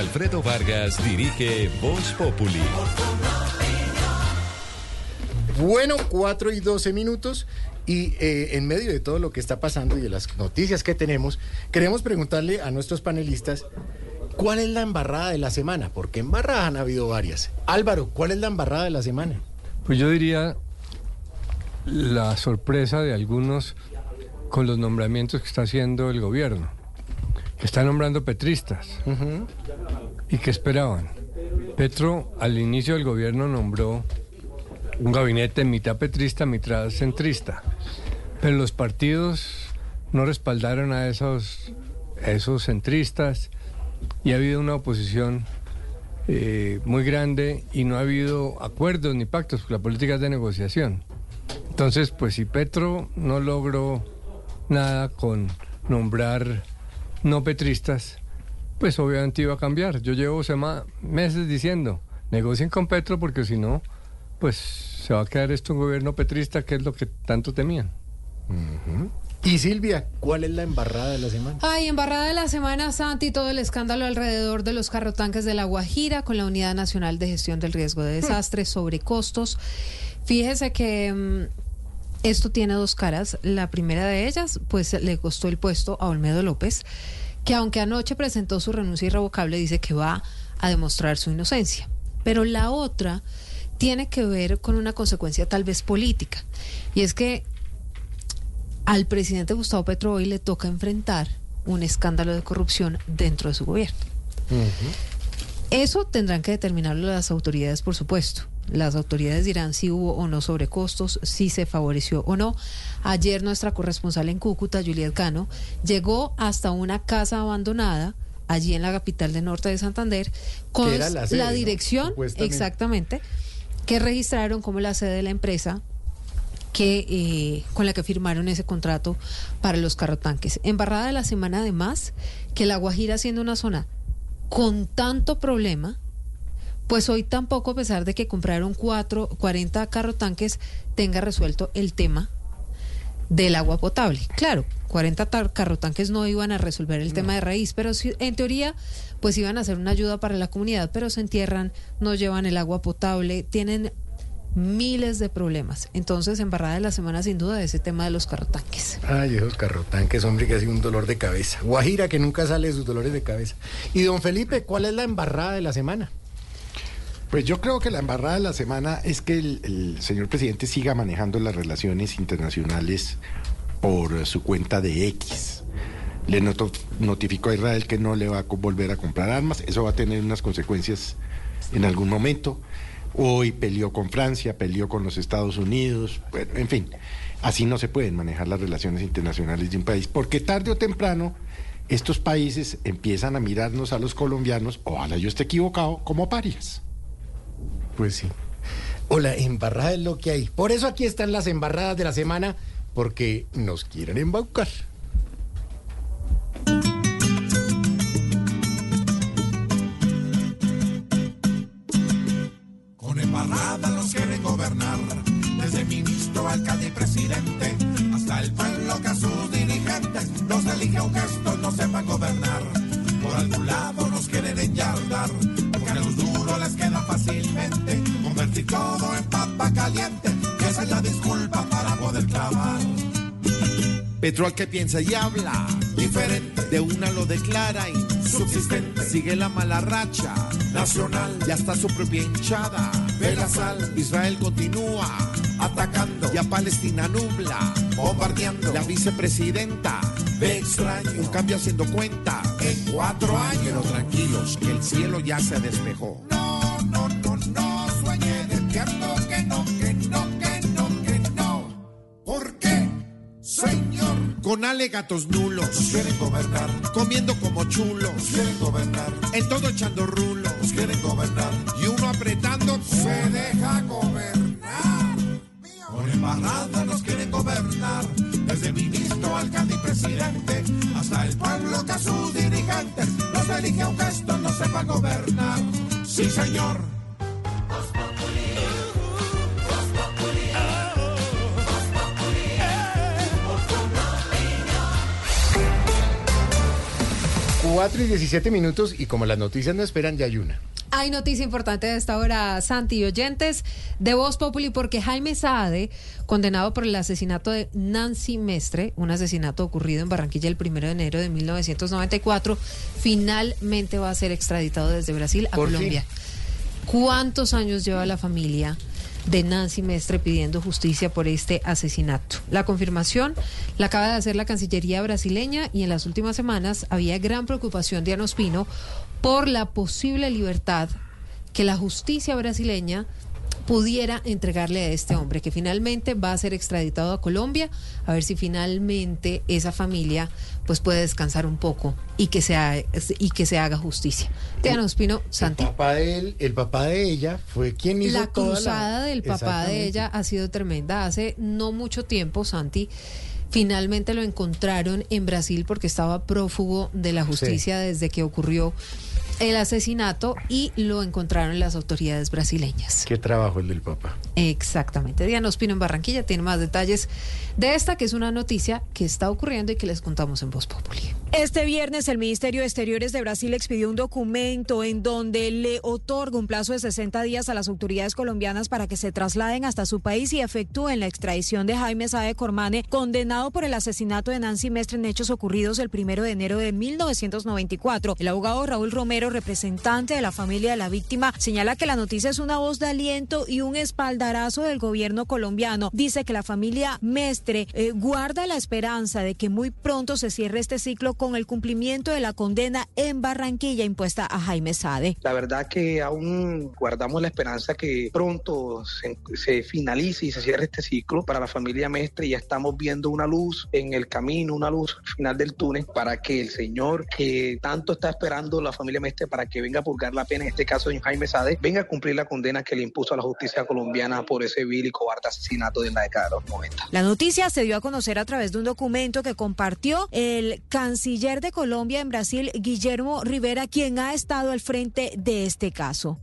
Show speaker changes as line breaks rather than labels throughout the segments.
Alfredo Vargas dirige Voz Populi.
Bueno, 4 y 12 minutos. Y eh, en medio de todo lo que está pasando y de las noticias que tenemos, queremos preguntarle a nuestros panelistas cuál es la embarrada de la semana, porque embarradas han habido varias. Álvaro, ¿cuál es la embarrada de la semana?
Pues yo diría la sorpresa de algunos con los nombramientos que está haciendo el gobierno, que está nombrando petristas y que esperaban. Petro al inicio del gobierno nombró un gabinete mitad petrista, mitad centrista. Pero los partidos no respaldaron a esos, esos centristas y ha habido una oposición eh, muy grande y no ha habido acuerdos ni pactos, porque la política es de negociación. Entonces, pues si Petro no logró nada con nombrar no petristas, pues obviamente iba a cambiar. Yo llevo meses diciendo, negocien con Petro porque si no, pues se va a quedar esto un gobierno petrista, que es lo que tanto temían.
Y Silvia, ¿cuál es la embarrada de la semana?
Ay, embarrada de la semana, Santi, todo el escándalo alrededor de los carrotanques de la Guajira con la Unidad Nacional de Gestión del Riesgo de Desastres sobre costos. Fíjese que mm, esto tiene dos caras. La primera de ellas, pues le costó el puesto a Olmedo López, que aunque anoche presentó su renuncia irrevocable, dice que va a demostrar su inocencia. Pero la otra tiene que ver con una consecuencia tal vez política. Y es que al presidente Gustavo Petro hoy le toca enfrentar un escándalo de corrupción dentro de su gobierno. Eso tendrán que determinarlo las autoridades, por supuesto. Las autoridades dirán si hubo o no sobrecostos, si se favoreció o no. Ayer nuestra corresponsal en Cúcuta, Juliet Cano, llegó hasta una casa abandonada allí en la capital de norte de Santander con la, dirección, exactamente que registraron como la sede de la empresa que eh, con la que firmaron ese contrato para los carrotanques. Embarrada de la semana además que La Guajira siendo una zona con tanto problema, pues hoy tampoco a pesar de que compraron cuatro, 40 carrotanques tenga resuelto el tema del agua potable. Claro, 40 carrotanques no iban a resolver el tema de raíz, pero en teoría pues iban a hacer una ayuda para la comunidad, pero se entierran, no llevan el agua potable, tienen miles de problemas. Entonces, embarrada de la semana sin duda ese tema de los carrotanques.
Ay, esos carrotanques, hombre, que ha sido un dolor de cabeza. Guajira que nunca sale de sus dolores de cabeza. Y don Felipe, ¿cuál es la embarrada de la semana?
Pues yo creo que la embarrada de la semana es que el, señor presidente siga manejando las relaciones internacionales por su cuenta de X. Le notificó a Israel que no le va a volver a comprar armas. Eso va a tener unas consecuencias en algún momento. Hoy peleó con Francia, peleó con los Estados Unidos. Bueno, en fin, así no se pueden manejar las relaciones internacionales de un país, porque tarde o temprano estos países empiezan a mirarnos a los colombianos, ojalá yo esté equivocado, como parias.
Pues sí. O la embarrada es lo que hay. Por eso aquí están las embarradas de la semana, porque nos quieren embaucar.
Con embarrada nos quieren gobernar, desde ministro, alcalde y presidente, hasta el pueblo que a sus dirigentes los elige un gesto no sepan gobernar. Por algún lado nos quieren enyardar les queda fácilmente convertir todo en papa caliente. esa es la disculpa para poder clavar.
Petrol que piensa y habla
diferente,
de una lo declara
insubsistente.
Sigue la mala racha
nacional,
ya está su propia hinchada.
De la sal,
Israel continúa
atacando,
y a Palestina nubla,
bombardeando.
La vicepresidenta
ve extraño,
un cambio haciendo cuenta
en cuatro años.
Pero tranquilos, que el cielo ya se despejó. Con alegatos nulos.
quieren gobernar.
Comiendo como chulos.
quieren gobernar.
En todo echando rulos.
quieren gobernar.
Y uno apretando.
Se deja gobernar. Con embarrada nos quieren gobernar. Desde ministro, alcalde y presidente. Hasta el pueblo que a sus dirigentes los elige un gesto no sepa gobernar. Sí, señor.
4 y 17 minutos y como las noticias no esperan, ya hay una.
Hay noticia importante de esta hora, Santi y oyentes, de Voz Populi, porque Jaime Saade, condenado por el asesinato de Nancy Mestre, un asesinato ocurrido en Barranquilla el 1 de enero de 1994, finalmente va a ser extraditado desde Brasil a
Por fin.
¿Cuántos años lleva la familia de Nancy Mestre pidiendo justicia por este asesinato? La confirmación la acaba de hacer la Cancillería brasileña y en las últimas semanas había gran preocupación de Anospino por la posible libertad que la justicia brasileña pudiera entregarle a este hombre, que finalmente va a ser extraditado a Colombia, a ver si finalmente esa familia pues puede descansar un poco y que se, ha- y que se haga justicia. Diana Ospino, Santi.
El papá de él, el papá de ella fue quien hizo
La
toda
cruzada del papá de ella ha sido tremenda. Hace no mucho tiempo, Santi, finalmente lo encontraron en Brasil porque estaba prófugo de la justicia desde que ocurrió el asesinato y lo encontraron las autoridades brasileñas.
Qué trabajo el del papá.
Exactamente. Diana Ospino en Barranquilla tiene más detalles de esta, que es una noticia que está ocurriendo y que les contamos en Voz Populi.
Este viernes el Ministerio de Exteriores de Brasil expidió un documento en donde le otorga un plazo de 60 días a las autoridades colombianas para que se trasladen hasta su país y efectúen la extradición de Jaime Sabe Cormane, condenado por el asesinato de Nancy Mestre en hechos ocurridos el primero de enero de 1994. El abogado Raúl Romero, representante de la familia de la víctima, señala que la noticia es una voz de aliento y un espaldarazo del gobierno colombiano. Dice que la familia Mestre eh, guarda la esperanza de que muy pronto se cierre este ciclo con el cumplimiento de la condena en Barranquilla impuesta a Jaime Sade.
La verdad que aún guardamos la esperanza que pronto se, se finalice y se cierre este ciclo para la familia Mestre. Ya estamos viendo una luz en el camino, una luz al final del túnel para que el señor que tanto está esperando la familia Mestre para que venga a purgar la pena, en este caso de Jaime Sade, venga a cumplir la condena que le impuso a la justicia colombiana por ese vil y cobarde asesinato de la década de los 90.
La noticia se dio a conocer a través de un documento que compartió el canciller de Colombia en Brasil, Guillermo Rivera, quien ha estado al frente de este caso.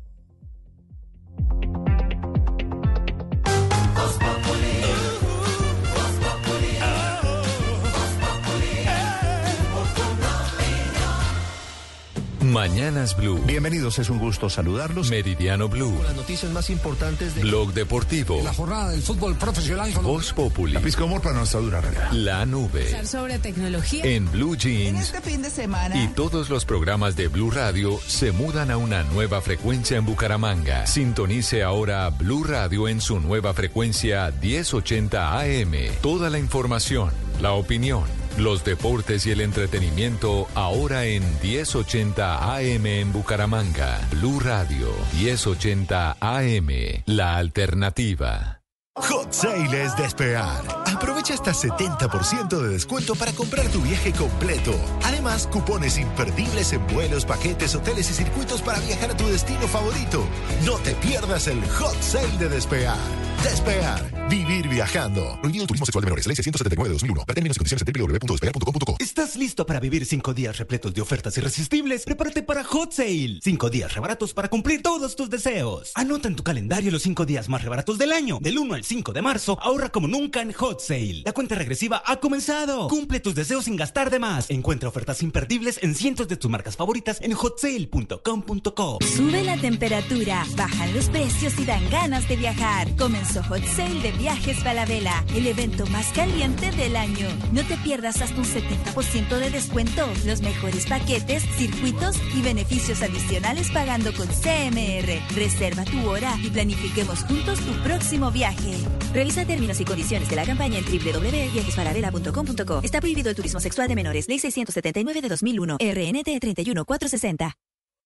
Mañanas Blue.
Bienvenidos, es un gusto saludarlos.
Meridiano Blue.
Las noticias más importantes de
Blog Deportivo.
La jornada del fútbol profesional
Voz Populi.
la pizca humor para nuestra dura realidad.
La nube.
Sobre tecnología.
En Blue Jeans.
fin de semana.
Y todos los programas de Blue Radio se mudan a una nueva frecuencia en Bucaramanga. Sintonice ahora Blue Radio en su nueva frecuencia 1080 AM. Toda la información, la opinión, los deportes y el entretenimiento ahora en 1080 AM en Bucaramanga. Blue Radio 1080 AM. La alternativa.
Hot Sale es despegar. Aprovecha hasta 70% de descuento para comprar tu viaje completo. Además, cupones imperdibles en vuelos, paquetes, hoteles y circuitos para viajar a tu destino favorito. No te pierdas el Hot Sale de despegar. Despegar. Vivir viajando. Prohibido turismo sexual de menores. Ley 679 de 2001. Para términos y condiciones en www.despegar.com.co.
¿Estás listo para vivir cinco días repletos de ofertas irresistibles? Prepárate para Hot Sale. Cinco días rebaratos para cumplir todos tus deseos. Anota en tu calendario los cinco días más rebaratos del año. Del 1 al 5 de marzo, ahorra como nunca en Hot Sale. La cuenta regresiva ha comenzado. Cumple tus deseos sin gastar de más. Encuentra ofertas imperdibles en cientos de tus marcas favoritas en hotsale.com.co.
Sube la temperatura, bajan los precios y dan ganas de viajar. Comenzó Hot Sale de Viajes Falabella, el evento más caliente del año. No te pierdas hasta un 70% de descuento, los mejores paquetes, circuitos y beneficios adicionales pagando con CMR. Reserva tu hora y planifiquemos juntos tu próximo viaje. Revisa términos y condiciones de la campaña en www.viajesfalabella.com.co. Está prohibido el turismo sexual de menores. Ley 679 de 2001. RNT 31460.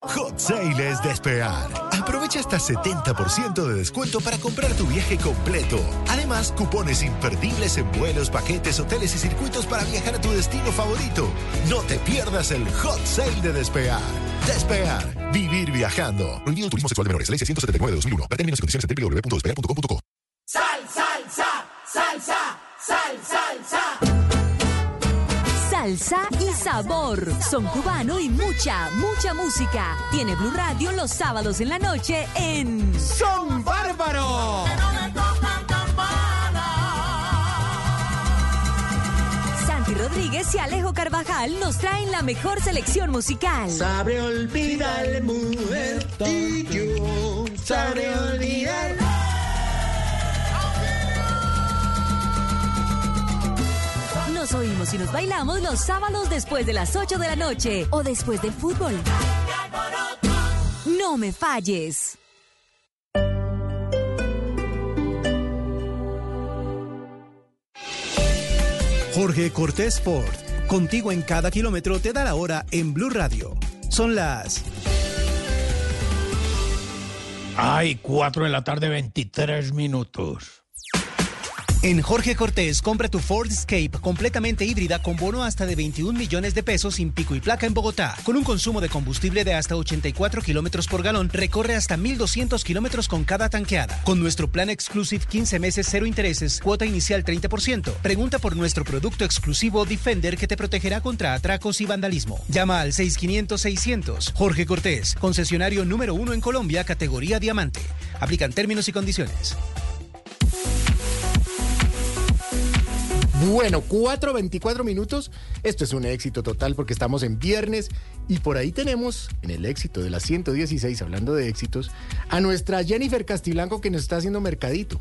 Hot Sale es despegar. Aprovecha hasta 70% de descuento para comprar tu viaje completo. Además, cupones imperdibles en vuelos, paquetes, hoteles y circuitos para viajar a tu destino favorito. No te pierdas el Hot Sale de despegar. Despegar. Vivir viajando. Prohibido turismo sexual de menores. Ley 679 de 2001. Para términos y condiciones en www.despegar.com.co.
Sal, salsa, salsa, sal, salsa.
Salsa y sabor. Son cubano y mucha, mucha música. Tiene Blue Radio los sábados en la noche en
Son Bárbaro.
Santi Rodríguez. Y Alejo Carvajal nos traen la mejor selección musical.
Sabe olvidar mujer y yo sabré olvidar.
Nos oímos y nos bailamos los sábados después de las 8 de la noche o después del fútbol. No me falles.
Jorge Cortés Ford, contigo en cada kilómetro te da la hora en Blue Radio. Son las...
Ay, 4 de la tarde, 23 minutos.
En Jorge Cortés, compra tu Ford Escape completamente híbrida con bono hasta de 21 millones de pesos sin pico y placa en Bogotá. Con un consumo de combustible de hasta 84 kilómetros por galón, recorre hasta 1,200 kilómetros con cada tanqueada. Con nuestro plan Exclusive 15 meses, cero intereses, cuota inicial 30%. Pregunta por nuestro producto exclusivo Defender que te protegerá contra atracos y vandalismo. Llama al 6500-600. Jorge Cortés, concesionario número uno en Colombia, categoría diamante. Aplican términos y condiciones.
Bueno, 4.24 minutos. Esto es un éxito total porque estamos en viernes y por ahí tenemos en el éxito de las 116, hablando de éxitos, a nuestra Jennifer Castiblanco que nos está haciendo mercadito.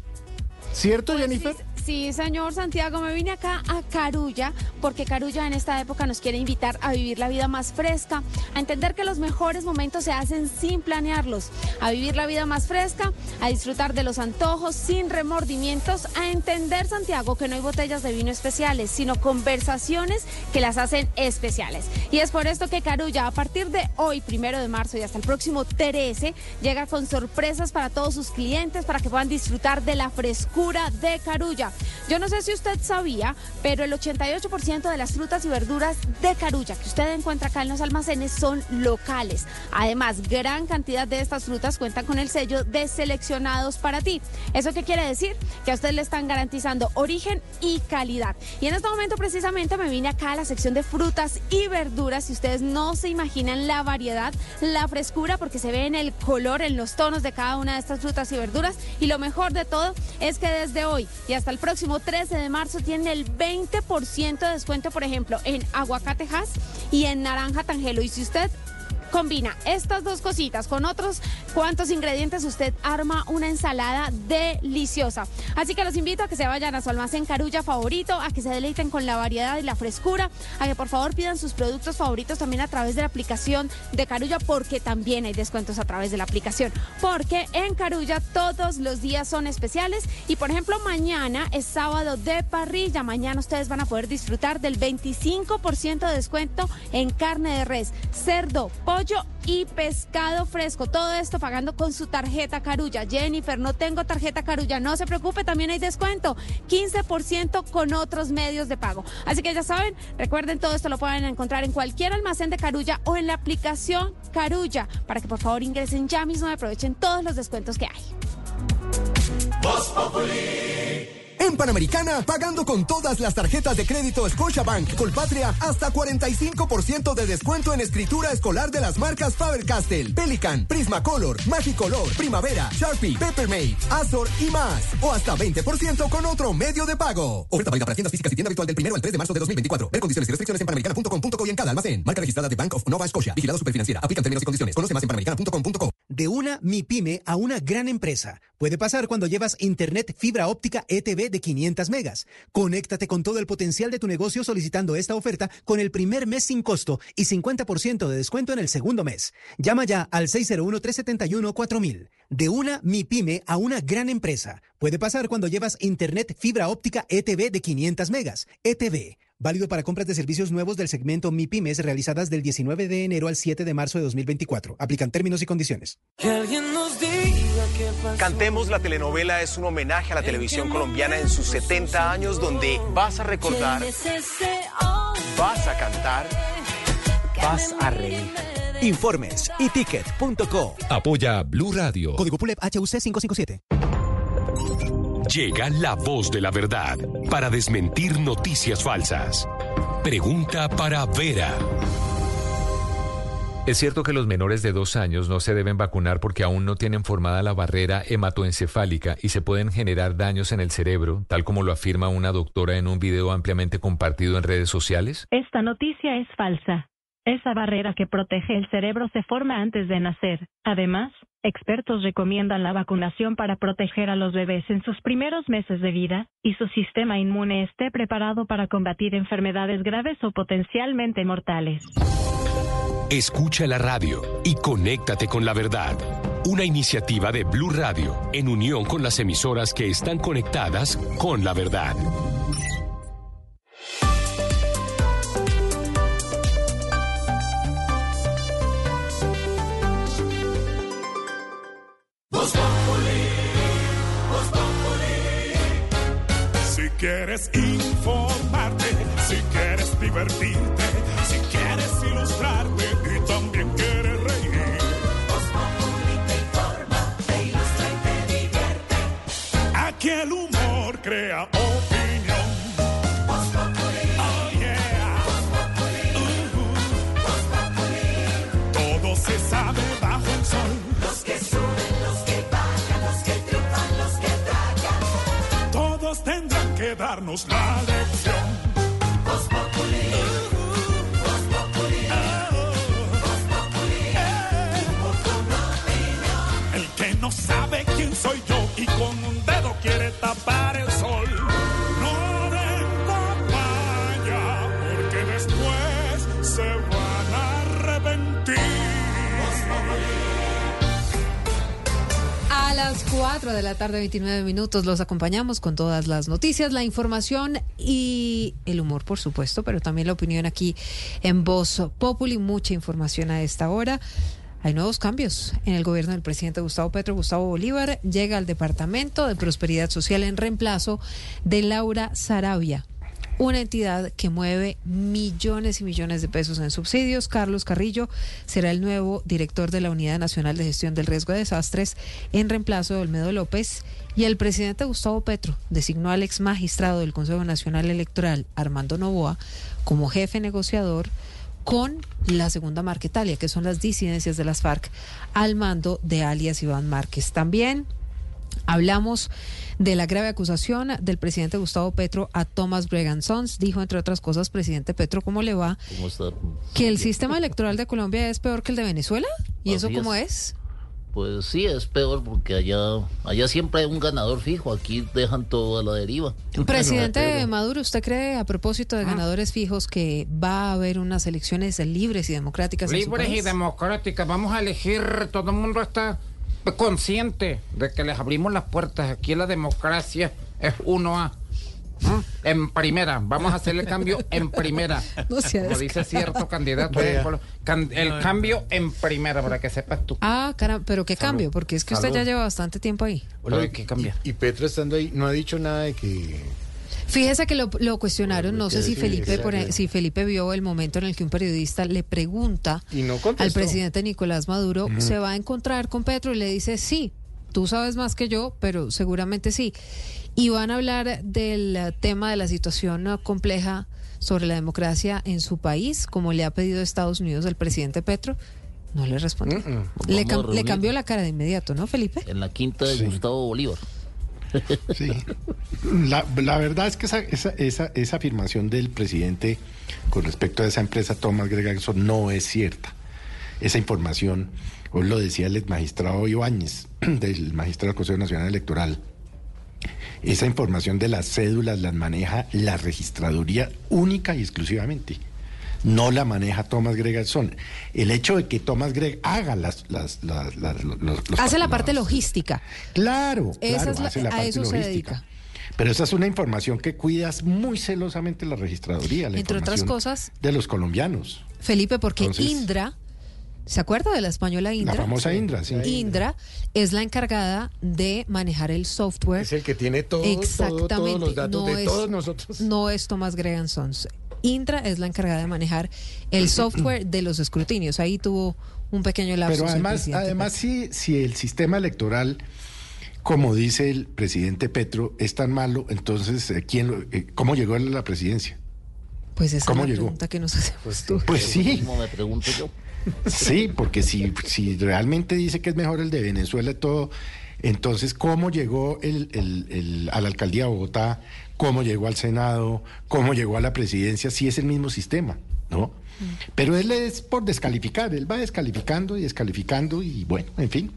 ¿Cierto, Jennifer?
Sí, señor Santiago, me vine acá a Carulla porque Carulla en esta época nos quiere invitar a vivir la vida más fresca, a entender que los mejores momentos se hacen sin planearlos, a vivir la vida más fresca, a disfrutar de los antojos sin remordimientos, a entender Santiago que no hay botellas de vino especiales, sino conversaciones que las hacen especiales. Y es por esto que Carulla a partir de hoy, primero de marzo y hasta el próximo 13, llega con sorpresas para todos sus clientes para que puedan disfrutar de la frescura de Carulla. Yo no sé si usted sabía, pero el 88% de las frutas y verduras de Carulla que usted encuentra acá en los almacenes son locales. Además, gran cantidad de estas frutas cuentan con el sello de seleccionados para ti. ¿Eso qué quiere decir? Que a usted le están garantizando origen y calidad. Y en este momento precisamente me vine acá a la sección de frutas y verduras. Si ustedes no se imaginan la variedad, la frescura, porque se ve en el color, en los tonos de cada una de estas frutas y verduras. Y lo mejor de todo es que desde hoy y hasta el próximo 13 de marzo tienen el 20% de descuento, por ejemplo, en aguacatejas y en naranja tangelo. Y si usted combina estas dos cositas con otros cuantos ingredientes, usted arma una ensalada deliciosa. Así que los invito a que se vayan a su almacén Carulla favorito, a que se deleiten con la variedad y la frescura, a que por favor pidan sus productos favoritos también a través de la aplicación de Carulla, porque también hay descuentos a través de la aplicación. Porque en Carulla todos los días son especiales y por ejemplo mañana es sábado de parrilla. Mañana ustedes van a poder disfrutar del 25% de descuento en carne de res, cerdo, pollo y pescado fresco. Todo esto pagando con su tarjeta Carulla. Jennifer, no tengo tarjeta Carulla. No se preocupe, también hay descuento. 15% con otros medios de pago. Así que ya saben, recuerden todo esto lo pueden encontrar en cualquier almacén de Carulla o en la aplicación Carulla para que por favor ingresen ya mismo y aprovechen todos los descuentos que hay.
En Panamericana, pagando con todas las tarjetas de crédito Scotiabank, Colpatria, hasta 45% de descuento en escritura escolar de las marcas Faber-Castell, Pelican, Prismacolor, Magicolor, Primavera, Sharpie, Peppermate, Azor y más. O hasta 20% con otro medio de pago. Oferta válida para tiendas físicas y tienda virtual del 1 al 3 de marzo de 2024. Ver condiciones y restricciones en panamericana.com.co y en cada almacén. Marca registrada de Bank of Nova Scotia. Vigilado Superfinanciera. Aplican términos y condiciones. Conoce más en panamericana.com.co.
De una MIPYME a una gran empresa. Puede pasar cuando llevas internet fibra óptica ETV de 500 megas. Conéctate con todo el potencial de tu negocio solicitando esta oferta con el primer mes sin costo y 50% de descuento en el segundo mes. Llama ya al 601-371-4000. De una MIPYME a una gran empresa. Puede pasar cuando llevas internet fibra óptica ETV de 500 megas. ETV. Válido para compras de servicios nuevos del segmento MIPYMES realizadas del 19 de enero al 7 de marzo de 2024. Aplican términos y condiciones.
Cantemos la telenovela es un homenaje a la televisión colombiana en sus 70 años donde vas a recordar, vas a cantar, vas a reír.
Informes y ticket.co.
Apoya Blue Radio.
Código PULEP HUC 557.
Llega la voz de la verdad para desmentir noticias falsas. Pregunta para Vera. Es cierto que los menores de dos años no se deben vacunar porque aún no tienen formada la barrera hematoencefálica y se pueden generar daños en el cerebro, tal como lo afirma una doctora en un video ampliamente compartido en redes sociales.
Esta noticia es falsa. Esa barrera que protege el cerebro se forma antes de nacer. Además, expertos recomiendan la vacunación para proteger a los bebés en sus primeros meses de vida y su sistema inmune esté preparado para combatir enfermedades graves o potencialmente mortales.
Escucha la radio y conéctate con la verdad. Una iniciativa de Blue Radio en unión con las emisoras que están conectadas con la verdad.
Informarte, si quieres divertirte, si quieres ilustrarte y también quieres reír. Populi te informa, te ilustra y te divierte. Aquí el humor crea darnos la lección.
Las 4 de la tarde, 29 minutos, los acompañamos con todas las noticias, la información y el humor, por supuesto, pero también la opinión aquí en Voz Populi. Mucha información a esta hora. Hay nuevos cambios en el gobierno del presidente Gustavo Petro. Gustavo Bolívar llega al Departamento de Prosperidad Social en reemplazo de Laura Sarabia una entidad que mueve millones y millones de pesos en subsidios. Carlos Carrillo será el nuevo director de la Unidad Nacional de Gestión del Riesgo de Desastres en reemplazo de Olmedo López. Y el presidente Gustavo Petro designó al ex magistrado del Consejo Nacional Electoral, Armando Novoa, como jefe negociador con la segunda Marquetalia, que son las disidencias de las FARC, al mando de alias Iván Márquez. También Hablamos de la grave acusación del presidente Gustavo Petro a Thomas Bregan Sons. Dijo, entre otras cosas, presidente Petro, ¿cómo le va?
¿Cómo está?
Que el sistema electoral de Colombia es peor que el de Venezuela. ¿Y eso cómo
es.
es?
Pues sí, es peor porque allá, allá siempre hay un ganador fijo, aquí dejan todo a la deriva.
Presidente Maduro, ¿usted cree, a propósito
Ah.
de ganadores fijos, que va a haber unas elecciones libres y democráticas en su
Libres y democráticas, vamos a elegir, todo el mundo está consciente de que les abrimos las puertas. Aquí la democracia es 1A. ¿Mm? En primera, vamos a hacer el cambio en primera.
No
Como dice cierto candidato. El cambio en primera, para que sepas tú.
Ah, caramba, pero qué cambio, porque es que usted ya lleva bastante tiempo ahí.
Y, y Petro estando ahí no ha dicho nada de que
Fíjese que lo, lo cuestionaron, no sé si Felipe, por- si Felipe vio el momento en el que un periodista le pregunta
y no
al presidente Nicolás Maduro. ¿se va a encontrar con Petro? Y le dice, sí, tú sabes más que yo, pero seguramente sí. Y van a hablar del tema de la situación compleja sobre la democracia en su país, como le ha pedido Estados Unidos el presidente Petro. No le respondió. Le, cam- le cambió la cara de inmediato, ¿no, Felipe?
En la quinta de Gustavo Bolívar.
Sí. La, verdad es que esa afirmación del presidente con respecto a esa empresa Thomas Gregerson no es cierta. Esa información, hoy lo decía el magistrado Ibáñez, del magistrado del Consejo Nacional Electoral, esa información de las cédulas las maneja la registraduría única y exclusivamente. No la maneja Thomas Gregerson. El hecho de que Thomas Greg haga las, las, las- las- los, los-
Hace la parte logística.
Claro,
Esa
claro,
es la-
hace la
a
parte
eso se
logística.
dedica.
Pero esa es una información que cuidas muy celosamente la registraduría, la
Entre otras cosas-
de los colombianos.
Felipe, porque
Entonces-
Indra, ¿se acuerda de la española Indra?
famosa Indra, sí.
Indra es la encargada de manejar el software.
Es el que tiene todo, todo,
Exactamente.
todos los datos
no
de
es,
todos nosotros.
No es Thomas Gregan Sons. Indra es la encargada de manejar el software de los escrutinios. Ahí tuvo un pequeño lapsus.
Pero además, además si, si el sistema electoral, como dice el presidente Petro, es tan malo, entonces, eh, ¿quién, lo- eh, ¿cómo llegó él a la presidencia?
Pues esa
¿Cómo
es la
lego?
pregunta que nos hacemos tú.
Pues sí.
mismo me pregunto yo.
Sí, porque si, si realmente dice que es mejor el de Venezuela y todo, entonces, ¿cómo llegó el, el- el- a la alcaldía de Bogotá? ¿Cómo llegó al Senado? ¿Cómo llegó a la presidencia? Si es el mismo sistema, ¿no? Pero él es por descalificar, él va descalificando y descalificando y bueno, en fin.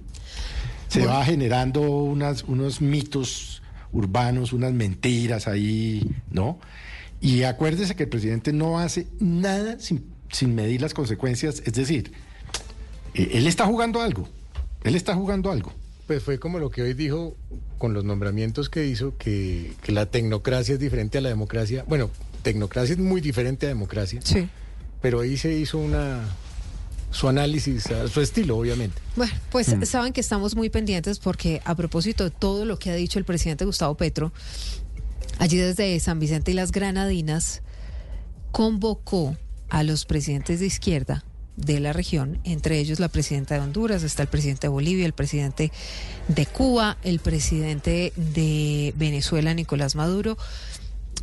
Se va generando unas, unos mitos urbanos, unas mentiras ahí, ¿no? Y acuérdese que el presidente no hace nada sin, sin medir las consecuencias, es decir, eh, él está jugando algo, él está jugando algo.
Pues fue como lo que hoy dijo con los nombramientos que hizo, que, que la tecnocracia es diferente a la democracia. Bueno, tecnocracia es muy diferente a democracia.
Sí.
Pero ahí se hizo una su análisis, a su estilo, obviamente.
Bueno, pues
Mm.
saben que estamos muy pendientes porque a propósito de todo lo que ha dicho el presidente Gustavo Petro, allí desde San Vicente y las Granadinas, convocó a los presidentes de izquierda de la región, entre ellos la presidenta de Honduras, está el presidente de Bolivia, el presidente de Cuba, el presidente de Venezuela, Nicolás Maduro,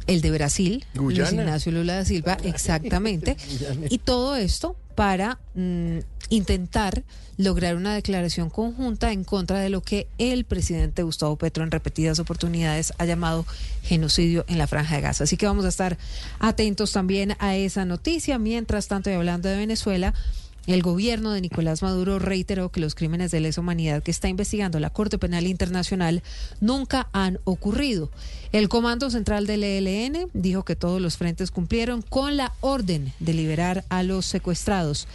el de Brasil, Luis. Ignacio Lula da Silva, exactamente. Y todo esto para mm, intentar lograr una declaración conjunta en contra de lo que el presidente Gustavo Petro en repetidas oportunidades ha llamado genocidio en la franja de Gaza. Así que vamos a estar atentos también a esa noticia. Mientras tanto, y hablando de Venezuela, el gobierno de Nicolás Maduro reiteró que los crímenes de lesa humanidad que está investigando la Corte Penal Internacional nunca han ocurrido. El Comando Central del ELN dijo que todos los frentes cumplieron con la orden de liberar a los secuestrados.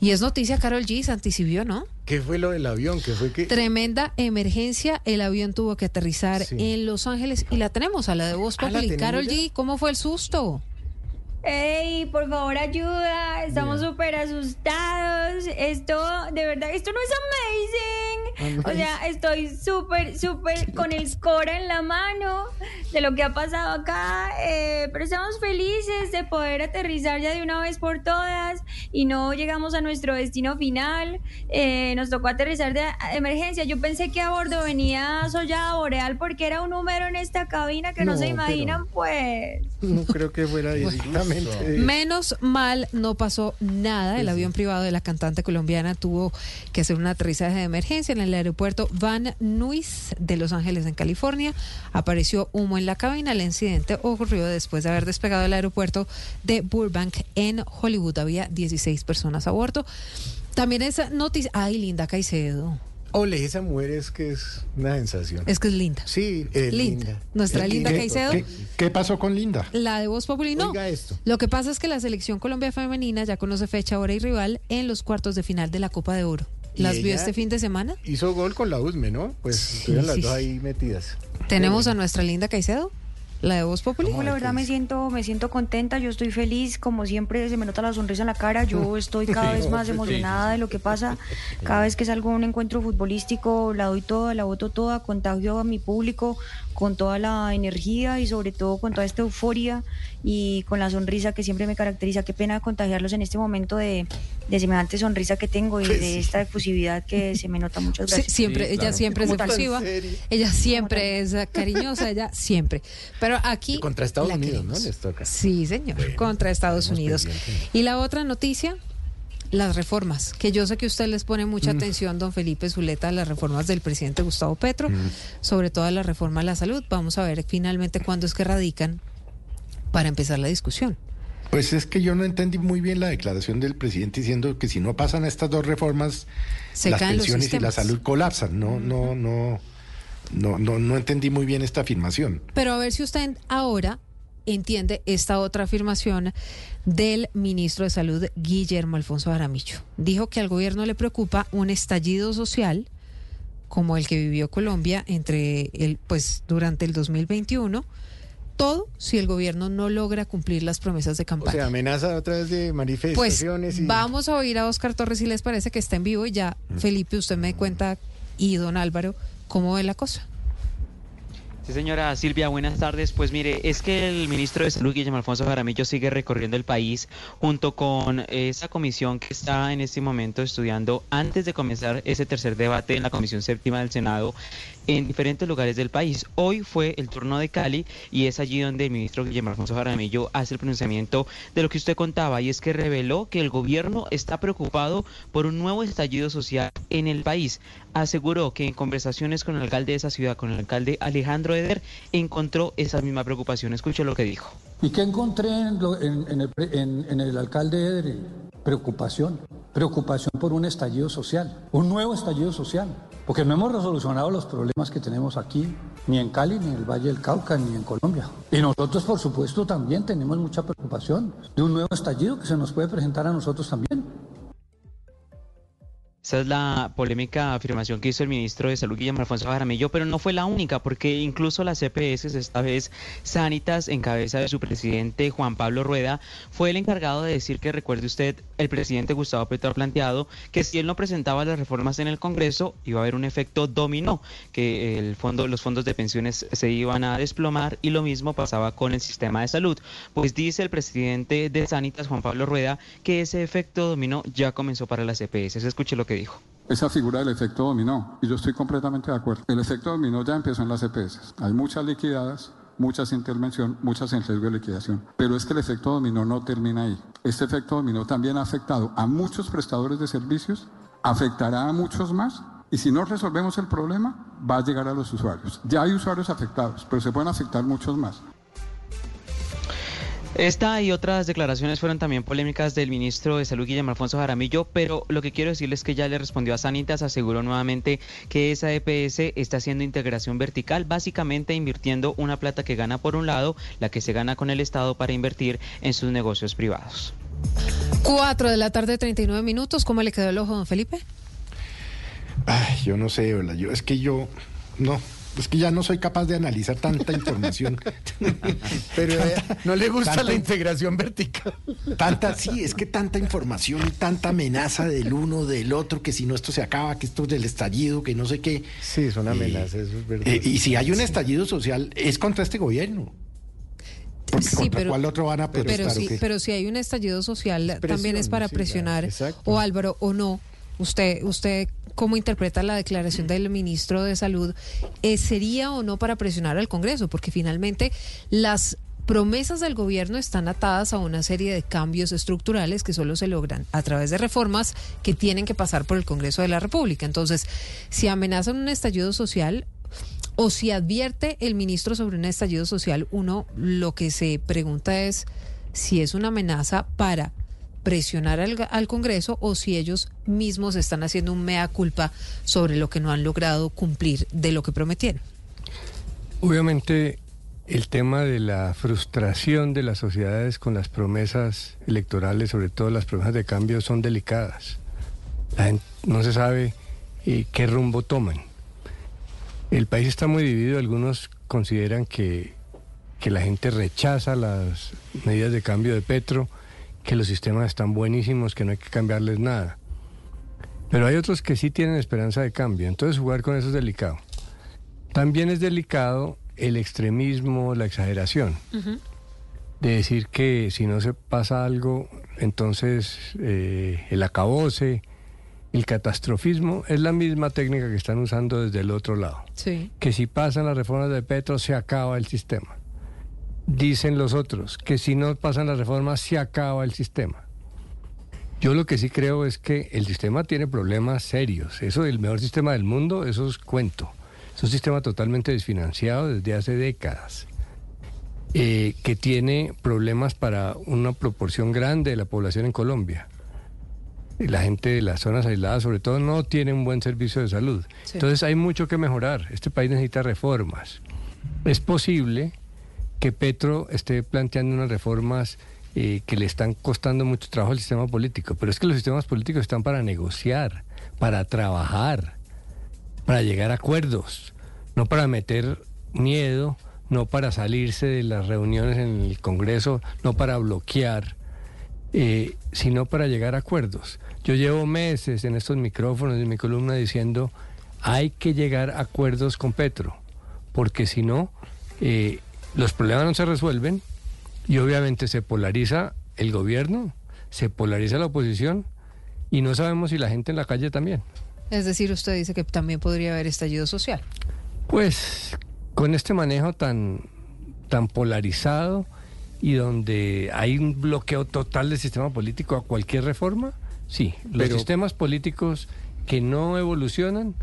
Y es noticia, Carol G. se anticipó, ¿no?
¿Qué fue lo del avión? ¿Qué fue que
Tremenda emergencia. El avión tuvo que aterrizar
Sí.
en Los Ángeles y la tenemos a la de Voz
Ah, ¿la
Populi. Carol
ya?
G., ¿cómo fue el susto?
¡Ey, por favor, ayuda! Estamos súper asustados. Esto, de verdad, esto no es amazing. O sea, estoy súper, súper con el score en la mano de lo que ha pasado acá. eh, pero estamos felices de poder aterrizar ya de una vez por todas y no llegamos a nuestro destino final. Eh, nos tocó aterrizar de emergencia. Yo pensé que a bordo venía Sollada Boreal porque era un número en esta cabina que no,
No,
se imaginan, pues.
no creo que fuera directamente.
Menos mal no pasó nada. El avión privado de la cantante colombiana tuvo que hacer un aterrizaje de emergencia en el aeropuerto Van Nuys de Los Ángeles, en California. Apareció humo en la cabina. El incidente ocurrió después de haber despegado del aeropuerto de Burbank en Hollywood. Había 16 personas a bordo. También esa noticia. Ay, Linda Caicedo.
Ole, esa mujer es que es una sensación.
Es que es linda.
Sí, es
Linda.
linda.
Nuestra
Es
Linda. Caicedo.
¿Qué, qué pasó con Linda?
La de Voz Populi no.
Oiga esto.
Lo que pasa es que la selección Colombia femenina ya conoce fecha, hora y rival en los cuartos de final de la Copa de Oro.
¿Y
¿Las vio este fin de semana?
Hizo gol con la USME, ¿no? Pues estuvieron las
sí,
dos
sí.
ahí metidas.
Tenemos a nuestra linda Caicedo, la de Voz Populi.
Yo, la verdad me siento, me siento contenta, yo estoy feliz, como siempre se me nota la sonrisa en la cara, yo estoy cada vez más emocionada de lo que pasa, cada vez que salgo a un encuentro futbolístico la doy toda, la voto toda, contagio a mi público con toda la energía y sobre todo con toda esta euforia y con la sonrisa que siempre me caracteriza. Qué pena contagiarlos en este momento de, de semejante sonrisa que tengo y
Pues
de esta efusividad que se me nota. Muchas
Sí,
gracias.
siempre, ella siempre es efusiva, ella siempre es cariñosa, ella siempre. Pero aquí...
Contra Estados Unidos, ¿no?
queremos.
Les toca.
Sí, señor, contra Estados Unidos. Y la otra noticia, las reformas, que yo sé que usted les pone mucha
Mm.
atención, don Felipe Zuleta, a las reformas del presidente Gustavo Petro, sobre todo a la reforma a la salud. Vamos a ver finalmente cuándo es que radican para empezar la discusión.
Pues es que yo no entendí muy bien la declaración del presidente diciendo que si no pasan estas dos reformas,
Se
las pensiones y la salud colapsan. No, no, no, no, no, no entendí muy bien esta afirmación.
Pero a ver si usted ahora entiende esta otra afirmación del ministro de Salud, Guillermo Alfonso Aramillo. Dijo que al gobierno le preocupa un estallido social como el que vivió Colombia entre el, pues, durante el 2021, todo si el gobierno no logra cumplir las promesas de
O
campaña.
sea, amenaza otra vez de
Pues
manifestaciones y...
vamos a oír a Oscar Torres si les parece que está en vivo y ya, Felipe, usted me cuenta y don Álvaro, ¿cómo ve la cosa?
Sí, señora Silvia, buenas tardes. Pues mire, es que el ministro de Salud, Guillermo Alfonso Jaramillo, sigue recorriendo el país junto con esa comisión que está en este momento estudiando antes de comenzar ese tercer debate en la Comisión Séptima del Senado en diferentes lugares del país. Hoy fue el turno de Cali y es allí donde el ministro Guillermo Alfonso Jaramillo hace el pronunciamiento de lo que usted contaba y es que reveló que el gobierno está preocupado por un nuevo estallido social en el país. Aseguró que en conversaciones con el alcalde de esa ciudad, con el alcalde Alejandro Eder, encontró esa misma preocupación. Escuche lo que dijo.
¿Y qué encontré en, lo- en- el, en el alcalde Eder? Preocupación. Preocupación por un estallido social, un nuevo estallido social. Porque no hemos resolucionado los problemas que tenemos aquí, ni en Cali, ni en el Valle del Cauca, ni en Colombia. Y nosotros, por supuesto, también tenemos mucha preocupación de un nuevo estallido que se nos puede presentar a nosotros también.
Esa es la polémica afirmación que hizo el ministro de Salud, Guillermo Alfonso Jaramillo, pero no fue la única, porque incluso las CPS, esta vez Sanitas, en cabeza de su presidente Juan Pablo Rueda, fue el encargado de decir que, recuerde usted, el presidente Gustavo Petro ha planteado que si él no presentaba las reformas en el Congreso, iba a haber un efecto dominó, que el fondo, los fondos de pensiones se iban a desplomar y lo mismo pasaba con el sistema de salud. Pues dice el presidente de Sanitas, Juan Pablo Rueda, que ese efecto dominó ya comenzó para las CPS. Escuche lo
Esa figura del efecto dominó, y yo estoy completamente de acuerdo. El efecto dominó ya empezó en las EPS. Hay muchas liquidadas, muchas intervención, muchas en riesgo de liquidación. Pero es que el efecto dominó no termina ahí. Este efecto dominó también ha afectado a muchos prestadores de servicios, afectará a muchos más. Y si no resolvemos el problema, va a llegar a los usuarios. Ya hay usuarios afectados, pero se pueden afectar muchos más.
Esta y otras declaraciones fueron también polémicas del ministro de Salud Guillermo Alfonso Jaramillo, pero lo que quiero decirles es que ya le respondió a Sanitas, aseguró nuevamente que esa EPS está haciendo integración vertical, básicamente invirtiendo una plata que gana por un lado, la que se gana con el Estado para invertir en sus negocios privados.
4 de la tarde, 39 minutos. ¿Cómo le quedó el ojo, don Felipe?
Ay, yo no sé, yo es que yo no, es que ya no soy capaz de analizar tanta información.
Pero eh, no le gusta
tanta-
la integración vertical.
Tanta, sí, es que tanta información y tanta amenaza del uno, del otro, que si no esto se acaba, que esto es del estallido, que no sé qué.
Sí, son amenazas, eso es verdad.
Eh, y si hay un estallido social, es contra este gobierno. Porque
Sí,
contra
pero-
cuál otro van a protestar.
Pero sí, pero si hay un estallido social, también es para
sí,
presionar. O Álvaro, o no. Usted, usted, ¿cómo interpreta la declaración del ministro de Salud? Eh, ¿Sería o no para presionar al Congreso? Porque finalmente las promesas del gobierno están atadas a una serie de cambios estructurales que solo se logran a través de reformas que tienen que pasar por el Congreso de la República. Entonces, si amenazan un estallido social, o si advierte el ministro sobre un estallido social, uno lo que se pregunta es si es una amenaza para presionar al, al Congreso o si ellos mismos están haciendo un mea culpa sobre lo que no han logrado cumplir de lo que prometieron.
Obviamente el tema de la frustración de las sociedades con las promesas electorales, sobre todo las promesas de cambio, son delicadas. No se sabe eh, qué rumbo toman. El país está muy dividido, algunos consideran que, que la gente rechaza las medidas de cambio de Petro, que los sistemas están buenísimos, que no hay que cambiarles nada. Pero hay otros que sí tienen esperanza de cambio, entonces jugar con eso es delicado. También es delicado el extremismo, la exageración, de decir que si no se pasa algo, entonces eh, el acabose, el catastrofismo, es la misma técnica que están usando desde el otro lado.
Sí.
Que si pasan las reformas de Petro, se acaba el sistema. Dicen los otros que si no pasan las reformas, se acaba el sistema. Yo lo que sí creo es que el sistema tiene problemas serios. Eso del mejor sistema del mundo, eso es cuento. Es un sistema totalmente desfinanciado desde hace décadas, eh, que tiene problemas para una proporción grande de la población en Colombia. La gente de las zonas aisladas, sobre todo, no tiene un buen servicio de salud.
Sí.
Entonces hay mucho que mejorar. Este país necesita reformas. Es posible que Petro esté planteando unas reformas eh, que le están costando mucho trabajo al sistema político, pero es que los sistemas políticos están para negociar, para trabajar, para llegar a acuerdos, no para meter miedo, no para salirse de las reuniones en el Congreso, no para bloquear, eh, sino para llegar a acuerdos. Yo llevo meses en estos micrófonos, en mi columna, diciendo, hay que llegar a acuerdos con Petro porque si no, eh, los problemas no se resuelven y obviamente se polariza el gobierno, se polariza la oposición y no sabemos si la gente en la calle también.
Es decir, usted dice que también podría haber estallido social.
Pues con este manejo tan, tan polarizado y donde hay un bloqueo total del sistema político a cualquier reforma, sí, los
Pero-
sistemas políticos que no evolucionan,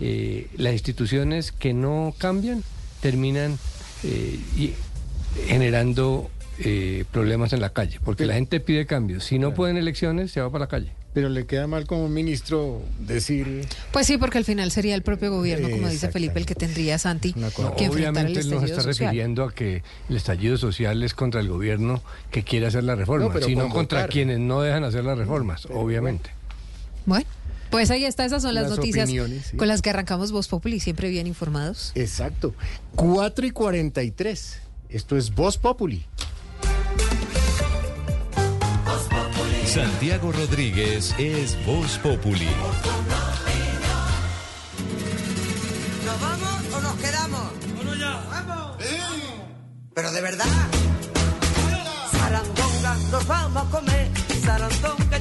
eh, las instituciones que no cambian, terminan eh, y- generando eh, problemas en la calle, porque la gente pide cambios. Si no pueden elecciones, se va para la calle.
Pero le queda mal como ministro decir...
Pues sí, porque al final sería el propio gobierno, como dice. Felipe, el que tendría Santi que enfrentar el
Obviamente él no se
estallido
está
social.
refiriendo a que el estallido social es contra el gobierno que quiere hacer la reforma,
No,
sino
convocar.
contra quienes no dejan hacer las reformas, obviamente.
Bueno, pues ahí está, esas son las,
Las
noticias
sí.
con las que arrancamos Voz Populi, siempre bien informados.
Exacto. 4 y 43. Esto es Voz Populi.
Santiago Rodríguez es Voz Populi.
¿Nos vamos o nos quedamos? ¡Vamos ya! ¡Vamos! Pero de verdad. Sarandonga, nos vamos a comer. Sarandonga,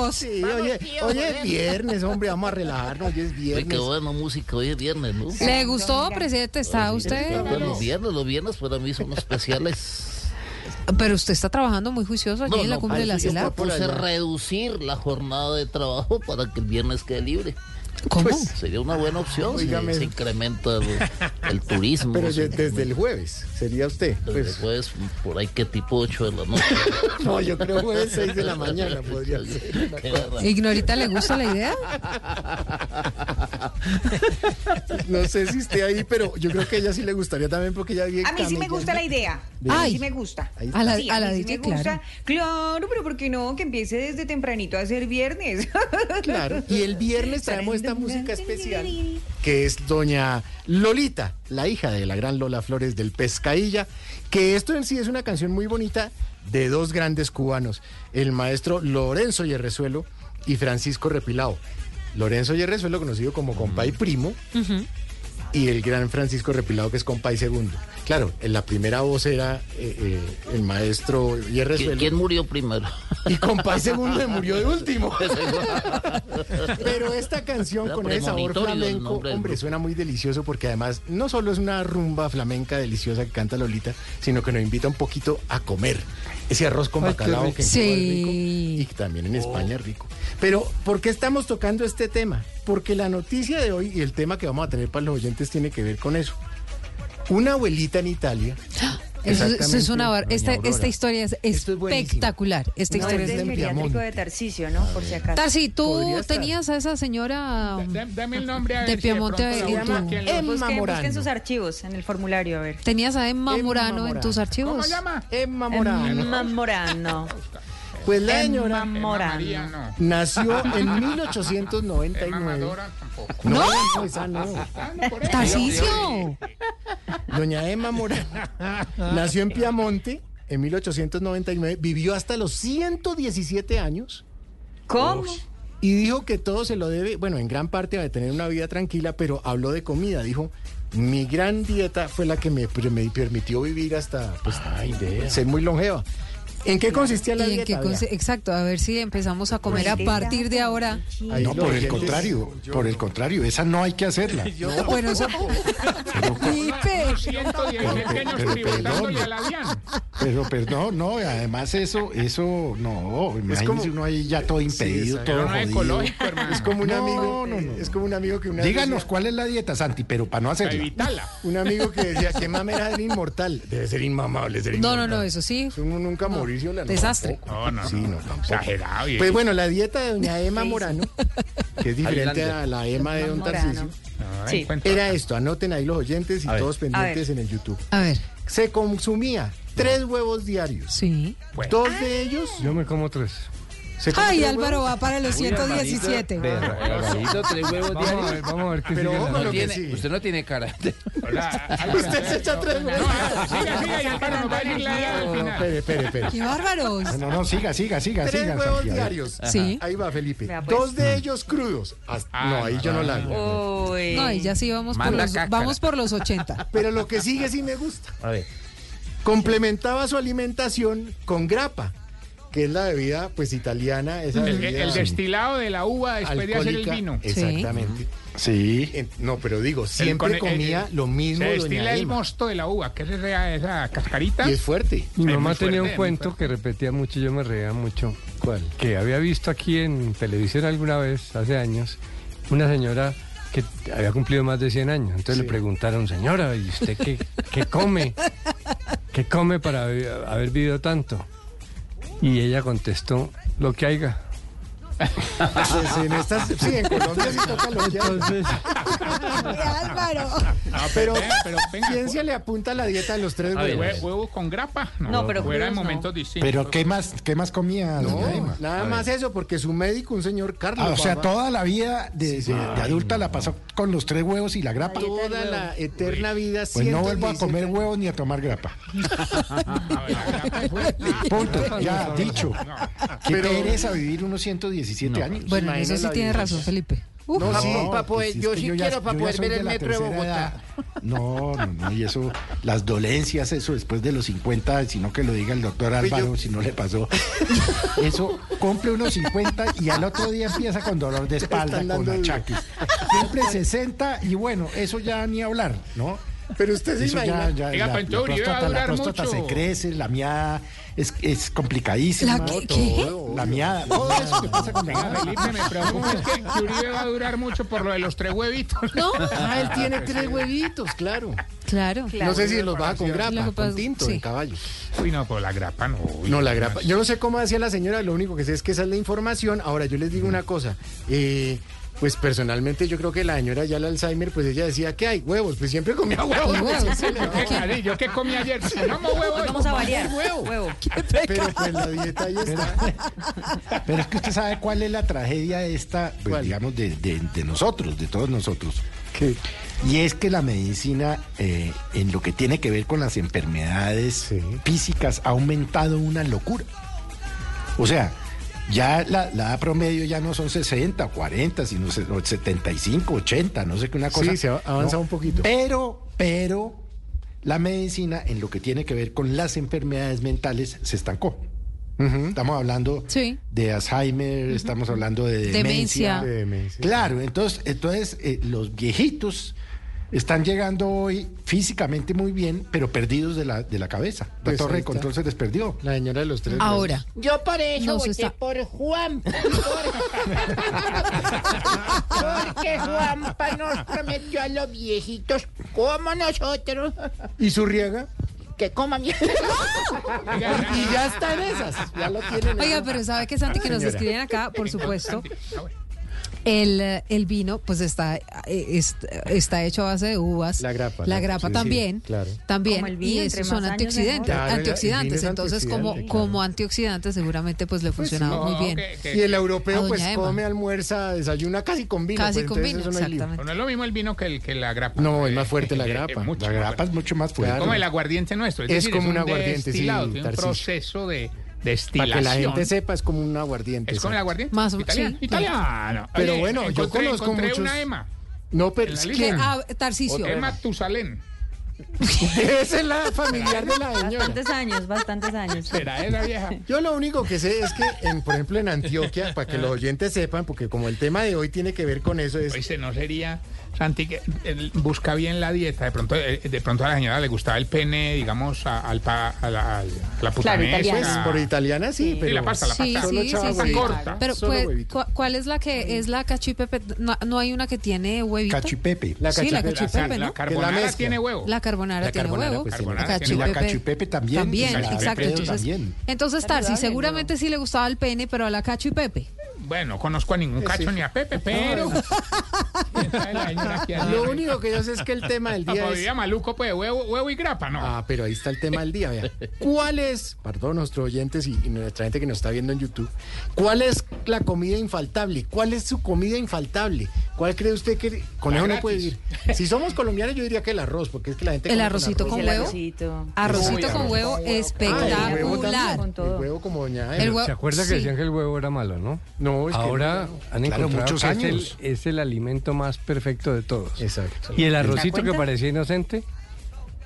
vamos que vamos.
Sí, oye, oye, es viernes, hombre, vamos a relajarnos, hoy es viernes.
qué bueno música, hoy es viernes, ¿no?
¿Le gustó, presidente? ¿Está usted?
Pues los viernes, los viernes para mí son especiales.
Pero usted está trabajando muy juicioso allí en la cumbre de la
yo
CELAC.
propuse reducir la jornada de trabajo para que el viernes quede libre.
¿Cómo?
sería una buena opción si se incrementa el, el turismo.
Pero de- desde el jueves, sería usted.
Desde
Pues,
jueves, por ahí que tipo 8 de la noche.
no, yo creo jueves 6 de la mañana podría ser.
¿Ignorita le gusta la idea?
No sé si esté ahí, pero yo creo que a ella sí le gustaría también porque ella vive
A mí sí me gusta la idea. A mí sí me gusta.
A la-
Sí,
a la
mí sí me gusta.
claro.
Claro, pero ¿por qué no? Que empiece desde tempranito a ser viernes.
Claro. Y el viernes traemos esta música especial que es doña Lolita, la hija de la gran Lola Flores del Pescadilla, que esto en sí es una canción muy bonita de dos grandes cubanos, el maestro Lorenzo Yerrezuelo y Francisco Repilao. Lorenzo Yerrezuelo, conocido como compay primo, y el gran Francisco Repilado, que es compay segundo. Claro, en la primera voz era eh, eh, el maestro Yerrezuelo.
¿Quién, quién murió primero?
Y compay segundo murió de último. Pero esta canción
Era
con ese sabor flamenco, hombre, suena muy delicioso porque además no solo es una rumba flamenca deliciosa que canta Lolita, sino que nos invita un poquito a comer ese arroz con
Ay,
bacalao que en Cuba es rico
Sí.
y también en España es rico. Pero, ¿por qué estamos tocando este tema? Porque la noticia de hoy y el tema que vamos a tener para los oyentes tiene que ver con eso. Una abuelita en Italia.
Eso, es- eso es una bar- esta, esta historia es
Esto es buenísimo.
espectacular. Esta historia es
del
geriátrico de Tarcisio, ¿no? Por si acaso.
Tarsi, tú
estar.
tenías a esa señora um,
Dame el nombre a
de
los-
Emma
Busquen, busquen
Morano.
sus archivos en el formulario, a ver.
tenías a Emma
Emma
Murano en
Morano.
tus archivos.
¿Cómo llama?
Emma Morano.
Emma Morano.
Pues la señora
Morano.
nació en 1899. No, no, esa no.
Tarcisio.
Doña Emma Morano nació en Piamonte en 1899, vivió hasta los 117 años.
¿Cómo?
Y dijo que todo se lo debe, bueno, en gran parte a tener una vida tranquila, pero habló de comida. Dijo, mi gran dieta fue la que me, me permitió vivir hasta pues, ser muy longeva. ¿En qué consistía la
¿Y en
dieta?
qué
Vea.
consi- Exacto, a ver si empezamos a comer a partir de ahora.
Ahí
No, por el contrario, por el contrario, esa no hay que hacerla.
Bueno, eso... Pipe.
117 años
Pero. Pero perdón, no, además eso, eso, no, imagínese
como-
uno ahí ya todo impedido,
exacto.
todo
no es
jodido.
Es como un
No,
amigo,
no, no.
es como un amigo que una
Díganos
decía-
cuál es la dieta, Santi, pero para no hacerla.
evitarla.
un amigo que decía que mamera era inmortal. Debe ser inmamable ser
No,
inmortal.
no, no, eso sí.
Uno nunca morirse o la no,
Desastre.
tampoco.
No, no,
Sí,
no,
tampoco.
Exagerado. y-
Pues bueno, la dieta de doña Emma Morano, que es diferente a la Emma de don. Tarcisio,
Sí.
encuentra-
era esto. Anoten ahí los oyentes y
A ver.
todos pendientes en el YouTube.
A ver,
Se consumía tres huevos diarios.
sí.
Bueno.
Dos de ellos.
Yo me como tres.
Ay,
tres
Álvaro
huevos.
va para los 117.
Alvarito, tres huevos
Vamos a ver, vamos a ver qué
Pero
sigue
ojo
la-
lo
No
que
tiene-
sigue.
usted no tiene carácter.
Usted se echa tres huevos.
No, siga, siga, y Álvaro nos va a decir la DIAN al
No, no,
final.
espere, espere, espere.
¡Qué bárbaros!
No, no, siga, siga, siga,
Tres
siga.
huevos
Santi, a ver.
diarios.
Sí.
Ahí va, Felipe.
Vea, pues.
Dos de ellos crudos. Hasta-
Ah,
no, ahí yo no la hago.
Uy.
No, y ya sí vamos por
Manda
los,
cácara.
vamos por los 80.
Pero lo que sigue sí me gusta.
A ver.
Complementaba su alimentación con grappa, que es la bebida pues italiana, esa
El,
bebida
el destilado de la uva después de hacer el vino.
Exactamente.
Sí.
No, pero digo, siempre
El
comía
el-
lo mismo
Se
doña
destila el
Emma.
mosto de la uva, que es esa, esa cascarita.
Y es fuerte.
Mi mamá
fuerte,
tenía un cuento que repetía mucho y yo me reía mucho.
¿Cuál?
Que había visto aquí en televisión alguna vez, hace años, una señora que había cumplido más de 100 años. Entonces
Sí.
le preguntaron, señora, ¿y usted qué, qué come? ¿Qué come para haber vivido tanto? Y ella contestó, lo que haya.
Pues en estas, sí, en Colombia sí toca lo.
Entonces,
Álvaro!
No,
Pero,
pero venga,
¿quién se le apunta a la dieta de los tres huevos?
hue- huevo con grapa. No,
No, pero
fuera
no.
momentos distintos.
Pero ¿qué más, qué más comía
No,
doña Emma?
nada más eso, porque su médico, un señor Carlos.
Ah, o sea, toda la vida de, de- de adulta la pasó con los tres huevos y la grapa.
toda la eterna vida
Pues no vuelvo a
117
comer huevos ni a tomar grapa. Punto, ya dicho. Qué pereza vivir unos 117 años.
Bueno, en eso sí tiene razón, Felipe. Uf.
No, sí,
pa' poder-
pues
yo sí
ya-
quiero
yo ya
poder
soy
ver el metro de Bogotá.
edad. No, no, no, y eso, las dolencias, eso después de los 50, sino que lo diga el doctor
Pues
Álvaro,
yo-
si no le pasó. Eso, cumple unos 50 y al otro día empieza con dolor de espalda, con achaques. Siempre 60 y bueno, eso ya ni hablar, ¿no?
Pero usted se
Eso
imagina.
ya, ya,
Oiga,
la, la próstata, la próstata
mucho.
se crece, la miada es, es complicadísima.
¿La qué? ¿Qué?
La miada, todo eso que pasa con la.
Felipe, me preocupa es que, que Uribe va a durar mucho por lo de los tres huevitos.
No,
Ah, él tiene tres huevitos, claro.
claro.
No sé si los baja con grapa, con tinto,
sí.
en caballo.
Uy, no, pues la grapa no. uy,
No, la grapa. Yo no sé cómo decía la señora, lo único que sé es que esa es la información. Ahora, yo les digo una cosa. eh, pues personalmente yo creo que la señora ya el Alzheimer, pues ella decía que hay huevos, pues siempre comía huevos.
Huevos.
Qué, yo qué comí ayer. Si no me huevo,
Hoy vamos a variar.
huevo.
Huevo.
Pero pues la dieta ahí está.
Pero es que usted sabe cuál es la tragedia esta, pues,
¿Cuál?
digamos, de, de- de nosotros, de todos nosotros.
¿Qué?
Y es que la medicina, eh, en lo que tiene que ver con las enfermedades
Sí.
físicas, ha aumentado una locura. O sea, ya la, la edad promedio ya no son 60 o 40, sino se- o 75, 80, no sé qué una cosa.
Sí, se ha avanzado
No.
un poquito.
Pero, pero, la medicina en lo que tiene que ver con las enfermedades mentales se estancó. Estamos hablando
Sí.
de Alzheimer, estamos hablando de
Demencia.
demencia.
De demencia.
Claro, entonces, entonces eh, los viejitos están llegando hoy físicamente muy bien, pero perdidos de la, de la cabeza. La
Pues
torre de control se les perdió.
La señora de los tres
Ahora,
Yo por eso
No,
voté
está-
por Juan. Porque Juanpa nos prometió a los viejitos como nosotros.
¿Y su riega?
que coman bien.
Y ya está en esas. Ya lo tienen.
oiga, pero ¿sabe qué, Santi? Que nos escriben acá, por supuesto, El, el vino, pues está, eh, es- está hecho a base de uvas.
La grapa,
La
la-
grapa
sí, sí,
también.
claro.
También.
Como el vino,
y
entre
esos son antioxidantes.
Claro,
antioxidantes.
es
Entonces, como,
antioxidante, claro.
como antioxidante, seguramente pues le
Pues
funcionaba
sí.
muy bien.
Y el
A
europeo pues
Emma.
come, almuerza, desayuna casi con vino.
Casi
pues,
con vino,
eso no
exactamente.
No es lo mismo el vino que, el, que la grapa.
No, es más fuerte la grapa.
mucho
La grapa es mucho más fuerte.
Claro.
Como el aguardiente nuestro. Es,
Es
decir,
como un
un
aguardiente, sí,
tiene un proceso de
Para
destilación.
que la gente sepa, es como un aguardiente.
¿Es como el aguardiente?
Más o-
italiano.
sí,
italiano.
Pero
Oye,
bueno, yo conozco
encontré
muchos-
una Emma.
No, pero es que
Ah, Tarcisio.
Emma Tusalén.
esa es la familiar de la señora.
Bastantes años, bastantes años.
¿Será esa vieja?
Yo lo único que sé es que, en, por ejemplo, en Antioquia, para que los oyentes sepan, porque como el tema de hoy tiene que ver con eso, es
Oíste, no sería, Santi, que busca bien la dieta. De pronto, eh, de pronto a la señora le gustaba el pene, digamos, a, al pa- a la, a la putanesca.
pues, por italiana sí,
Sí,
pero
la pasta, la
Sí,
pasta.
Solo
sí, sí, sí.
corta.
Pero
Solo
pues,
huevito.
¿cu- ¿cuál es la que es la cachipepe? No, no hay una que tiene huevito.
Cachipepe.
La
Sí, la
cachipepe.
cachipepe,
La
¿no?
carbonara tiene huevo.
La carbonara
La
tiene
carbonara,
huevo.
pues,
la
Y la cachipepe también.
También, exacto.
cachipepe
Entonces, entonces Tarsi, seguramente sí le gustaba el pene, pero a la cacho
Bueno, conozco a ningún cacho ni a Pepe, pero.
Lo único que yo sé es que el tema del día es...
maluco, pues, huevo, huevo y grapa, ¿no?
Ah, pero ahí está el tema del día, vea. ¿Cuál es, para todos nuestros oyentes y, y nuestra gente que nos está viendo en YouTube, cuál es la comida infaltable? ¿Cuál es su comida infaltable? ¿Cuál cree usted que con eso no puede vivir? Si somos colombianos, yo diría que el arroz, porque es que la gente
El arrocito
arroz.
con
El
huevo.
arrocito.
Arrocito
Uy,
con
arroz
huevo
Ah, el huevo
espectacular.
también, el huevo como doña
El
Eva.
huevo-
¿Se acuerda que
sí.
decían que el huevo era malo, no?
No, es
Ahora han
Claro,
encontrado
muchos
que es el,
años.
es el alimento más perfecto de todos.
Exacto.
Y el arrocito que parecía inocente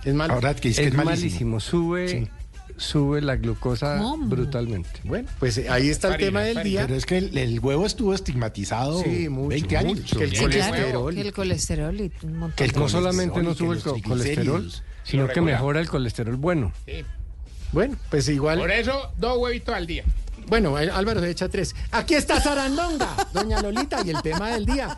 Es malo.
Ahora que
es,
dice que es
malísimo.
malísimo.
Sube,
Sí.
sube la glucosa
¿Cómo?
brutalmente.
Bueno, pues eh, ahí está el
Farina,
tema del
farina.
día.
Pero es que el, el huevo estuvo estigmatizado
Sí, mucho,
20 años.
mucho. Que el
Sí,
colesterol.
claro, que el colesterol y un montón
Que el
de
No solamente no sube el colesterol, sino que mejora el colesterol bueno.
Sí.
Bueno, pues igual.
Por eso, dos huevitos al día.
Bueno, eh, Álvaro se echa tres. Aquí está Sarandonga, doña Lolita, y el tema del día.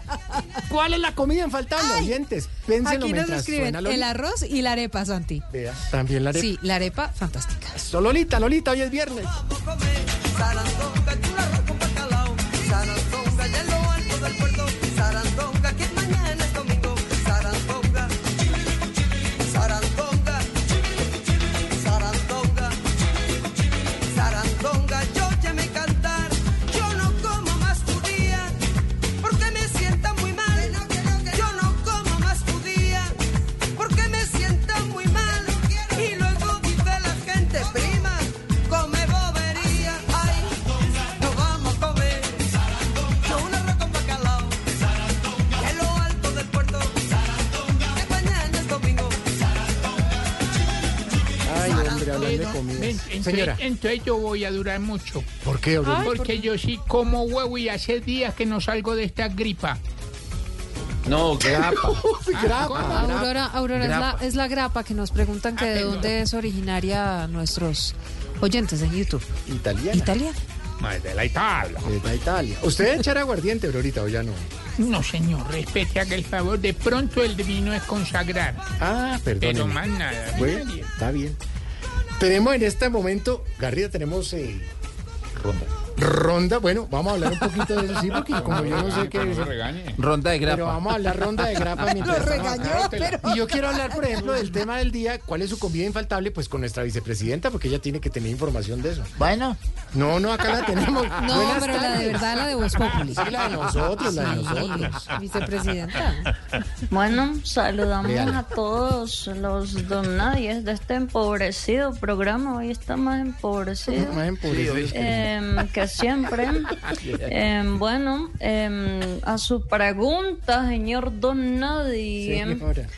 ¿Cuál es la comida infaltable, oyentes? Pénsenlo
Aquí nos
mientras
escriben
suena
el arroz y la arepa, Santi.
Vea, también la arepa.
Sí, la arepa, fantástica.
Eso, Lolita, Lolita, hoy es viernes.
Sarandonga, churrasco con
Señora,
entonces yo voy a durar mucho.
¿por qué, Aurelio?
Porque yo sí como huevo y hace días que no salgo de esta gripa.
No, grapa.
Grapa.
Aurora, Aurora es, la,
Grapa.
es la grapa que nos preguntan que
Ah,
de dónde es originaria nuestros oyentes en YouTube.
Italiana.
Italiana.
De la Italia.
De Italia. ¿Usted echar aguardiente, Aurorita, o ya no?
No, señor, respete aquel favor. De pronto el vino es consagrar.
Ah, perdón.
Pero más nada.
Bueno, está bien. Tenemos en este momento, Garrida, tenemos eh,
Ronda.
Ronda. Bueno, vamos a hablar un poquito de eso, sí, porque como yo no sé qué.
No se regañe.
Ronda de grapa.
Pero vamos a hablar ronda de grapa mientras estamos acá.
pero-
Y yo quiero hablar, por ejemplo, del tema del día, cuál es su comida infaltable, pues con nuestra vicepresidenta, porque ella tiene que tener información de eso.
Bueno,
No, no, acá la tenemos.
No,
Buenas
pero la de verdad, la de Voz Populi.
Sí, la de nosotros, la de nosotros.
Vicepresidenta.
Bueno, saludamos a todos los don nadies de este empobrecido programa. Hoy está más empobrecido.
Más empobrecidos que-
Em, siempre. Em, bueno, em, a su pregunta, señor Don Nadie.
Señora.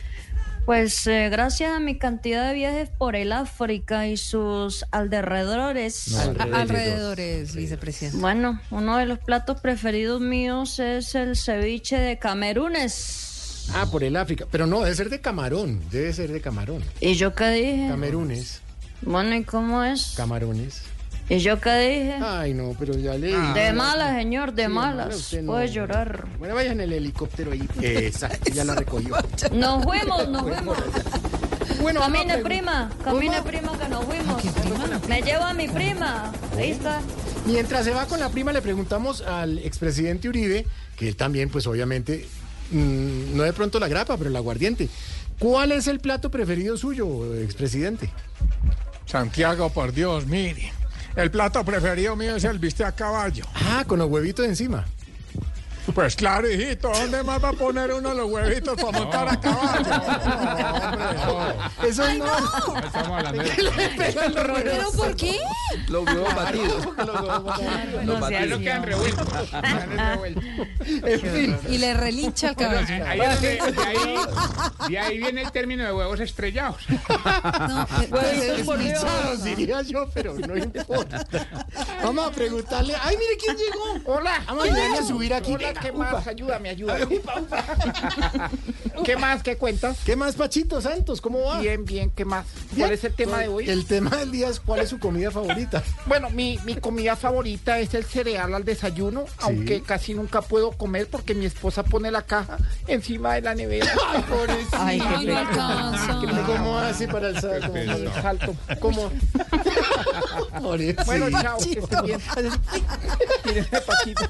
Pues eh, gracias a mi cantidad de viajes por el África y sus alrededores.
Alrededores, vicepresidenta.
Bueno, uno de los platos preferidos míos es el ceviche de Camerunes.
Ah, por el África. Pero no, debe ser de camarón. Debe ser de camarón.
¿Y yo qué dije?
Camerunes.
Bueno, ¿y cómo es?
Camarones.
¿Y yo qué dije?
Ay, no, pero ya le.
De malas, señor, de
Sí,
malas.
usted no.
Puede llorar.
Bueno, vaya en el helicóptero ahí. Exacto, ya la recogió.
Nos fuimos, nos fuimos.
Bueno,
Camine, prima. Camine, prima, que nos fuimos. Me lleva a mi prima. Ahí está.
Mientras se va con la prima, le preguntamos al expresidente Uribe, que él también, pues obviamente, mm, no de pronto la grapa, pero el aguardiente. ¿Cuál es el plato preferido suyo, expresidente?
Santiago, por Dios, mire. El plato preferido mío es el bistec a caballo.
Ah, con los huevitos encima.
Pues claro, hijito, ¿dónde más va a poner uno los huevitos para montar a caballo?
Eso no.
Estamos hablando de...
¿Pero por qué?
Los huevos batidos. Los
Ya
batidos.
no quedan revueltos. Quedan revueltos.
En fin.
Y le relincha el caballo.
Ahí es donde- de, ahí, de ahí viene el término de huevos estrellados.
No,
Huevitos por Dios.
Desdichados, diría yo, pero no importa. Vamos a preguntarle. ¡Ay, mire quién llegó!
Hola.
Vamos a subir aquí.
Hola, ¿qué
Upa.
más? Ayúdame, ayúdame. ¿Qué más? ¿Qué cuentas?
¿Qué más, Pachito Santos? ¿Cómo va?
Bien, bien, ¿qué más?
Bien.
¿Cuál es el tema de hoy?
El tema del día es cuál es su comida favorita.
Bueno, mi, mi comida favorita es el cereal al desayuno, aunque casi nunca puedo comer porque mi esposa pone la caja encima de la nevera.
Ay, pobrecito.
Ay, qué
no alcanza.
¿Cómo hace para el sábado?
Para el salto.
¿Cómo?
Bueno, chao, que estén bien. Tírenme, Paquito.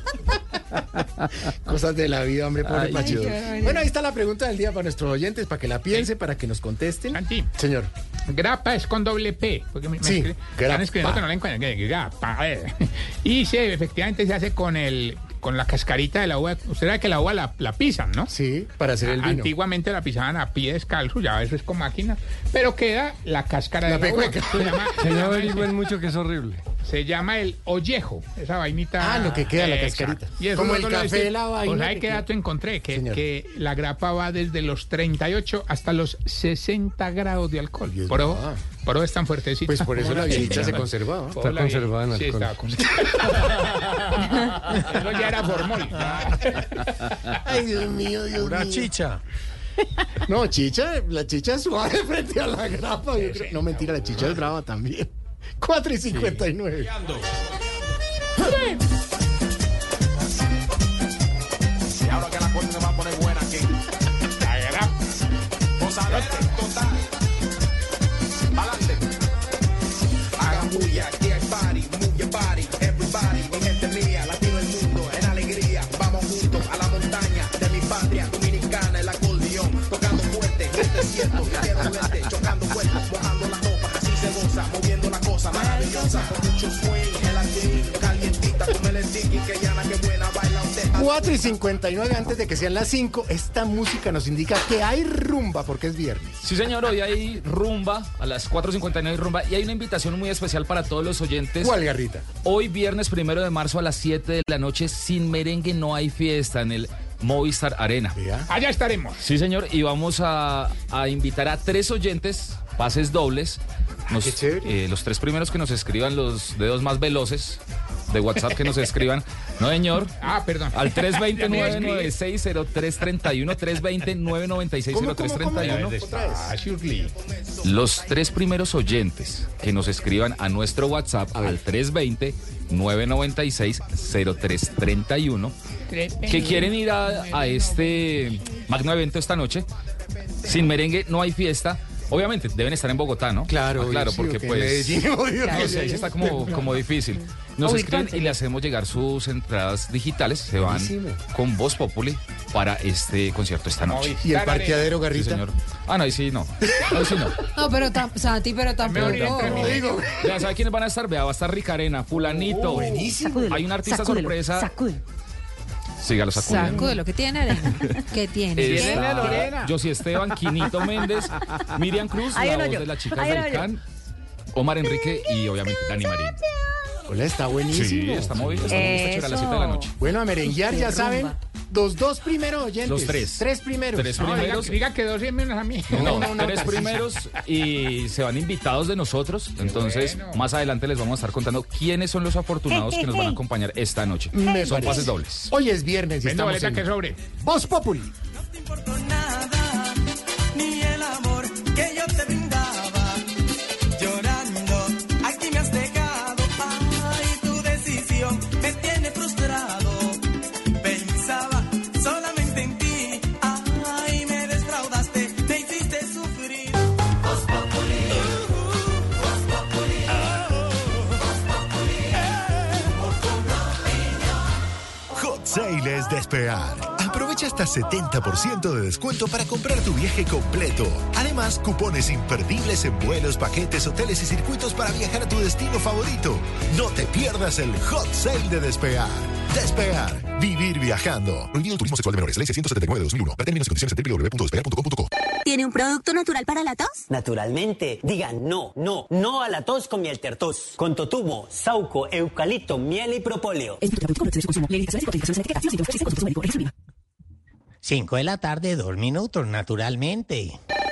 Cosas de la vida, hombre, pobre
Ay,
Pachito. Bueno, ahí está la pregunta del día para nuestros oyentes, para que la piensen, para que nos contesten.
Santi,
Señor.
grapa es con doble P. Porque me, me
Sí,
escri-
grapa.
están escribiendo que no la encuentran. Grapa. Y se, efectivamente se hace con el con la cascarita de la uva. Usted sabe que la uva la, la pisan, ¿no?
Sí, para hacer el vino.
Antiguamente la pisaban a pie descalzo, ya eso es con máquina, pero queda la cáscara
La
de la uva.
pecueca.
Se llama, se llama-
averigüen mucho que es horrible.
Se llama el ollejo, esa vainita.
Ah, lo que queda, la
Eh,
cascarita.
Y eso
Como el café, la vaina
Pues ahí
que
qué
queda.
dato encontré, que, que la grapa va desde los 38 hasta los 60 grados de alcohol.
Verdad.
por eso es tan fuertecita.
Pues por eso la chicha se conservaba.
Está
la
conservada en
Sí,
alcohol.
estaba conservada. Eso ya era formol.
Ay, Dios mío, Dios mío.
chicha.
No, chicha, la chicha es suave frente a la grapa. yo creo. No, mentira, la chicha es brava también. 4 y 59.
Y
4 y 59 antes de que sean las 5, esta música nos indica que hay rumba porque es viernes.
Sí, señor, hoy hay rumba, a las 4.59 hay rumba, y hay una invitación muy especial para todos los oyentes.
¿Cuál, Garrita?
Hoy, viernes primero de marzo a las 7 de la noche, sin merengue no hay fiesta en el Movistar Arena.
Allá estaremos.
Sí, señor, y vamos a, a invitar a tres oyentes, pases dobles. Nos- eh, los tres primeros que nos escriban los dedos más veloces de WhatsApp que nos escriban. No, señor.
Ah, perdón.
Al
Ya me escribí.
320-996-0331, 320-996-0331.
Ah, Shirley.
Los tres primeros oyentes que nos escriban a nuestro WhatsApp al 320-996-0331 que quieren ir a, a este magno evento esta noche. Sin merengue no hay fiesta. Obviamente deben estar en Bogotá, ¿no? Claro, claro,
sí,
porque pues
Medellín, obvio.
no sé, está como, como difícil. Nos escriben y le hacemos llegar sus entradas digitales. Se van
Buenísimo.
con Voz Populi para este concierto esta noche.
¿Y el parqueadero,
Sí,
Garrita?
señor. Ah, no, ahí sí no. Ahí sí no.
No, pero tam- Santi, pero tampoco.
Ya sabe quiénes van a estar. Vea, va a estar Ricarena, Fulanito.
buenísimo.
Hay una artista
Sacúdelo,
sorpresa.
sacúdelo.
Sígalo sacudiendo.
Saco de lo que tiene arena. ¿Qué tiene?
Está Josie Esteban, Quinito Méndez, Miriam Cruz, la
un
voz de las chicas
hay un
del. CAN, Omar Enrique y obviamente Dani Marín.
Hola, está buenísimo.
Sí, está muy, está muy está chévere a las 7 de la noche.
Bueno, a merenguear, ya saben, los dos primeros oyentes.
Los tres.
Tres primeros.
Tres
No, diga- que dos y menos a mí.
No, tres primeros y se van invitados de nosotros. Entonces, más adelante les vamos a estar contando quiénes son los afortunados que nos van a acompañar esta noche.
Me
Son
parece.
pases dobles.
Hoy es viernes y
Vendo
estamos
boleta
en
que sobre.
Voz Populi.
ni
despegar. Aprovecha hasta 70% de descuento para comprar tu viaje completo. Además, cupones imperdibles en vuelos, paquetes, hoteles y circuitos para viajar a tu destino favorito. No te pierdas el Hot Sale de despegar. Despegar. Vivir viajando. Prohibido el turismo sexual de menores. Ley 679 de 2001. Para términos y condiciones en www.despegar.com.co.
¿Tiene un producto natural para la tos?
Naturalmente, digan no, no, no a la tos con miel tertos. Con totumo, sauco, eucalipto, miel y propóleo.
5 de la tarde, dos minutos, naturalmente.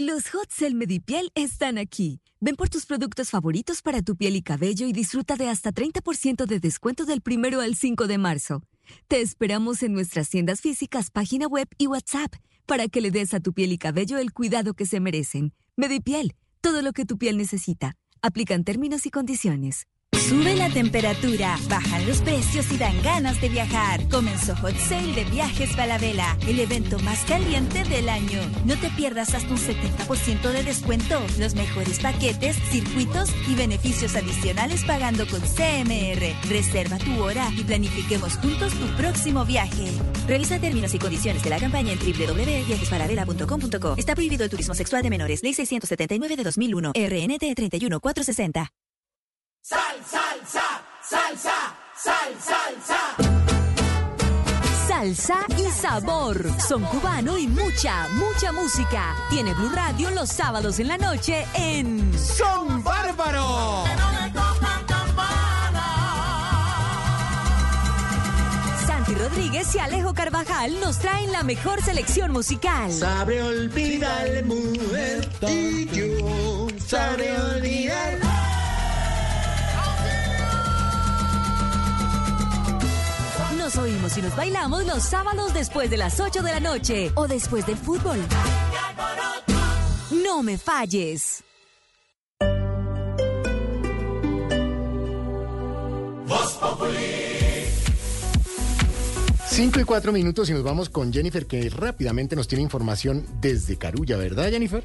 Los Hot Cell Medipiel están aquí. Ven por tus productos favoritos para tu piel y cabello y disfruta de hasta 30% de descuento del primero al 5 de marzo. Te esperamos en nuestras tiendas físicas, página web y WhatsApp para que le des a tu piel y cabello el cuidado que se merecen. Medipiel, todo lo que tu piel necesita. Aplican términos y condiciones.
Sube la temperatura, bajan los precios y dan ganas de viajar. Comenzó Hot Sale de Viajes Falabella, el evento más caliente del año. No te pierdas hasta un 70% de descuento, los mejores paquetes, circuitos y beneficios adicionales pagando con CMR. Reserva tu hora y planifiquemos juntos tu próximo viaje. Revisa términos y condiciones de la campaña en www.viajesfalabella.com.co. Está prohibido el turismo sexual de menores. Ley 679 de 2001. RNT 31460.
Sal, salsa, salsa, sal, salsa.
Salsa y sabor. Son cubano y mucha, mucha música. Tiene Blue Radio los sábados en la noche en
Son Bárbaro.
Santi Rodríguez y Alejo Carvajal nos traen la mejor selección musical.
Sabe olvidar, mujer, y yo sabré olvidar.
Nos oímos y nos bailamos los sábados después de las 8 de la noche o después del fútbol. No me falles.
Voz Populi.
5 y 4 minutos y nos vamos con Jennifer, que rápidamente nos tiene información desde Carulla, ¿verdad, Jennifer?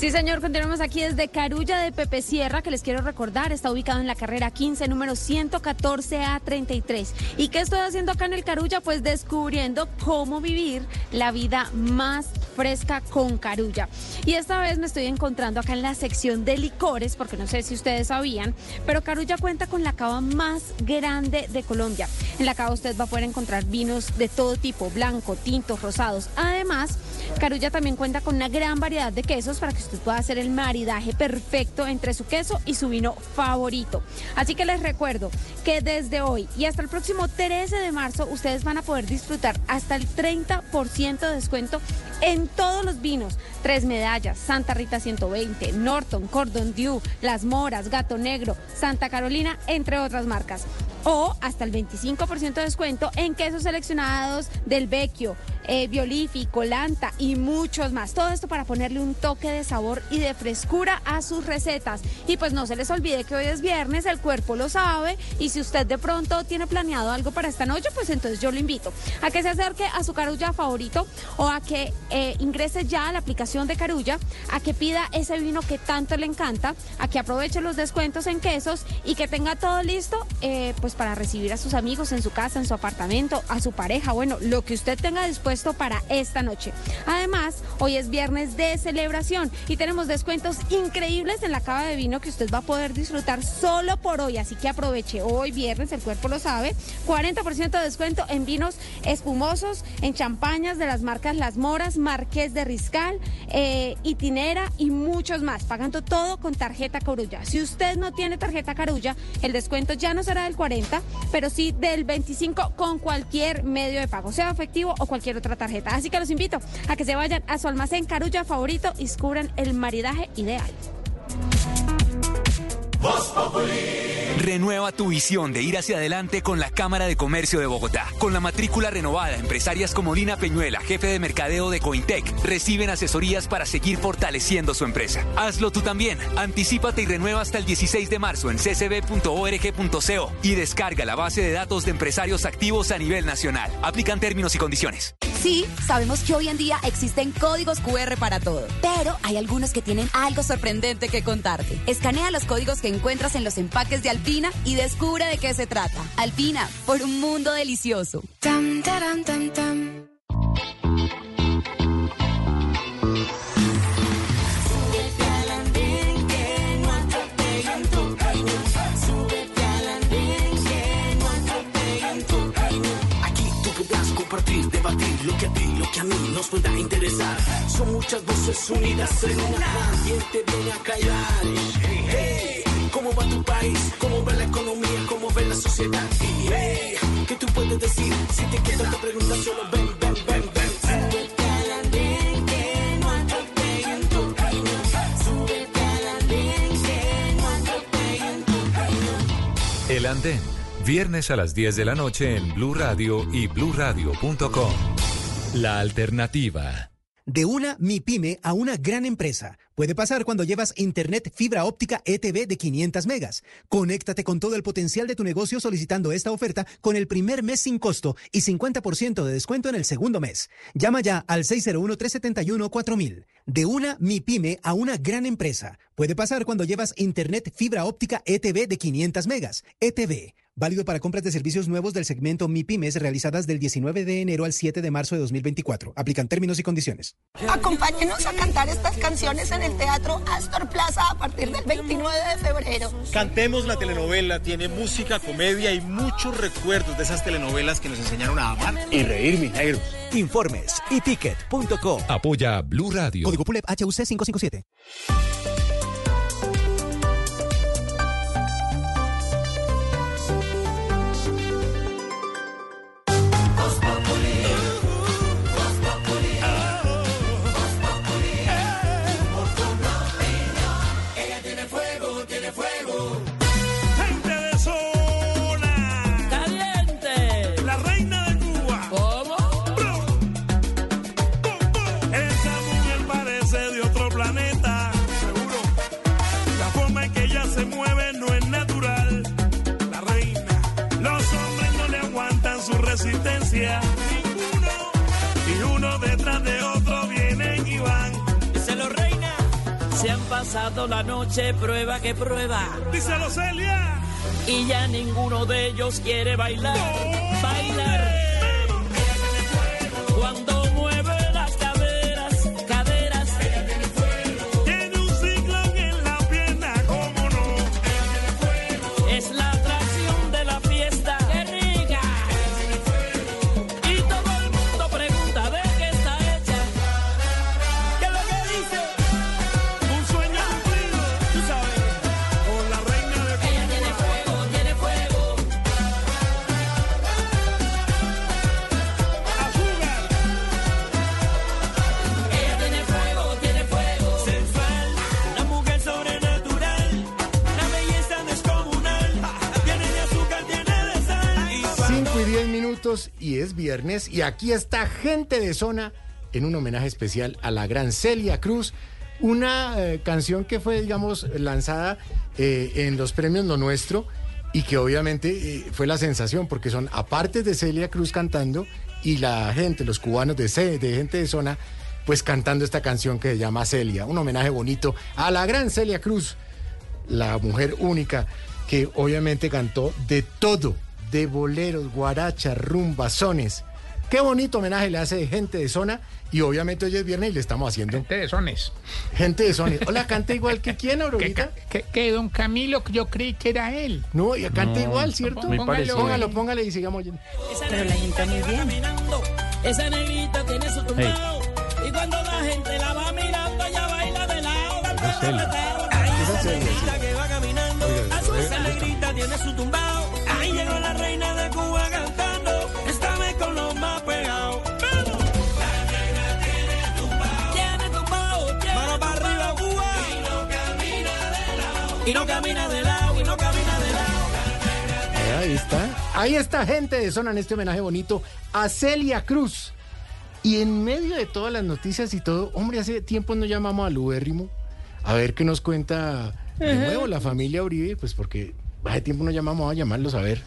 Sí, señor, continuamos aquí desde Carulla de Pepe Sierra, que les quiero recordar, está ubicado en la carrera 15, número 114 a 33. ¿Y qué estoy haciendo acá en el Carulla? Pues descubriendo cómo vivir la vida más fresca con Carulla. Y esta vez me estoy encontrando acá en la sección de licores, porque no sé si ustedes sabían, pero Carulla cuenta con la cava más grande de Colombia. En la cava usted va a poder encontrar vinos de todo tipo, blanco, tintos, rosados. Además, Carulla también cuenta con una gran variedad de quesos para que usted pueda hacer el maridaje perfecto entre su queso y su vino favorito. Así que les recuerdo que desde hoy y hasta el próximo 13 de marzo ustedes van a poder disfrutar hasta el 30% de descuento en todos los vinos. Tres medallas, Santa Rita 120, Norton, Cordon Dew, Las Moras, Gato Negro, Santa Carolina, entre otras marcas. O hasta el 25% de descuento en quesos seleccionados del Vecchio, eh, Biolifi, Colanta y muchos más. Todo esto para ponerle un toque de sabor y de frescura a sus recetas. Y pues no se les olvide que hoy es viernes, el cuerpo lo sabe. Y si usted de pronto tiene planeado algo para esta noche, pues entonces yo lo invito a que se acerque a su carulla favorito o a que eh, ingrese ya a la aplicación de Carulla, a que pida ese vino que tanto le encanta, a que aproveche los descuentos en quesos y que tenga todo listo, eh, pues para recibir a sus amigos en su casa, en su apartamento, a su pareja, bueno, lo que usted tenga dispuesto para esta noche. Además, hoy es viernes de celebración y tenemos descuentos increíbles en la cava de vino que usted va a poder disfrutar solo por hoy, así que aproveche hoy viernes, el cuerpo lo sabe, 40% de descuento en vinos espumosos, en champañas de las marcas Las Moras, Marqués de Riscal, eh, Itinera y muchos más, pagando todo con tarjeta Carulla. Si usted no tiene tarjeta Carulla, el descuento ya no será del 40, pero sí del 25 con cualquier medio de pago, sea efectivo o cualquier otra tarjeta. Así que los invito a que se vayan a su almacén Carulla favorito y descubran el maridaje ideal.
Renueva tu visión de ir hacia adelante con la Cámara de Comercio de Bogotá. Con la matrícula renovada, empresarias como Lina Peñuela, jefe de mercadeo de Cointec, reciben asesorías para seguir fortaleciendo su empresa. Hazlo tú también. Anticípate y renueva hasta el 16 de marzo en ccb.org.co y descarga la base de datos de empresarios activos a nivel nacional. Aplican términos y condiciones.
Sí, sabemos que hoy en día existen códigos QR para todo, pero hay algunos que tienen algo sorprendente que contarte. Escanea los códigos que encuentras en los empaques de Alpina y descubre de qué se trata. Alpina, por un mundo delicioso.
Lo que a ti, lo que a mí nos pueda interesar. Son muchas voces unidas en una. ¿Quién te viene a callar? Hey, ¿cómo va tu país? ¿Cómo va la economía? ¿Cómo va la sociedad? Hey, ¿qué tú puedes decir? Si te quedas te preguntas solo ven, ven, ven, ven.
Camino.
El Andén, viernes a las 10 de la noche en Blue Radio y bluradio.com. La alternativa.
De una MIPYME a una gran empresa. Puede pasar cuando llevas Internet fibra óptica ETV de 500 megas. Conéctate con todo el potencial de tu negocio solicitando esta oferta con el primer mes sin costo y 50% de descuento en el segundo mes. Llama ya al 601-371-4000. De una MIPYME a una gran empresa. Puede pasar cuando llevas Internet fibra óptica ETV de 500 megas. ETV. Válido para compras de servicios nuevos del segmento MIPYMES realizadas del 19 de enero al 7 de marzo de 2024. Aplican términos y condiciones.
Acompáñenos a cantar estas canciones en el Teatro Astor Plaza a partir del 29 de febrero.
Cantemos la telenovela, tiene música, comedia y muchos recuerdos de esas telenovelas que nos enseñaron a amar y reír, mis negros.
Informes y ticket.co.
Apoya Blue Radio.
Código PULEP HUC 557.
Pasado la noche prueba que prueba.
Díselo, Celia.
Y ya ninguno de ellos quiere bailar. Bailar. Y
aquí está gente de zona en un homenaje especial a la gran Celia Cruz, una eh, canción que fue, digamos, lanzada eh, en los premios Lo Nuestro y que obviamente eh, fue la sensación porque son aparte de Celia Cruz cantando y la gente, los cubanos de, de gente de zona, pues cantando esta canción que se llama Celia, un homenaje bonito a la gran Celia Cruz la mujer única que obviamente cantó de todo, de boleros, guarachas, rumbazones. Qué bonito homenaje le hace gente de zona y obviamente hoy es viernes y le estamos haciendo
Gente de sones.
gente de zona. Hola, canta igual que quién,
Que,
Aurorita.
que, que don Camilo, yo creí que era él.
No, y canta
No,
igual, ¿cierto?
muy parecido.
Póngalo, póngale y sigamos oyendo.
Pero la gente muy bien. Esa negrita tiene su tumbao. Y cuando la gente la va mirando, ella baila de lado.
es Esa es
esa negrita que va caminando.
Oiga,
a su negrita tiene su tumbao. Y no camina de lado. Y no camina de lado. Lado.
Ahí está. Ahí está gente de zona en este homenaje bonito a Celia Cruz. Y en medio de todas las noticias y todo, hombre, hace tiempo no llamamos al Ubérrimo. A ver qué nos cuenta de nuevo la familia Uribe, pues porque hace tiempo no llamamos a llamarlos a ver.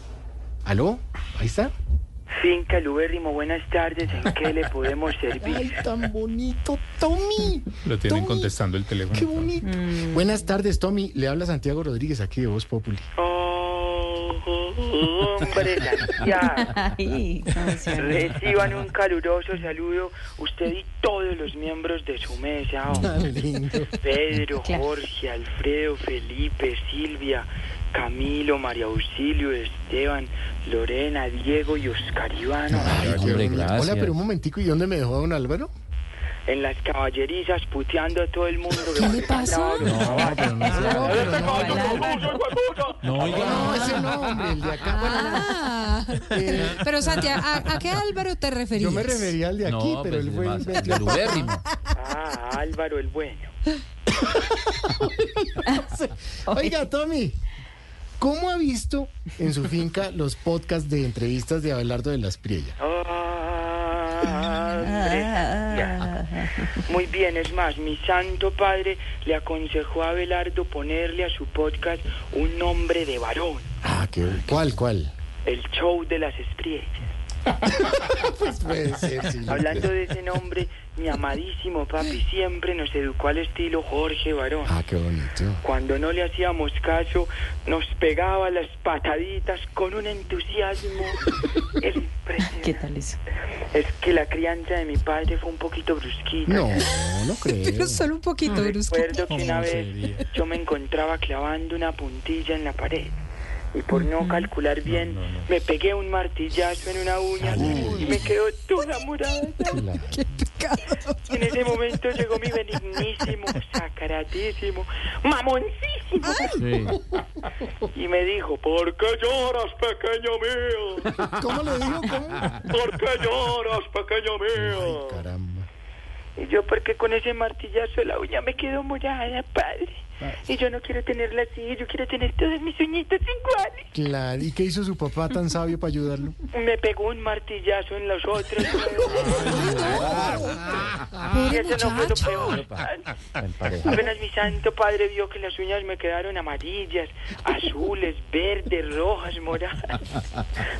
¿Aló? Ahí está.
Finca Lubérrimo, buenas tardes. ¿En qué le podemos
Ay,
servir?
tan bonito, Tommy.
Lo tienen
Tommy,
contestando el teléfono.
Qué bonito. Buenas tardes, Tommy. Le habla Santiago Rodríguez aquí de Voz Populi.
Oh, hombre, Santiago. Reciban un caluroso saludo usted y todos los miembros de su mesa. hombre. Pedro, Jorge, Alfredo, Felipe, Silvia, Camilo, María Auxilio, Esteban, Lorena, Diego y Oscar Iván.
Hombre, Hola, pero un momentico, ¿y dónde me dejó don Álvaro?
En las caballerizas puteando a todo el mundo.
¿Qué le pasa?
No,
pero no,
No,
ese no, hombre, el de acá. Bueno,
Ah, pero Santiago, ¿a, a qué Álvaro te referías?
yo me refería al de aquí,
No,
pero
pues,
él fue
más,
el
del ubérrimo.
Ah, Álvaro el bueno.
Oiga, Tommy, ¿cómo ha visto en su finca los podcasts de entrevistas de Abelardo de las Priellas?
Ah. Muy bien, es más, mi santo padre le aconsejó a Abelardo ponerle a su podcast un nombre de varón,
Ah, ¿qué, ¿cuál, cuál?
el show de las estrellas.
Pues puede ser, sí.
Hablando de ese nombre, mi amadísimo papi siempre nos educó al estilo Jorge Varón.
Ah, qué bonito.
Cuando no le hacíamos caso, nos pegaba las pataditas con un entusiasmo impresionante.
¿Qué tal eso?
Es que la crianza de mi padre fue un poquito brusquita.
No, no creo.
Pero solo un poquito, Brusco.
Recuerdo que una vez yo me encontraba clavando una puntilla en la pared y por no calcular bien me pegué un martillazo en una uña y me quedó toda morada. En ese momento llegó mi benignísimo, sacratísimo, mamoncísimo y me dijo, ¿por qué lloras, pequeño mío?
¿Cómo le dijo? ¿Cómo?
¿Por qué lloras, pequeño mío?
Caramba.
Y yo porque con ese martillazo la uña me quedó morada, padre. Y yo no quiero tenerla así, yo quiero tener todas mis uñitas iguales.
Claro, ¿y qué hizo su papá tan sabio para ayudarlo?
Me pegó un martillazo en los otros. eso no fue lo peor. Apenas mi santo padre vio que las uñas me quedaron amarillas, azules, verdes, rojas, moradas.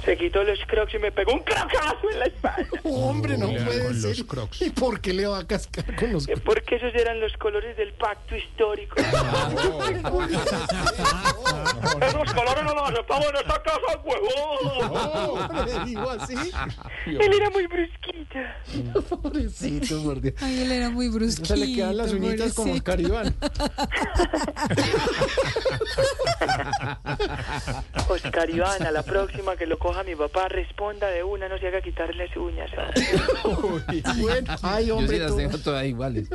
Se quitó los crocs y me pegó un crocazo en la espalda.
Hombre, no puede ser.
los Crocs?
¿Y por qué le va a cascar con los crocs?
Porque esos eran los colores del pacto histórico. Esos colores no los aceptamos en esta casa, huevón.
Hombre, le digo así.
Él era muy brusquita.
Pobrecito, por Dios.
Él era muy brusquito.
Se le quedan las uñitas como. Oscar Iván.
Oscar Iván, a la próxima que lo coja mi papá, responda de una, no se haga quitar las uñas.
Uy, bueno. Ay,
Yo sí
hombre,
las tengo todas iguales.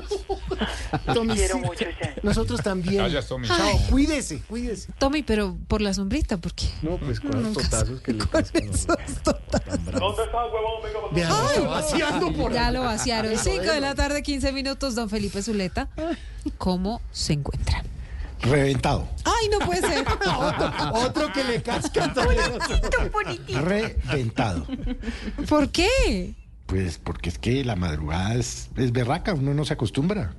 Tommy,
quiero
sí.
mucho, Sam.
Nosotros también.
Gracias, Tommy.
Chao, cuídese, cuídese.
Tommy, pero por la sombrita, ¿por qué?
No, pues con los totazos que le
esos totazos.
¿Dónde está el huevón? Venga,
vaciando por
Ya lo vaciaron. 5 de la tarde, 15 minutos, don Felipe Zuleta. ¿Cómo se encuentra?
Reventado.
Ay, no puede ser.
Otro, otro que le casca también.
Reventado.
¿Por qué?
Pues porque es que la madrugada es, es berraca, uno no se acostumbra.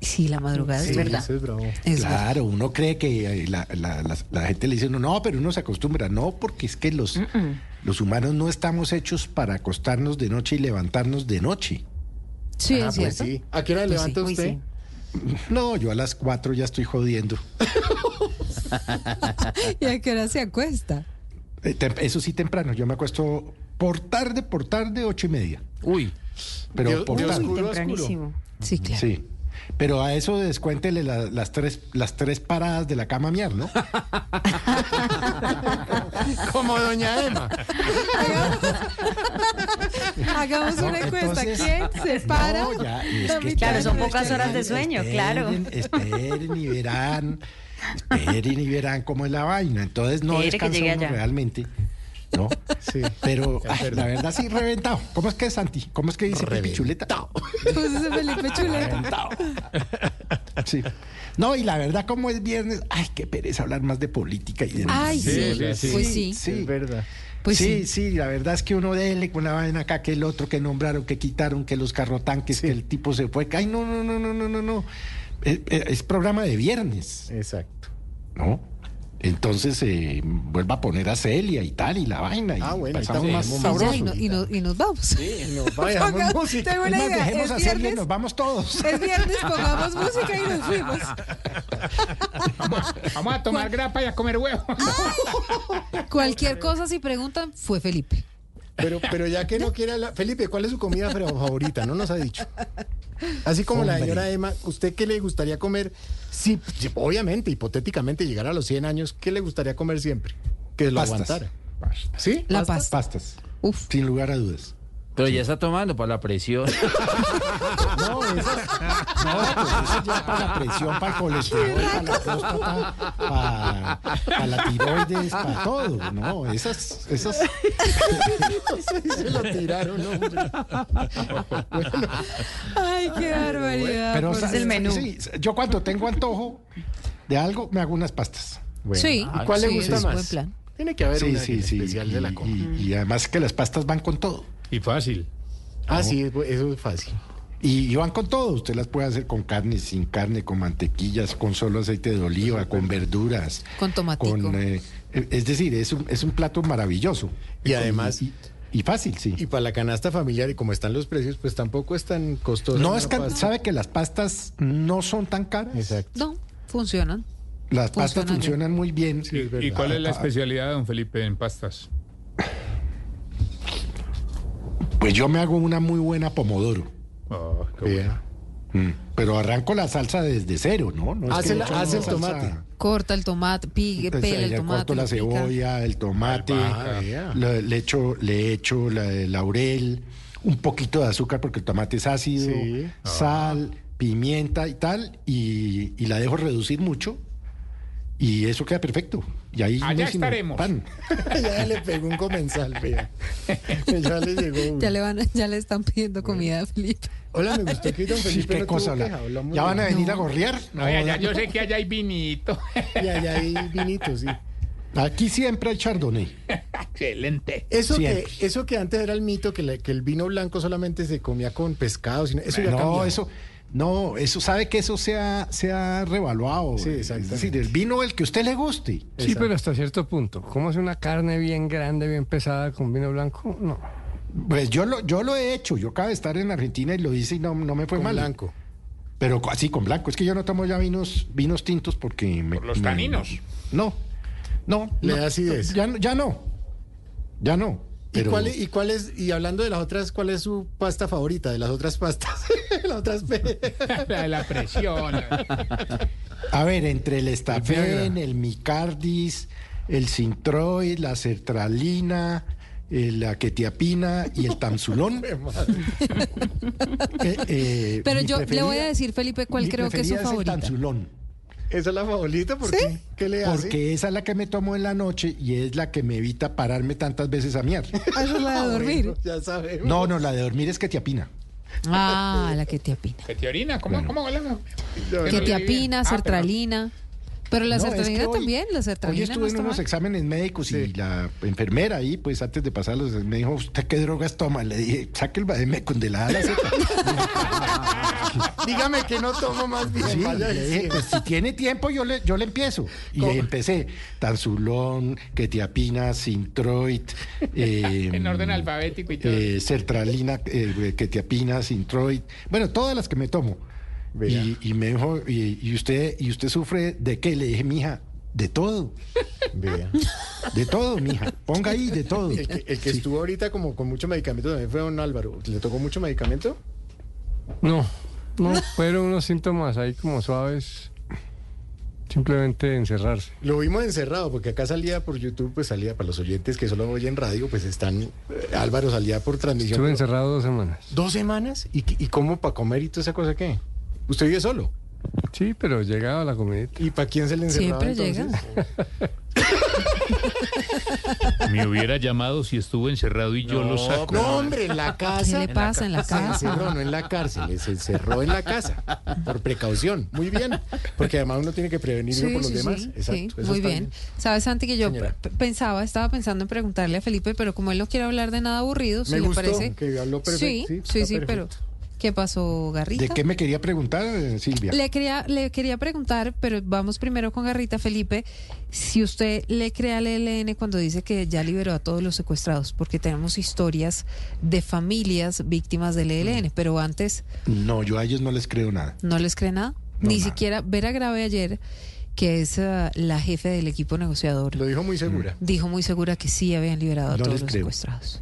Sí, la madrugada
Sí,
es verdad.
es bravo.
Es
claro, uno cree que eh, la, la- la- la gente le dice, no, no, pero uno se acostumbra. No, porque es que los, los humanos no estamos hechos para acostarnos de noche y levantarnos de noche.
Sí,
Ah,
es
pues
cierto.
sí. ¿A qué hora
Pues
levanta
sí,
usted?
sí.
No, yo a las cuatro ya estoy jodiendo.
¿Y a qué hora se acuesta?
Eh, Eso sí, temprano. Yo me acuesto por tarde, por tarde, ocho y media.
Uy,
Pero
De-
por
de
tarde.
oscuro oscuro.
Tempranísimo. Sí, claro.
Sí. Pero a eso descuéntele la- las, tres, las tres paradas de la cama miar, ¿no?
Como doña Emma.
Hagamos una encuesta.
entonces-
¿Quién se para?
No, ya, es
la
que-
mitad
Claro, son pocas horas de sueño, claro.
Esperen y verán. Esperen y verán cómo es la vaina. Entonces no
Espere que
descansa uno realmente. ¿No?
Sí.
Pero ay, la verdad sí, reventado. ¿Cómo es que es Santi? ¿Cómo es que dice Pipi Chuleta?
Entonces, Felipe Chuleta.
Reventado. Sí. No, y la verdad, como es viernes, ay, qué pereza hablar más de política y de
Ay, sí, pues sí.
Es verdad.
Pues
sí, sí, la verdad es que uno dele con una vaina acá, que el otro que nombraron, que quitaron, que los carrotanques, que el tipo se fue. Ay, no, no, no, no, no, no, no. Es, es programa de viernes,
Exacto.
¿no? Entonces eh, vuelva a poner a Celia y tal, y la vaina. Y
Ah, bueno,
pasamos
estamos
más sabroso.
Y, no- y no- y nos vamos.
Sí, nos
Ponga-
música.
tengo
Es
una
más,
idea.
dejemos
Es
a Celia y nos vamos todos.
es viernes, pongamos música y nos fuimos.
Vamos, vamos a tomar grapa y a comer huevo.
Cualquier cosa, si preguntan, fue Felipe.
Pero, pero ya que no quiere hablar. Felipe, ¿cuál es su comida favorita? No nos ha dicho. Así como la señora Emma, ¿usted qué le gustaría comer? Si, si, obviamente, hipotéticamente, llegara a los 100 años, ¿qué le gustaría comer siempre? Que lo
Pastas.
aguantara. ¿Sí?
La pasta.
Pastas.
Uf.
Sin lugar a dudas.
Pero ya está tomando para la presión.
No, eso, no, pues eso ya para la presión, para el colesterol, para la próstata, para, para la tiroides, para todo, ¿no? Esas, esas.
Se lo tiraron, hombre.
Ay, qué barbaridad.
Pero sa-
el menú.
sí, yo cuando tengo antojo de algo, me hago unas pastas.
Bueno,
Sí.
¿Y cuál le gusta
es
más?
buen plan.
Tiene que haber
Sí,
una
sí, sí.
especial de la
y,
comida.
y- y además que las pastas van con todo.
Y fácil.
Ah, sí, eso es fácil.
Y, y van con todo. Usted las puede hacer con carne, sin carne, con mantequillas, con solo aceite de oliva, con verduras.
Con tomatico.
Con, eh, es decir, es un, es un plato maravilloso.
Y además-
Y, y fácil, sí.
Y para la canasta familiar, y como están los precios, pues tampoco es tan costoso.
no es que,
pasta.
sabe que las pastas no son tan caras.
Exacto.
No, funcionan.
Las pastas
Funcionan
funcionan muy bien.
¿Y cuál es la
Ah,
especialidad de don Felipe en pastas?
Pues yo me hago una muy buena pomodoro.
Oh, qué bueno.
Mm, Pero arranco la salsa desde cero, ¿no? no es
Hace la- el tomate.
Corta el tomate, pigue,
Entonces,
pela el
le
tomate.
corto la
pica.
cebolla, el tomate,
Ah, vea.
le, le echo, le echo la de laurel, un poquito de azúcar porque el tomate es ácido,
Sí.
sal, pimienta y tal, y, y la dejo reducir mucho. Y eso queda perfecto. Y ahí
Allá estaremos.
pan.
ya le pegó un comensal, vea. Ya le llegó uno.
Ya le, van, ya le están pidiendo comida a Felipe.
Hola, me gustó que don
Sí,
Felipe
qué
no
cosa
tuvo
habla.
queja, hablamos
¿Ya
de-
van a venir a gorrear?
No, ya, ya, yo sé que allá hay vinito.
Y allá hay vinito, sí.
Aquí siempre hay chardonnay.
Excelente.
Eso que,
Siempre.
eso que antes era el mito, que, la- que el vino blanco solamente se comía con pescado, sino- eso ya
no,
cambió.
eso, no, eso sabe que eso se ha, se ha revaluado.
Sí,
Es decir, el vino el que a usted le guste.
Sí, pero hasta cierto punto. ¿Cómo es una carne bien grande, bien pesada con vino blanco? No.
Pues yo lo, yo lo he hecho. Yo acabo de estar en Argentina y lo hice y no, no me fue
Con
mal.
blanco.
Pero así con blanco. Es que yo no tomo ya vinos, vinos tintos porque me,
Por los
me-
taninos.
No, no.
Le
no,
da acidez.
Ya, no- ya no. Ya no.
¿Y, cuál, es- ¿Y cuál es, y hablando de las otras, cuál es su pasta favorita de las otras pastas? las otras pe-
La de la presión.
A ver, entre el estafen, el micardis, el sintroid, la sertralina, eh, la quetiapina y el tamsulón. Eh, eh,
Pero yo le voy a decir, Felipe, cuál
mi
creo que es su
preferida el
favorita.
tamsulón.
¿Esa es la favorita? ¿Por qué? ¿Qué le hace?
Porque esa es la que me tomo en la noche y es la que me evita pararme tantas veces a miar.
Ah, esa es la de dormir.
Bueno, ya sabemos.
No, no, la de dormir es quetiapina.
Ah, la que te apina.
¿Que te orina? ¿Cómo, cómo hablamos?
Que te apina, sertralina. Pero la
No, es que
sertralina
hoy-
también, la sertralina
estuve
no
en unos
mal.
exámenes médicos y la enfermera ahí, pues antes de pasarlos, me dijo, ¿usted qué drogas toma? Le dije, saque el bademecum de la.
Dígame que no tomo más bien.
Sí,
vaya
le dije,
diciendo.
pues si tiene tiempo yo le, yo le empiezo. Y
¿Cómo?
empecé tansulón, quetiapina, sintroid, eh,
En orden alfabético y todo.
eh, sertralina, eh, quetiapina, sintroid, bueno, todas las que me tomo. Y, y me dijo, y, y usted, ¿y usted sufre de qué? Le dije, mija, de todo,
Vea.
de todo, mija. Ponga ahí de todo.
El que, el que estuvo ahorita como con mucho medicamento también fue don Álvaro. ¿Le tocó mucho medicamento?
No, no, fueron unos síntomas ahí como suaves. Simplemente encerrarse.
Lo vimos encerrado, porque acá salía por YouTube, pues salía para los oyentes que solo oyen radio, pues están. eh, Álvaro salía por transmisión.
Estuve
pero-
encerrado dos semanas.
¿Dos semanas? ¿Y, y cómo para comer y toda esa cosa qué? ¿Usted vive solo?
Sí, pero llegaba la comidita.
¿Y para quién se le encerraba
Siempre llega.
entonces?
Me hubiera llamado si estuvo encerrado y yo lo saco.
No, hombre, en la casa.
¿Qué le pasa en la
Se
casa?
encerró, no en la cárcel, se encerró en la casa. Por precaución. Muy bien. Porque además uno tiene que prevenir por los demás.
sí,
Exacto.
sí,
eso
muy bien. Sabes, Santi, que yo
Señora.
pensaba, estaba pensando en preguntarle a Felipe, pero como él no quiere hablar de nada aburrido, si
Me
le
gustó
parece.
que habló perfecto,
Sí,
sí,
sí, sí, pero. ¿Qué pasó, Garrita?
¿De qué me quería preguntar, eh, Silvia?
Le quería, le quería preguntar, pero vamos primero con Garrita, Felipe, si usted le cree al ELN cuando dice que ya liberó a todos los secuestrados, porque tenemos historias de familias víctimas del ELN, pero antes
No, yo a ellos no les creo nada.
no les cree nada. Ni siquiera Vera Grave ayer, que es eh, la jefe del equipo negociador.
Lo dijo muy segura.
Dijo muy segura que sí habían liberado a todos los
creo.
secuestrados.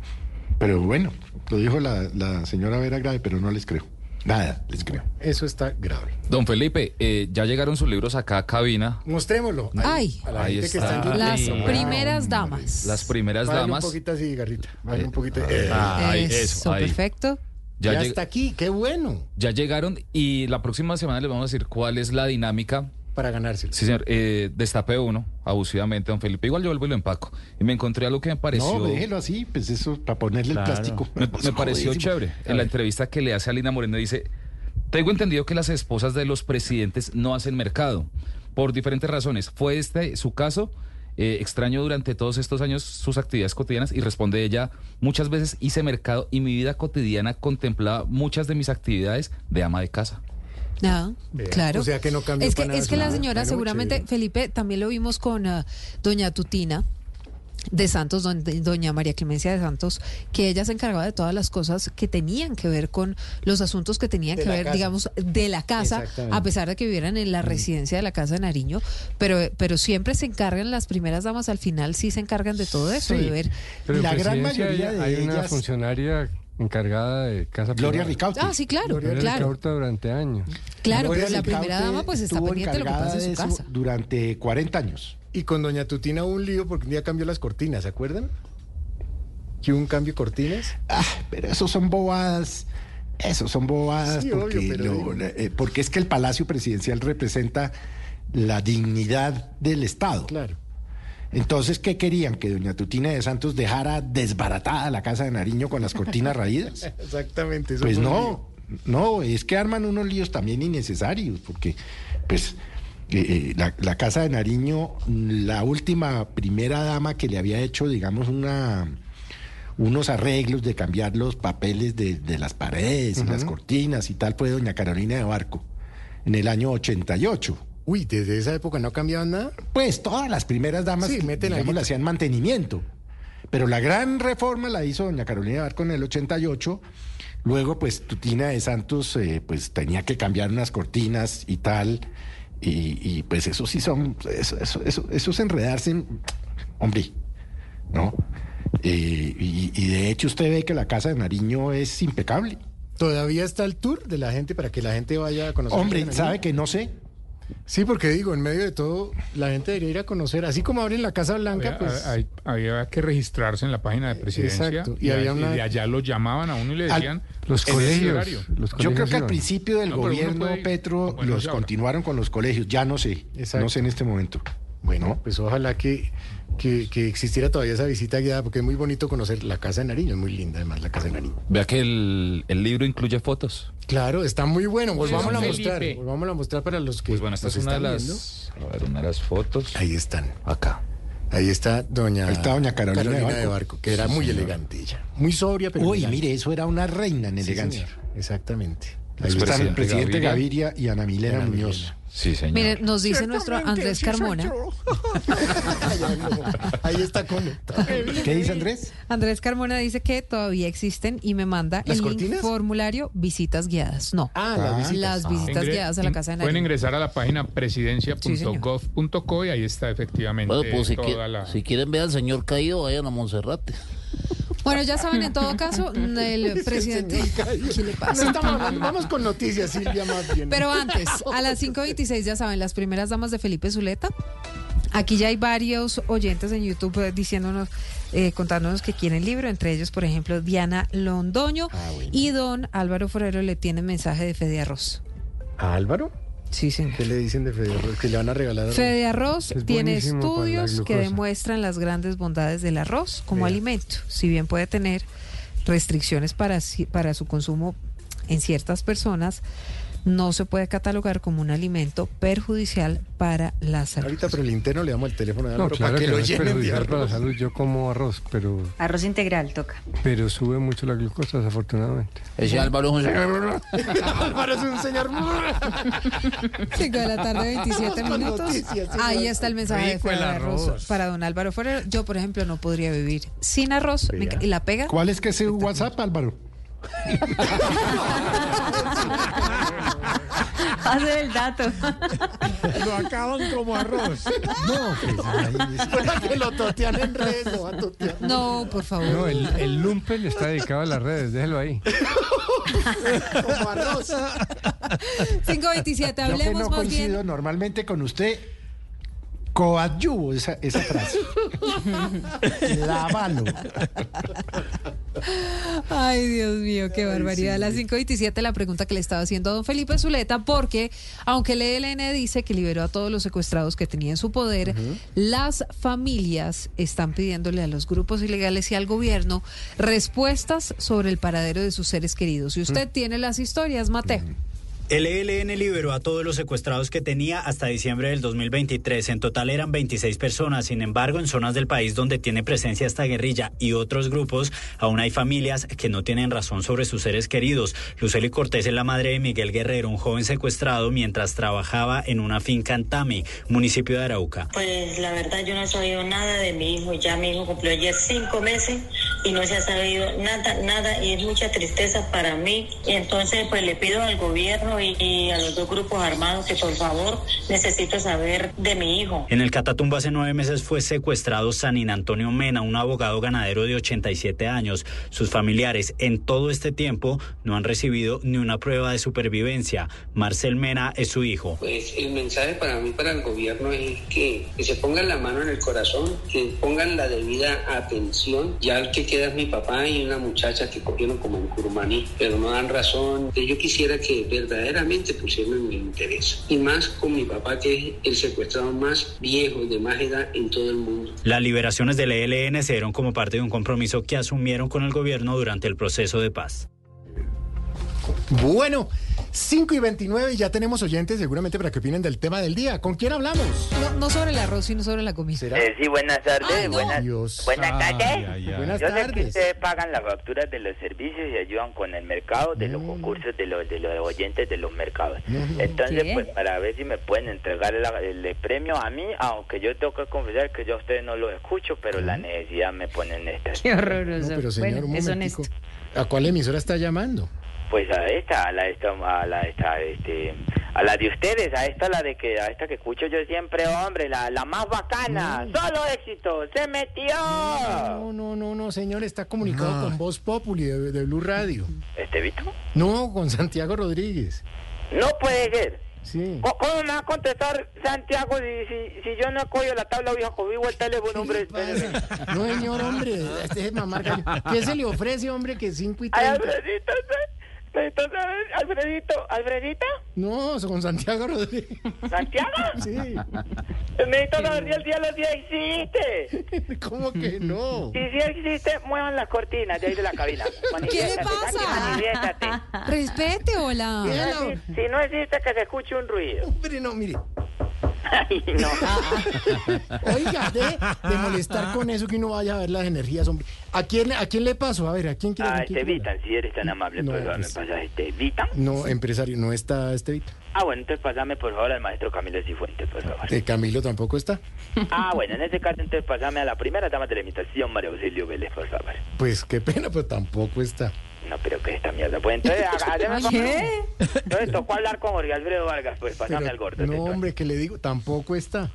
Pero bueno, lo dijo la, la señora Vera Grave, pero no les creo. Nada, les creo.
Eso está grave.
Don Felipe, eh, ya llegaron sus libros acá a cabina.
Mostrémoslo.
Ay.
a la
Ahí
gente que
está.
Las primeras damas.
Las primeras
Bájale
damas.
un poquito así, Garrita. Bájale un poquito. Eh,
Ahí,
Eso,
eso, ahí.
perfecto.
Ya,
ya está aquí, qué bueno.
ya llegaron y la próxima semana les vamos a decir cuál es la dinámica.
Para ganárselo.
Sí, señor. Eh, destapé uno, abusivamente, don Felipe. Igual yo vuelvo y lo empaco. Y me encontré algo que me pareció...
No, déjelo así, pues eso, para ponerle
Claro.
el plástico.
Me, me pareció chévere. En la entrevista que le hace a Lina Moreno dice, tengo entendido que las esposas de los presidentes no hacen mercado por diferentes razones. ¿Fue este su caso? Eh, extraño durante todos estos años sus actividades cotidianas y responde ella, muchas veces hice mercado y mi vida cotidiana contemplaba muchas de mis actividades de ama de casa.
Ah, claro.
o sea que no cambió
Es que,
para nada
es que la señora,
Bueno,
seguramente,
chévere.
Felipe, también lo vimos con ah, doña Tutina de Santos, don- de- doña María Clemencia de Santos, que ella se encargaba de todas las cosas que tenían que ver con los asuntos que tenían
De
que ver,
casa.
digamos, de la casa, a pesar de que vivieran en la residencia de la casa de Nariño, pero, pero siempre se encargan, las primeras damas al final sí se encargan de todo eso,
Sí.
de ver.
Pero
La gran mayoría
hay-
de
hay una funcionaria encargada de casa
Gloria. Ricaute.
Ah, sí, claro,
Gloria
claro.
Durante años.
Claro,
Gloria
pero la primera dama pues está pendiente de lo que pasa en su
de eso
casa.
Durante 40 años.
Y con Doña Tutina hubo un lío porque un día cambió las cortinas, ¿se acuerdan? Que hubo un cambio de cortinas.
Ah, pero esos son bobadas. Esos son bobadas
Sí, obvio,
porque,
pero
lo-
digo.
eh, porque es que el Palacio Presidencial representa la dignidad del Estado.
Claro.
Entonces, ¿qué querían? ¿Que doña Tutina de Santos dejara desbaratada la casa de Nariño con las cortinas raídas?
Exactamente. eso
Pues no, no, es que arman unos líos también innecesarios, porque pues eh, eh, la, la casa de Nariño, la última primera dama que le había hecho, digamos, una unos arreglos de cambiar los papeles de, de las paredes y las cortinas y tal fue doña Carolina de Barco en el año 88.
Uy, desde esa época no cambiaban nada.
Pues todas las primeras damas,
Sí, meten
digamos, le hacían mantenimiento. Pero la gran reforma la hizo doña Carolina Barco en el 88. Luego, pues, Tutina de Santos, eh, pues, tenía que cambiar unas cortinas y tal. Y, y, pues, eso sí son, eso, eso, eso, eso es enredarse, en- hombre, ¿no? Eh, y, y de hecho usted ve que la casa de Nariño es impecable.
Todavía está el tour de la gente para que la gente vaya a conocer.
Hombre,
la
¿sabe que no sé?
Sí, porque digo, en medio de todo, la gente debería ir a conocer. Así como abren la Casa Blanca,
Había,
pues.
hay- había que registrarse en la página de presidencia
Exacto,
y,
había una-
y de allá lo llamaban a uno y le
Al-
decían
Los
"En ese
colegios,
horario".
los
Yo creo
colegios
que al principio del
No,
gobierno
puede
Petro
bueno,
los continuaron con los colegios, ya no sé,
Exacto.
no sé en este momento.
Bueno, pues ojalá que, que, que existiera todavía esa visita guiada, porque es muy bonito conocer la Casa de Nariño, es muy linda además la Casa de Nariño.
Vea que el, el libro incluye fotos.
Claro, está muy bueno, volvámoslo a mostrar, volvámoslo a mostrar para los que
Pues bueno, esta es una de
están
las,
viendo.
a ver, una de las fotos.
Ahí están,
Acá.
ahí está doña,
Ahí está doña Carolina de Barco.
que era
Sí,
muy
señor.
elegante ella, muy sobria, pero
Uy,
elegante.
mire, eso era una reina en
Sí,
elegancia.
señor, exactamente.
Ahí
El
está el
presidente Gaviria.
Gaviria, y Ana Milena
Ana
Muñoz.
Sí, señor.
Mire, nos dice nuestro Andrés
sí
Carmona.
Ahí está como.
¿Qué dice Andrés?
Andrés Carmona dice que todavía existen y me manda
¿Las
el link formulario visitas guiadas. No.
Ah, las visitas.
Las visitas
Ingre-
guiadas a la casa de
Pueden
Nariño.
ingresar a la página presidencia.gov.co y ahí está efectivamente
Bueno, pues si,
toda
qui-
la...
si quieren ver al señor caído, vayan a Monserrate.
Bueno, ya saben, en todo caso, el presidente. ¿Qué le
No
pasa?
estamos hablando, vamos con noticias, Silvia, más bien.
Pero antes, a las 5.26, ya saben, las primeras damas de Felipe Zuleta. Aquí ya hay varios oyentes en YouTube eh, diciéndonos, eh, contándonos que quieren libro, entre ellos, por ejemplo, Diana Londoño
Ah, bueno.
y don Álvaro Forero le tiene mensaje de Fede Arroz.
¿A Álvaro?
Sí, señor.
¿Qué le dicen de Fede Arroz? Que le van a regalar arroz.
Fede Arroz
Es
tiene estudios que demuestran las grandes bondades del arroz como alimento, si bien puede tener restricciones para, para su consumo en ciertas personas, no se puede catalogar como un alimento perjudicial para la salud.
Ahorita, pero el interno le damos el teléfono de
No, claro
para que,
que no
lo
es
llenen de
perjudicial para la salud. Yo como arroz, pero,
Arroz integral toca.
pero sube mucho la glucosa, desafortunadamente.
Ese Álvaro es un-
Álvaro es un señor.
5 de la tarde, 27
Con
minutos.
noticias,
Ahí
no.
está el mensaje de
el
Arroz
arroz.
para don Álvaro Forero. Yo, por ejemplo, no podría vivir sin arroz. Me ¿Y la pega?
¿Cuál es que es su WhatsApp, Álvaro?
Pase el dato.
Lo acaban como arroz.
No, pues, que lo totean en redes, lo va a totear.
No, por favor.
No, el, el lumpen está dedicado a las redes, déjelo ahí.
Como arroz.
527,
Yo que
hablemos
no
más
coincido
bien.
normalmente con usted, coadyuvo esa, esa frase. Lávalo.
Ay, Dios mío, qué barbaridad. A las 5.27 la pregunta que le estaba haciendo a don Felipe Zuleta, porque aunque el ELN dice que liberó a todos los secuestrados que tenía en su poder, las familias están pidiéndole a los grupos ilegales y al gobierno respuestas sobre el paradero de sus seres queridos. Y usted tiene las historias, Mateo.
El ELN liberó a todos los secuestrados que tenía hasta diciembre del 2023. En total eran 26 personas. Sin embargo, en zonas del país donde tiene presencia esta guerrilla y otros grupos, aún hay familias que no tienen razón sobre sus seres queridos. Luceli Cortés es la madre de Miguel Guerrero, un joven secuestrado mientras trabajaba en una finca en Tami, municipio de Arauca.
Pues la verdad yo no he sabido nada de mi hijo. Ya mi hijo cumplió ayer cinco meses y no se ha sabido nada, nada y es mucha tristeza para mí. Y entonces pues le pido al gobierno y, y a los dos grupos armados que por favor necesito saber de mi hijo.
En el Catatumbo hace nueve meses fue secuestrado Sanin Antonio Mena, un abogado ganadero de 87 años. Sus familiares en todo este tiempo no han recibido ni una prueba de supervivencia. Marcel Mena es su hijo.
Pues el mensaje para mí, para el gobierno, es que, que se pongan la mano en el corazón, que pongan la debida atención. Ya el que queda es mi papá y una muchacha que cogieron como en Curumaní, pero no dan razón. Yo quisiera que verdaderamente pusieran en mi interés. Y más con mi papá, que es el secuestrado más viejo, de más edad en todo el mundo.
Las liberaciones del ELN se dieron como parte de un compromiso que asumieron con el gobierno durante el proceso de paz.
Bueno, 5 y 29 y ya tenemos oyentes seguramente para que opinen del tema del día. ¿Con quién hablamos?
No, no sobre el arroz, sino sobre la comida.
Eh, sí, buenas tardes. buenas,
Dios.
buenas
Ay,
tardes.
ay, ay. Buenas
Yo sé que
tardes.
ustedes pagan las facturas de los servicios y ayudan con el mercado, de los concursos de los, de los oyentes de los mercados. Entonces,
¿Qué?
pues para ver si me pueden entregar la- el premio a mí, aunque yo tengo que confesar que yo a ustedes no los escucho, pero la necesidad me pone en esta.
Qué horroroso.
No, pero señor,
bueno,
un
es honesto.
¿A cuál emisora está llamando?
Pues a esta, a la esta, a la esta, este, a la de ustedes, a esta la de que, a esta que escucho yo siempre, hombre, la, la más bacana, solo éxito, se metió.
No, no, no, no, señor, está comunicado con Voz Populi de, de Blue Radio.
¿Este Vito?
No, con Santiago Rodríguez.
No puede ser.
Sí.
¿Cómo- ¿Cómo me va a contestar Santiago si, si, si yo no cogido la tabla vieja, cogí el teléfono, hombre?
No, señor, hombre, este es gallo. ¿Qué se le ofrece, hombre, que 5 y
Ay,
30?
Alfredito, saber, Alfredito, ¿Alfredita?
No, con Santiago Rodríguez.
¿Santiago?
Sí.
Necesito saber si el cielo sí existe.
¿Cómo que no?
Si sí existe, muevan las cortinas de ahí de la cabina.
¿Qué le pasa?
manifiéstate.
Respete, hola.
Si no existe- Si no existe, que se escuche un ruido.
Hombre, no, mire.
Ay, no.
Oiga, de, de molestar con eso que uno vaya a ver las energías, hombre. ¿A quién, ¿A quién le paso? A ver, ¿a quién quiere
Ah,
con quién
este
quiere
Vitan, si eres tan amable,
No,
por favor, me
pues-
pasas este?
No, empresario, no está este Vita.
Ah, bueno, entonces pásame por favor al maestro Camilo Cifuentes, por favor.
Eh, Camilo tampoco está.
Ah, bueno, en ese caso entonces pásame a la primera dama de la imitación, María Auxilio Vélez, por favor.
Pues qué pena, pero tampoco está.
No, pero que esta mierda. Pues entonces.
¿Qué?
Entonces tocó hablar con Jorge Alfredo Vargas, pues pásame
Pero-
al gordo.
no, hombre, que le digo, tampoco está.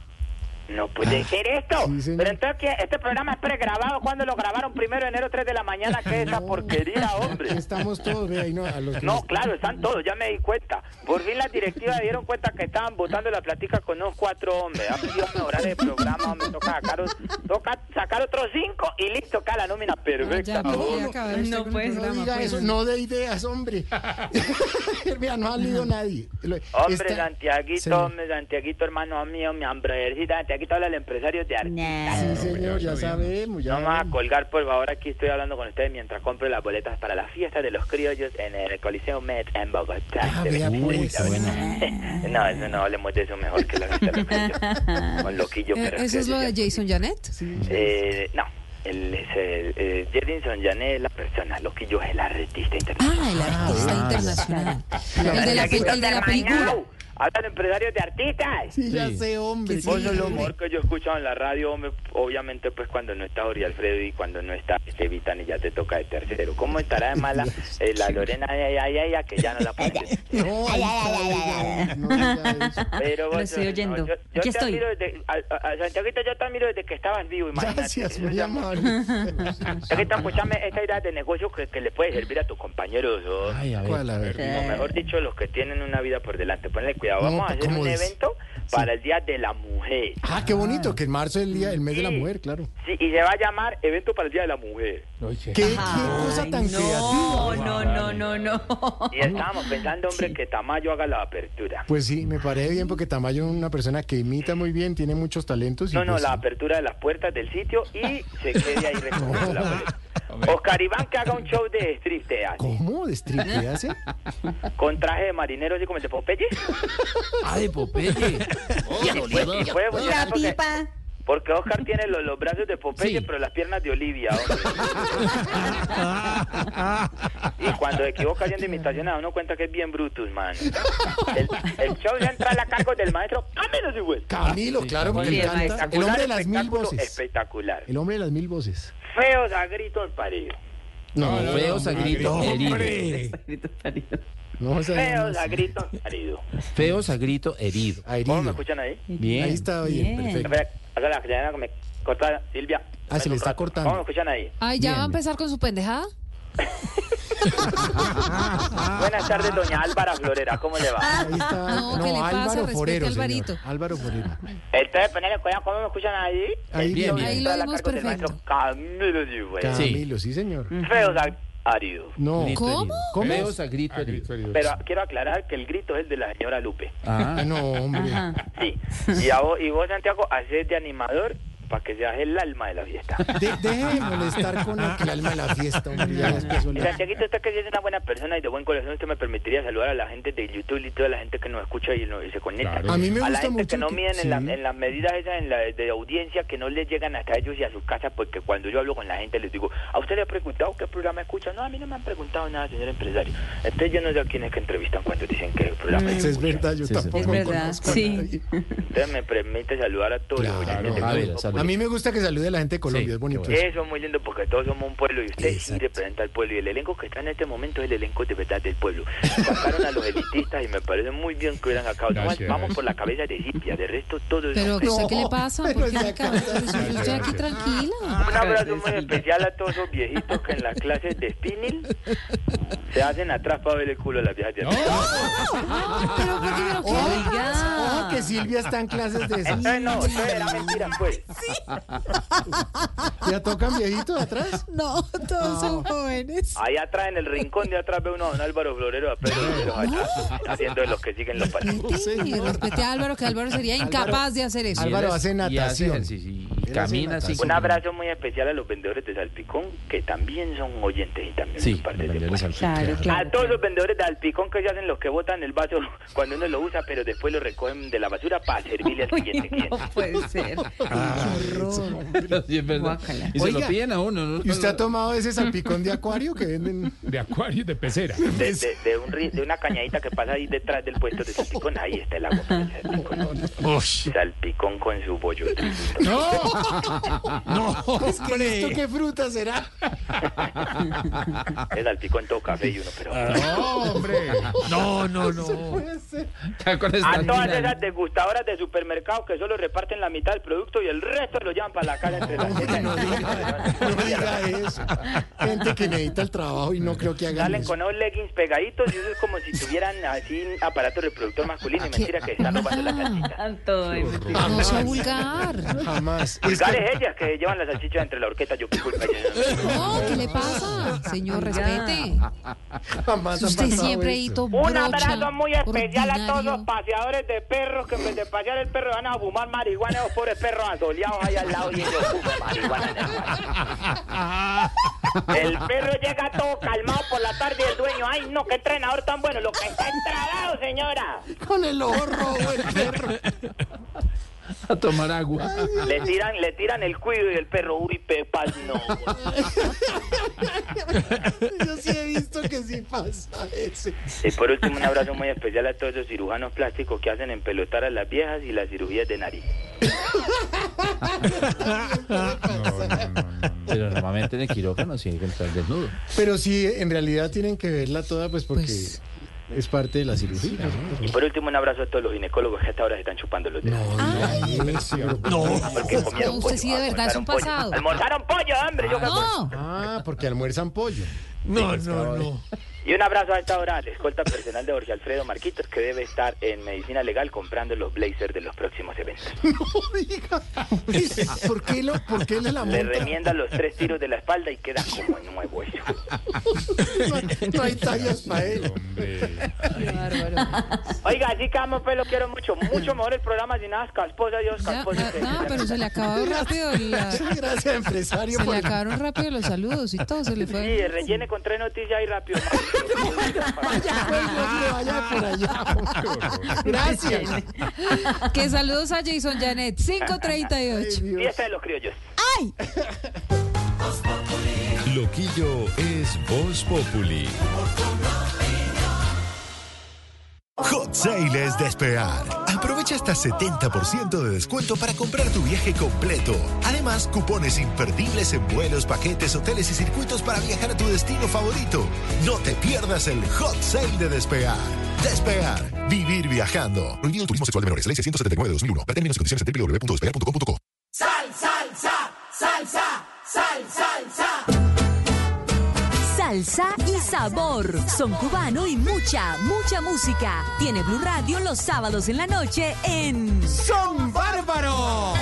No puede ser esto.
Sí.
Pero entonces, ¿qué? este programa es pregrabado. ¿Cuándo lo grabaron? Primero de enero, 3 de la mañana. ¿Qué es esa porquería, hombre?
Estamos todos, ve ahí, no, a los que-
No, claro, están todos, ya me di cuenta. Por fin las directivas dieron cuenta que estaban votando la platica con unos cuatro hombres. Han pedido mejorar el programa, me toca sacar, o- toca sacar otros cinco y listo, acá la nómina perfecta.
ya acabar usted
No
No diga
pues.
eso, no de ideas, hombre. Vea, no ha leído nadie.
Hombre,
está-
Santiaguito, hombre, Santiaguito, hermano mío, mi hambre. Santiaguito habla el empresario de artistas.
Sí, señor, ya sabemos. Ya
No vas a colgar, por favor, aquí estoy hablando con ustedes mientras compro las boletas para la fiesta de los criollos en el Coliseo Met en Bogotá.
Ah, vea, pues.
No, eso no hablemos de eso mejor que la fiesta. Con loquillo,
Eh,
pero
¿Eso es lo de Jason Janet?
Eh, no, él es el, eh, Jedinson Janet es la persona, Loquillo es el artista internacional.
Ah, el artista internacional. El de la, el de la película.
Hablan empresarios de artistas.
Sí, ya sé, hombre.
Vos
sí,
sos lo mejor que yo he escuchado en la radio, hombre, obviamente pues cuando no está Ori Alfredo y cuando no está Estevitan y ya te toca de tercero. ¿Cómo estará de mala eh, la Lorena ay, ay, ay, ay, que ya no la puede
No, ay, ay, no diga eso.
Pero
Lo
vos,
estoy
no,
oyendo.
yo, yo
Aquí
te
estoy.
admiro desde, a, a- Santiaguito yo te admiro desde que estabas vivo, imagínate.
Gracias, muy amable.
Santiaguito, escúchame esta idea de negocio que, que le puede servir a tus compañeros. ¿o?
Ay, a ver.
¿Cuál? A ver.
O mejor dicho, los que tienen una vida por delante. Ponle cuidado.
No,
Vamos a hacer
¿cómo
un evento para el Día de la Mujer.
Ah, qué bonito, que en marzo es el día, el mes de la mujer, claro.
Sí, y se va a llamar Evento para el Día de la Mujer.
¿Qué, qué cosa tan
no,
creativa?
no, no, no, no.
Y estábamos pensando, hombre, que Tamayo haga la apertura.
Pues sí, me parece bien porque Tamayo es una persona que imita muy bien, tiene muchos talentos. y
No, no,
pues,
la apertura de las puertas del sitio y se quede ahí recogiendo la boleta. Oscar Iván que haga un show de striptease
¿Cómo? ¿De strip qué hace?
con traje de marinero así como el de Popeye.
Ah, de Popeye.
Y puede- y puede funcionar
La
porque,
pipa.
porque Oscar tiene los, los brazos de Popeye,
Sí.
pero las piernas de Olivia. y cuando se equivoca haciendo imitaciones, a uno cuenta que es bien Brutus, man. El, el show central a cargo del maestro Camilo Sigüel.
Camilo, claro, porque
Sí, el
encanta.
maestro.
El hombre de las mil voces.
Espectacular.
El hombre de las mil voces.
Feos a gritos paridos.
No, no,
Feos a grito herido.
No, o sea, no,
Feos
no,
a
sí.
gritos paridos.
Feos a grito herido.
A
¿Cómo me
herido.
escuchan ahí?
Bien.
Ahí está bien,
Bien.
perfecto.
Espera, me corta Silvia.
Ah, se le está
¿Cómo
cortando.
me escuchan ahí?
Ay, ¿ya
Bien,
va a empezar con su pendejada?
Buenas tardes, doña Álvara Florera. ¿Cómo le va?
Ahí está.
No,
No,
¿qué le pasa?
Álvaro Forero.
Alvarito.
Álvaro Forero.
Entonces, ponele cuidado, ¿cómo me escuchan ahí?
Ahí
Bien, bien.
Ahí lo
del
perfecto.
maestro Camilo Sigüel.
Camilo, sí, señor.
Feos a áridos.
No.
Grito
¿Cómo?
¿Cómo?
A grito herido.
Pero quiero aclarar que el grito es el de la señora Lupe.
Ah,
Ah,
no, hombre.
Ajá.
Sí. Y, a vos, y vos, Santiago, haces de animador para que seas el alma de la fiesta.
De- deje de molestar con el, el alma de la fiesta, hombre. Ya después
Santiaguito, usted que es una buena persona y de buen corazón, usted me permitiría saludar a la gente de YouTube y toda la gente que nos escucha y, no- y se conecta.
Claro. A mí me
a la
gusta
gente
mucho
que no
que-
miden en, la-
sí.
en las medidas esas en la, de audiencia que no les llegan hasta ellos y a sus casas, porque cuando yo hablo con la gente les digo, ¿a usted le ha preguntado qué programa escucha? No, a mí no me han preguntado nada, señor empresario. Entonces yo no sé a quiénes que entrevistan cuando dicen que el programa
Eso es verdad, yo
Sí,
tampoco
Es verdad, sí.
Usted me permite saludar a todos los oyentes
A.
A mí me gusta que salude a la gente de Colombia,
Sí,
es bonito. eso.
Eso es muy lindo porque todos somos un pueblo y usted sí representa al pueblo y el elenco que está en este momento es el elenco de verdad del pueblo. Sacaron a los elitistas y me parece muy bien que hubieran sacado. No, vamos por la cabeza de Silvia, de resto todo es
Pero. ¿usted qué le pasa? ¿Por qué? Yo estoy aquí tranquila.
Un abrazo muy especial a todos esos viejitos que en las clases de spinning se hacen atrás para ver el culo de las viejas de atrás.
Pero, ¿por qué me lo
Silvia está en clases de eso.
Entonces no, eso era mentira pues.
¿Ya tocan viejitos atrás?
No, todos son jóvenes.
Ahí atrás en el rincón de atrás ve uno a don Álvaro Florero a Pedro Florero allá, haciendo de los que siguen los pasos.
Sí, respete a Álvaro, que Álvaro sería incapaz de hacer eso.
Álvaro hace
y
natación.
Camina.
Un abrazo muy especial a los vendedores de Salpicón, que también son oyentes y también
Sí,
son parte de pueblo.
Claro,
A
claro.
todos los vendedores de Alpicón que se hacen los que botan el vaso cuando uno lo usa, pero después lo recogen de la basura para servirle al siguiente cliente.
No puede ser.
Pero sí es verdad. Y se
Oiga,
lo piden a uno. ¿no?
¿Y usted ha tomado ese salpicón de acuario que venden?
De acuario y de pecera.
De, de- de un ri- de una cañadita que pasa ahí detrás del puesto de Salpicón, ahí está el agua Salpicón. Salpicón con su bollo.
No, No, es que esto qué fruta será.
Es salpicón todo café y uno, pero...
No, hombre.
No, no, no.
puede ser.
A todas esas degustadoras de supermercado que solo reparten la mitad del producto y el resto lo llevan para la casa entre las
No diga eso. Gente que necesita el trabajo y no creo que hagan
Salen
eso.
con unos leggings pegaditos y eso es como si tuvieran así un aparato reproductor masculino y mentira que están robando la salchicha.
No sea vulgar.
Jamás.
Vulgares ellas que llevan las salchichas entre la horqueta, yo qué culpa.
No, ¿qué le pasa? Señor, respete.
Jamás
Usted siempre hito
Un abrazo muy especial a todos los paseadores de perros que en vez de pasear el perro van a fumar marihuana, esos pobres perros asoleados ahí al lado y ellos fuman marihuana. el perro llega todo calmado por la tarde y el dueño, ay no, qué entrenador tan bueno, lo que está entrabado, señora.
Con el rojo el perro.
A tomar agua.
Le tiran, le tiran el cuido y el perro, uy, pepas, no.
Yo sí he visto que sí pasa eso.
Y por último, un abrazo muy especial a todos los cirujanos plásticos que hacen empelotar a las viejas y las cirugías de nariz.
Pero normalmente en el quirófano sí hay que entrar desnudo.
Pero sí, en realidad tienen que verla toda, pues porque es parte de la cirugía. ¿no?
Y por último, un abrazo a todos los ginecólogos que hasta ahora se están chupando los dedos.
No,
Porque comieron
Usted sí de verdad es un pasado.
Almorzaron pollo, hombre. Yo qué
No.
Ah, porque almuerzan pollo.
No, no, no.
Y un abrazo a esta hora al escolta personal de Jorge Alfredo Marquitos, que debe estar en medicina legal comprando los blazers de los próximos eventos.
No diga. ¿Por qué, lo, por qué le la
Le
monta?
remienda los tres tiros de la espalda y queda como nuevo eso.
No hay, no hay tallas para él.
Oiga, así que amo, pues lo quiero mucho. Mucho mejor el programa sin nada casposa, Dios
ya, no, pero se le acabó rápido la-
Gracias, empresario.
Se
por
le acabaron rápido los saludos y todo, se le
Sí,
fue.
rellene con tres noticias ahí rápido.
Vaya, pues, vaya por allá. Gracias.
Que saludos a Jason Janet, 538.
Fiesta de los criollos.
¡Ay!
Loquillo es Voz Populi.
Hot Sale es despegar. Aprovecha hasta 70% de descuento para comprar tu viaje completo. Además, cupones imperdibles en vuelos, paquetes, hoteles y circuitos para viajar a tu destino favorito. No te pierdas el Hot Sale de despegar. Despegar. Vivir viajando. Prohibido el turismo sexual de menores. Ley 679 de 2001. Para términos y condiciones en www.despegar.com.co.
Sal, salsa, salsa, sal, salsa.
Salsa y sabor. Son cubano y mucha, mucha música. Tiene Blue Radio los sábados en la noche en
Son Bárbaro.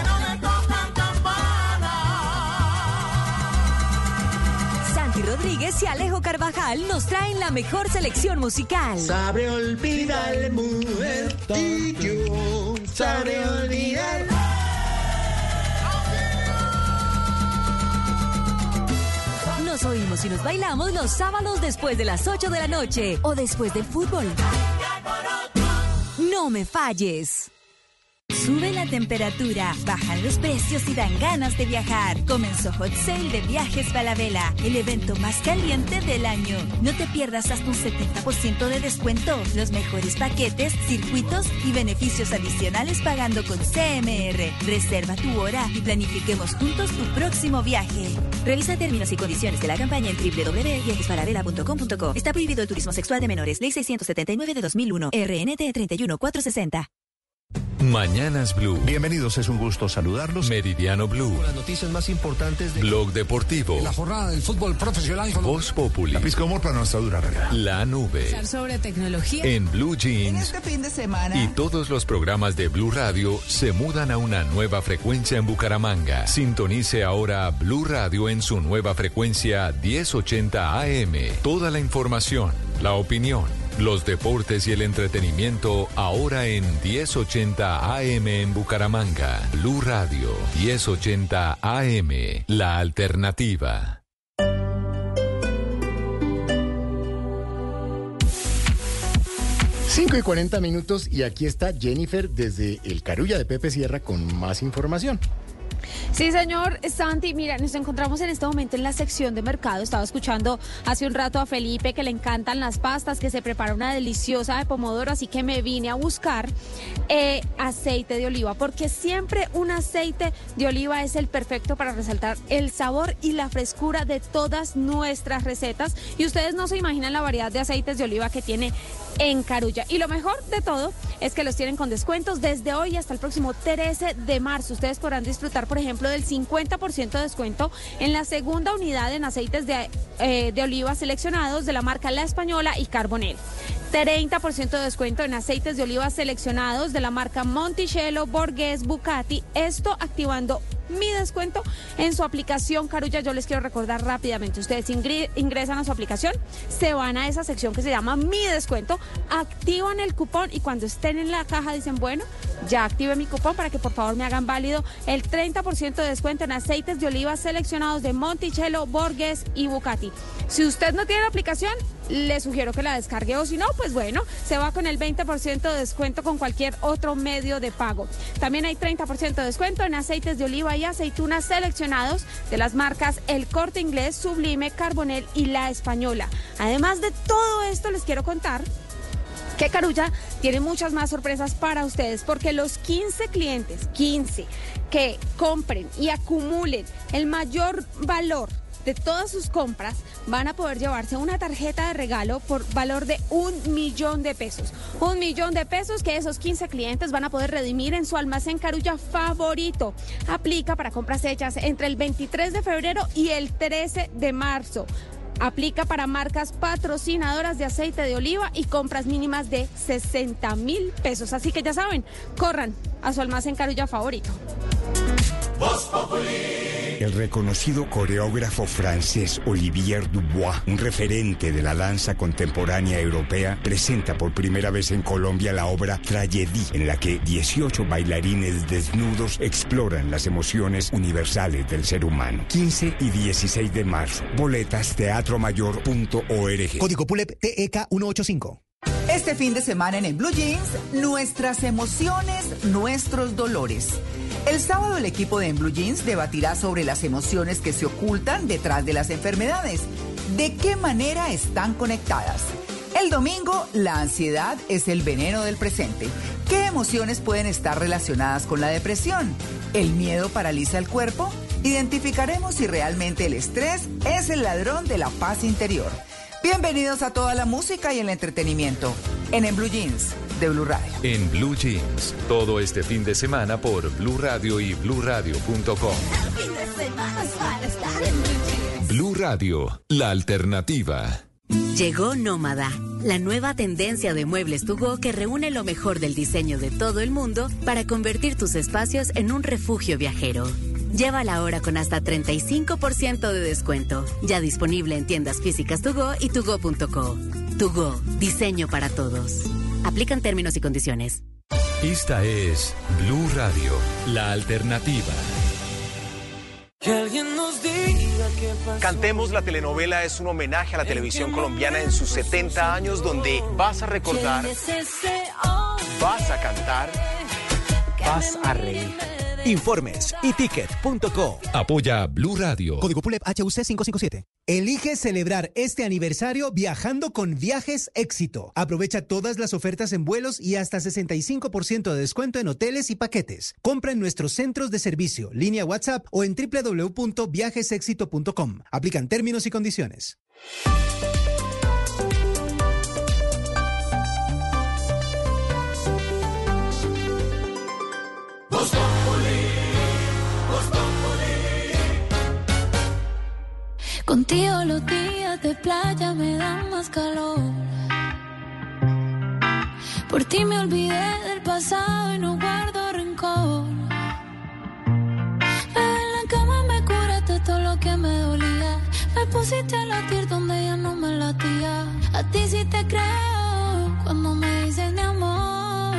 Santi Rodríguez y Alejo Carvajal nos traen la mejor selección musical.
Sabe olvidar, mujer, y yo sabe olvidar.
Oímos y nos bailamos los sábados después de las 8 de la noche o después del fútbol. No me falles. Sube la temperatura, bajan los precios y dan ganas de viajar. Comenzó Hot Sale de Viajes Falabella, el evento más caliente del año. No te pierdas hasta un 70% de descuento, los mejores paquetes, circuitos y beneficios adicionales pagando con CMR. Reserva tu hora y planifiquemos juntos tu próximo viaje. Revisa términos y condiciones de la campaña en www.viajesfalabella.com.co. Está prohibido el turismo sexual de menores. Ley 679 de 2001. RNT 31460.
Mañanas Blue.
Bienvenidos, es un gusto saludarlos.
Meridiano Blue.
Las noticias más importantes de
Blog Deportivo.
la jornada del fútbol profesional.
Voz Populi.
La pizca de humor para nuestra dura realidad.
La nube.
sobre tecnología.
En Blue Jeans.
fin de semana.
Y todos los programas de Blue Radio se mudan a una nueva frecuencia en Bucaramanga. Sintonice ahora Blue Radio en su nueva frecuencia 1080 AM. Toda la información, la opinión, los deportes y el entretenimiento ahora en 1080 AM en Bucaramanga. Blue Radio 1080 AM. La alternativa.
Cinco y 40 minutos y aquí está Jennifer desde el Carulla de Pepe Sierra con más información.
Sí, señor Santi, mira, nos encontramos en este momento en la sección de mercado. Estaba escuchando hace un rato a Felipe que le encantan las pastas, que se prepara una deliciosa de pomodoro, así que me vine a buscar eh, aceite de oliva, porque siempre un aceite de oliva es el perfecto para resaltar el sabor y la frescura de todas nuestras recetas. Y ustedes no se imaginan la variedad de aceites de oliva que tiene en Carulla. Y lo mejor de todo es que los tienen con descuentos desde hoy hasta el próximo 13 de marzo. Ustedes podrán disfrutar, por ejemplo, del 50% de descuento en la segunda unidad en aceites de, eh, de oliva seleccionados de la marca La Española y Carbonell. 30% de descuento en aceites de oliva seleccionados de la marca Monticello, Borghese, Bucati. Esto activando mi descuento en su aplicación Carulla. Yo les quiero recordar rápidamente. Ustedes ingresan a su aplicación, se van a esa sección que se llama Mi descuento, activan el cupón y cuando estén en la caja dicen, bueno, ya active mi cupón para que por favor me hagan válido el 30% de descuento en aceites de oliva seleccionados de Monticello, Borges y Bucati. Si usted no tiene la aplicación, le sugiero que la descargue o si no, pues bueno, se va con el 20% de descuento con cualquier otro medio de pago. También hay 30% de descuento en aceites de oliva aceitunas seleccionados de las marcas El Corte Inglés, Sublime, Carbonel y La Española. Además de todo esto, les quiero contar que Carulla tiene muchas más sorpresas para ustedes porque los 15 clientes, 15, que compren y acumulen el mayor valor de todas sus compras van a poder llevarse una tarjeta de regalo por valor de un millón de pesos. Un millón de pesos que esos 15 clientes van a poder redimir en su almacén Carulla favorito. Aplica para compras hechas entre el 23 de febrero y el 13 de marzo. Aplica para marcas patrocinadoras de aceite de oliva y compras mínimas de 60 mil pesos. Así que ya saben, corran a su almacén Carulla favorito.
El reconocido coreógrafo francés Olivier Dubois, un referente de la danza contemporánea europea, presenta por primera vez en Colombia la obra Tragédie, en la que 18 bailarines desnudos exploran las emociones universales del ser humano. 15 y 16 de marzo. Boletas teatromayor.org.
Código PULEP TEK 185.
Este fin de semana en, En Blue Jeans, nuestras emociones, nuestros dolores. El sábado el equipo de En Blue Jeans debatirá sobre las emociones que se ocultan detrás de las enfermedades. ¿De qué manera están conectadas? El domingo, la ansiedad es el veneno del presente. ¿Qué emociones pueden estar relacionadas con la depresión? ¿El miedo paraliza el cuerpo? Identificaremos si realmente el estrés es el ladrón de la paz interior. Bienvenidos a toda la música y el entretenimiento en En Blue Jeans de Blue Radio.
En Blue Jeans, todo este fin de semana por Blue Radio y bluradio.com. Blue Radio, la alternativa.
Llegó Nómada, la nueva tendencia de muebles to go que reúne lo mejor del diseño de todo el mundo para convertir tus espacios en un refugio viajero. Llévala ahora con hasta 35% de descuento. Ya disponible en tiendas físicas to go y tugo.co. To go, diseño para todos. Aplican términos y condiciones.
Esta es Blue Radio, la alternativa.
Que alguien nos diga qué pasó.
Cantemos la telenovela es un homenaje a la televisión colombiana en sus 70 años donde vas a recordar,
¿Quién es ese hombre
vas a cantar,
Vas a reír. Informes y ticket.co.
Apoya Blue Radio.
Código PULEP HUC 557. Elige celebrar este aniversario viajando con Viajes Éxito. Aprovecha todas las ofertas en vuelos y hasta 65% de descuento en hoteles y paquetes. Compra en nuestros centros de servicio, línea WhatsApp o en www.viajesexito.com. Aplican términos y condiciones.
Contigo los días de playa me dan más calor. Por ti me olvidé del pasado y no guardo rencor. Bebé, en la cama me curaste todo lo que me dolía. Me pusiste a latir donde ya no me latía. A ti sí te creo cuando me dices mi amor.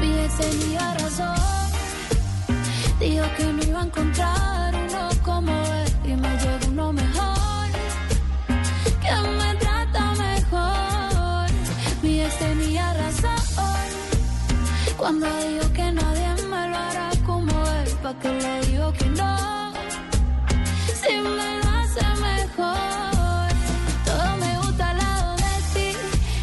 Mi ex tenía razón. Dijo que no iba a encontrar uno como Cuando dijo que nadie me lo hará como él. Pa' que le digo que no. Si me lo hace mejor. Todo me gusta al lado de ti.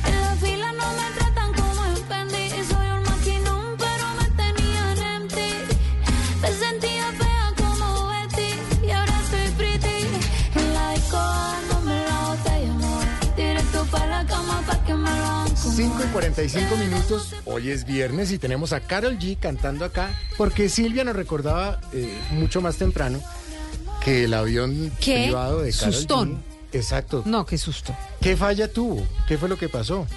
En la fila no me tratan como en Fendi. Soy un maquinón, pero me tenían en ti. Me sentía fea como Betty. Y ahora estoy pretty. En la disco dándome la botella, amor. Directo para la cama pa' que me lo hagan.
5 y 45 minutos, hoy es viernes y tenemos a Carol G cantando acá, porque Silvia nos recordaba eh, mucho más temprano que el avión
¿Qué?
privado de Carol
Sustón.
G. Exacto.
No, qué susto.
¿Qué falla tuvo? ¿Qué fue lo que pasó?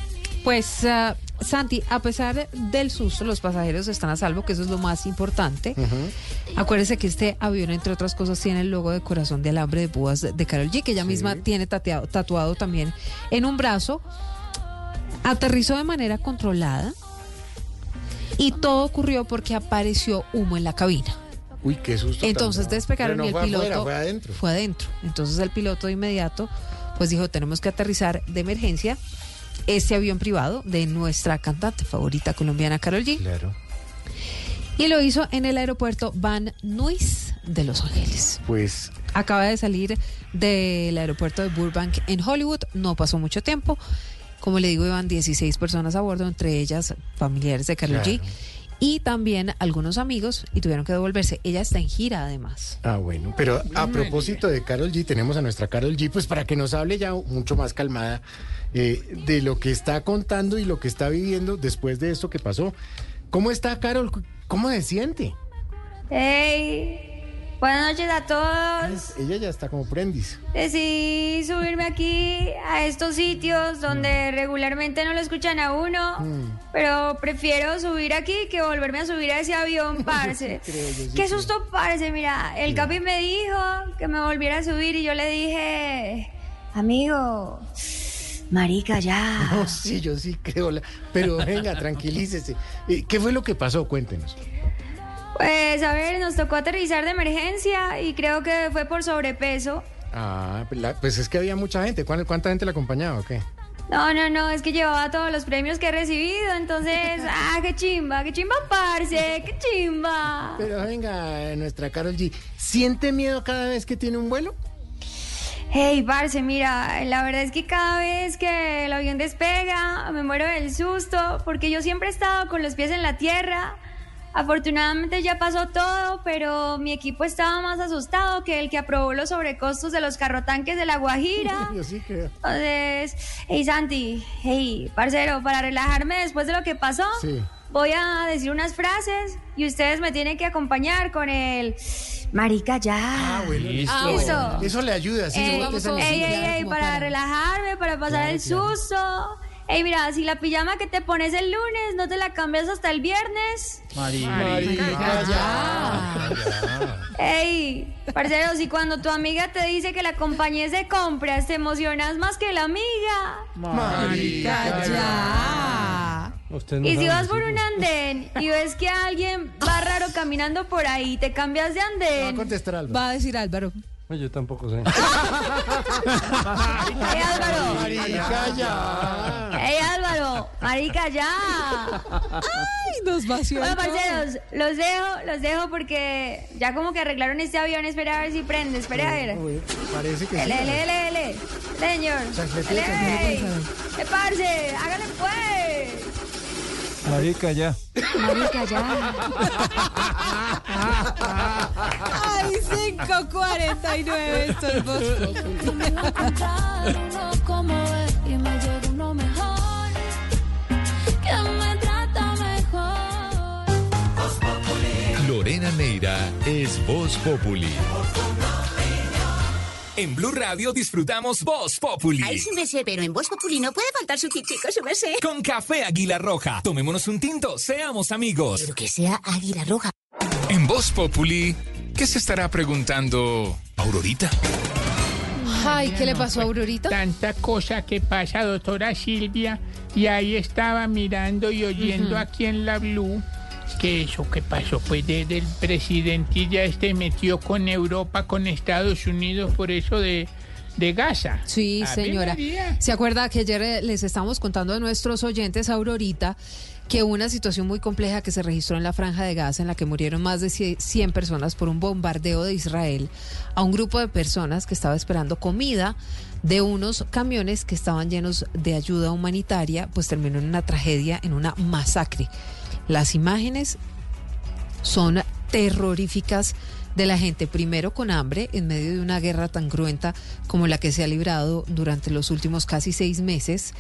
Pues, ah, Santi, a pesar del susto, los pasajeros están a salvo, que eso es lo más importante. Acuérdese que este avión, entre otras cosas, tiene el logo de corazón de alambre de púas de, de Carol G, que ella misma tiene tateado- tatuado también en un brazo. Aterrizó de manera controlada y todo ocurrió porque apareció humo en la cabina.
Uy, qué susto.
Entonces
bravo.
despegaron
no
y el
fue
piloto
afuera, fue adentro.
fue adentro. Entonces el piloto de inmediato pues dijo, tenemos que aterrizar de emergencia este avión privado de nuestra cantante favorita colombiana Carol G.
Claro.
Y lo hizo en el aeropuerto Van Nuys de Los Ángeles.
Pues
Acaba de salir del aeropuerto de Burbank en Hollywood, no pasó mucho tiempo. Como le digo, iban 16 personas a bordo, entre ellas familiares de Carol G.
Claro.
Y también algunos amigos y tuvieron que devolverse. Ella está en gira además.
Ah, bueno, pero a propósito de Carol G, tenemos a nuestra Carol G, pues para que nos hable ya mucho más calmada eh, de lo que está contando y lo que está viviendo después de esto que pasó. ¿Cómo está Carol? ¿Cómo se siente?
Hey, buenas noches a todos.
Ella ya está como prendis.
Decidí subirme aquí a estos sitios donde regularmente no lo escuchan a uno, pero prefiero subir aquí que volverme a subir a ese avión, parce.
Creo yo, sí,
Qué susto, parce. Mira, el capi me dijo que me volviera a subir y yo le dije, amigo, marica, ya.
No, sí, yo sí creo. la- Pero venga, tranquilícese. Eh, ¿Qué fue lo que pasó? Cuéntenos.
Pues a ver, nos tocó aterrizar de emergencia y creo que fue por sobrepeso.
Ah, la- pues es que había mucha gente. ¿Cuán- ¿Cuánta gente la acompañaba o qué?
No, no, no, es que llevaba todos los premios que he recibido, entonces, ah, qué chimba, qué chimba, parce, qué chimba.
Pero venga, nuestra Carol G, ¿siente miedo cada vez que tiene un vuelo?
Hey, parce, mira, la verdad es que cada vez que el avión despega, me muero del susto, porque yo siempre he estado con los pies en la tierra. Afortunadamente ya pasó todo, pero mi equipo estaba más asustado que el que aprobó los sobrecostos de los carrotanques de la Guajira.
Yo sí creo.
Entonces, hey Santi, hey, parcero, para relajarme después de lo que pasó,
Sí.
voy a decir unas frases y ustedes me tienen que acompañar con el marica ya.
Ah, bueno, listo.
Ah, Listo.
Eso le ayuda, sí, esa
ey, ey, ey, para relajarme, para pasar el susto. Ey, mira, si la pijama que te pones el lunes no te la cambias hasta el viernes.
Marica, ya.
Ey, parceros, y cuando tu amiga te dice que la acompañes de compras, te emocionas más que la amiga.
Marica,
ya.
Y si vas por un andén y ves que alguien va raro caminando por ahí, te cambias de andén.
contestar Álvaro.
Va a decir Álvaro.
Yo tampoco sé.
Ey, Álvaro.
Marica, ya.
Ey, Álvaro. Marica, ya.
Ay, nos vació.
Bueno, parceros, los dejo, los dejo porque ya como que arreglaron este avión. Espera a ver si prende, espera a ver.
Uy, Parece que sí.
L, L, L, L. Señor. L, ¡Eh, parce! ¡Hágale pues!
Marica, ya.
Marica, ya.
Ay, 5.49, esto es
mejor.
Lorena Neira es Voz Populi.
En Blue Radio disfrutamos Voz Populi.
Ay, su merced, pero en Voz Populi no puede faltar su tintico, su merced.
Con café Águila Roja. Tomémonos un tinto, seamos amigos.
Pero que sea Águila Roja.
En Voz Populi, ¿qué se estará preguntando Aurorita?
Ay, ¿qué le pasó a Aurorita?
Tanta cosa que pasa, doctora Silvia. Y ahí estaba mirando y oyendo
Ujú.
aquí en la Blue que eso que pasó pues desde el presidente ya este metió con Europa, con Estados Unidos por eso de, de Gaza.
Sí, señora. ¿Se acuerda que ayer eh, les estábamos contando a nuestros oyentes, Aurorita, que una situación muy compleja que se registró en la franja de Gaza en la que murieron más de 100 personas por un bombardeo de Israel a un grupo de personas que estaba esperando comida de unos camiones que estaban llenos de ayuda humanitaria, pues terminó en una tragedia, en una masacre. Las imágenes son terroríficas de la gente, primero con hambre, en medio de una guerra tan cruenta como la que se ha librado durante los últimos casi seis meses,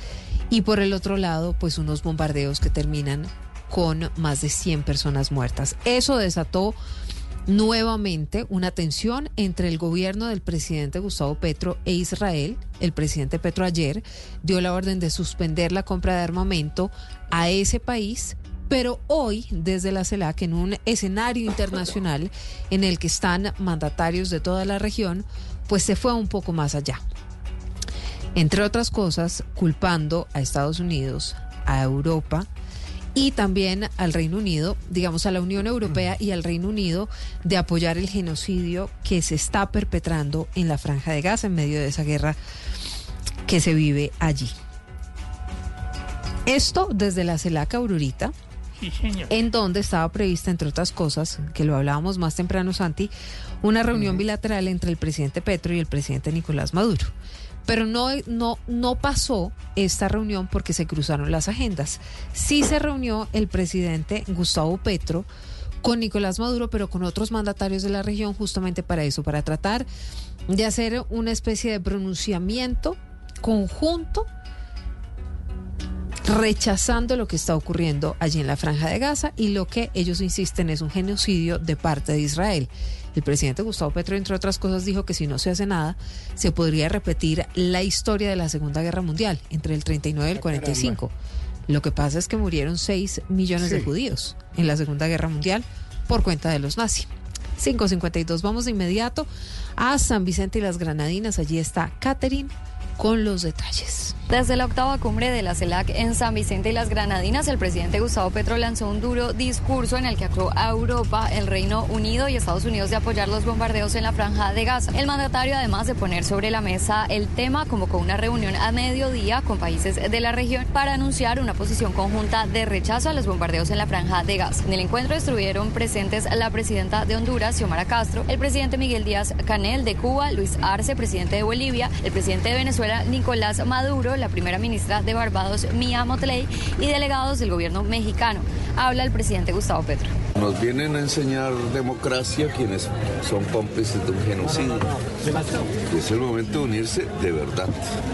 y por el otro lado, pues unos bombardeos que terminan con más de 100 personas muertas. Eso desató nuevamente una tensión entre el gobierno del presidente Gustavo Petro e Israel. El presidente Petro ayer dio la orden de suspender la compra de armamento a ese país pero hoy, desde la CELAC, en un escenario internacional en el que están mandatarios de toda la región, pues se fue un poco más allá. Entre otras cosas, culpando a Estados Unidos, a Europa y también al Reino Unido, digamos a la Unión Europea y al Reino Unido, de apoyar el genocidio que se está perpetrando en la franja de Gaza en medio de esa guerra que se vive allí. Esto desde la CELAC Aurorita, en donde estaba prevista, entre otras cosas, que lo hablábamos más temprano, Santi, una reunión bilateral entre el presidente Petro y el presidente Nicolás Maduro. Pero no, no, no pasó esta reunión porque se cruzaron las agendas. Sí se reunió el presidente Gustavo Petro con Nicolás Maduro, pero con otros mandatarios de la región justamente para eso, para tratar de hacer una especie de pronunciamiento conjunto rechazando lo que está ocurriendo allí en la franja de Gaza y lo que ellos insisten es un genocidio de parte de Israel. El presidente Gustavo Petro, entre otras cosas, dijo que si no se hace nada, se podría repetir la historia de la Segunda Guerra Mundial entre el 39 y el 45. Lo que pasa es que murieron 6 millones de judíos en la Segunda Guerra Mundial por cuenta de los nazis. 552, vamos de inmediato a San Vicente y las Granadinas. Allí está Catherine con los detalles.
Desde la octava cumbre de la CELAC en San Vicente y las Granadinas, el presidente Gustavo Petro lanzó un duro discurso en el que acusó a Europa, el Reino Unido y Estados Unidos de apoyar los bombardeos en la franja de Gaza. El mandatario, además de poner sobre la mesa el tema, convocó una reunión a mediodía con países de la región para anunciar una posición conjunta de rechazo a los bombardeos en la franja de Gaza. En el encuentro estuvieron presentes la presidenta de Honduras, Xiomara Castro, el presidente Miguel Díaz Canel de Cuba, Luis Arce, presidente de Bolivia, el presidente de Venezuela, Nicolás Maduro, la primera ministra de Barbados, Mia Motley, y delegados del gobierno mexicano. Habla el presidente Gustavo Petro.
Nos vienen a enseñar democracia quienes son cómplices de un genocidio. Es el momento de unirse de verdad,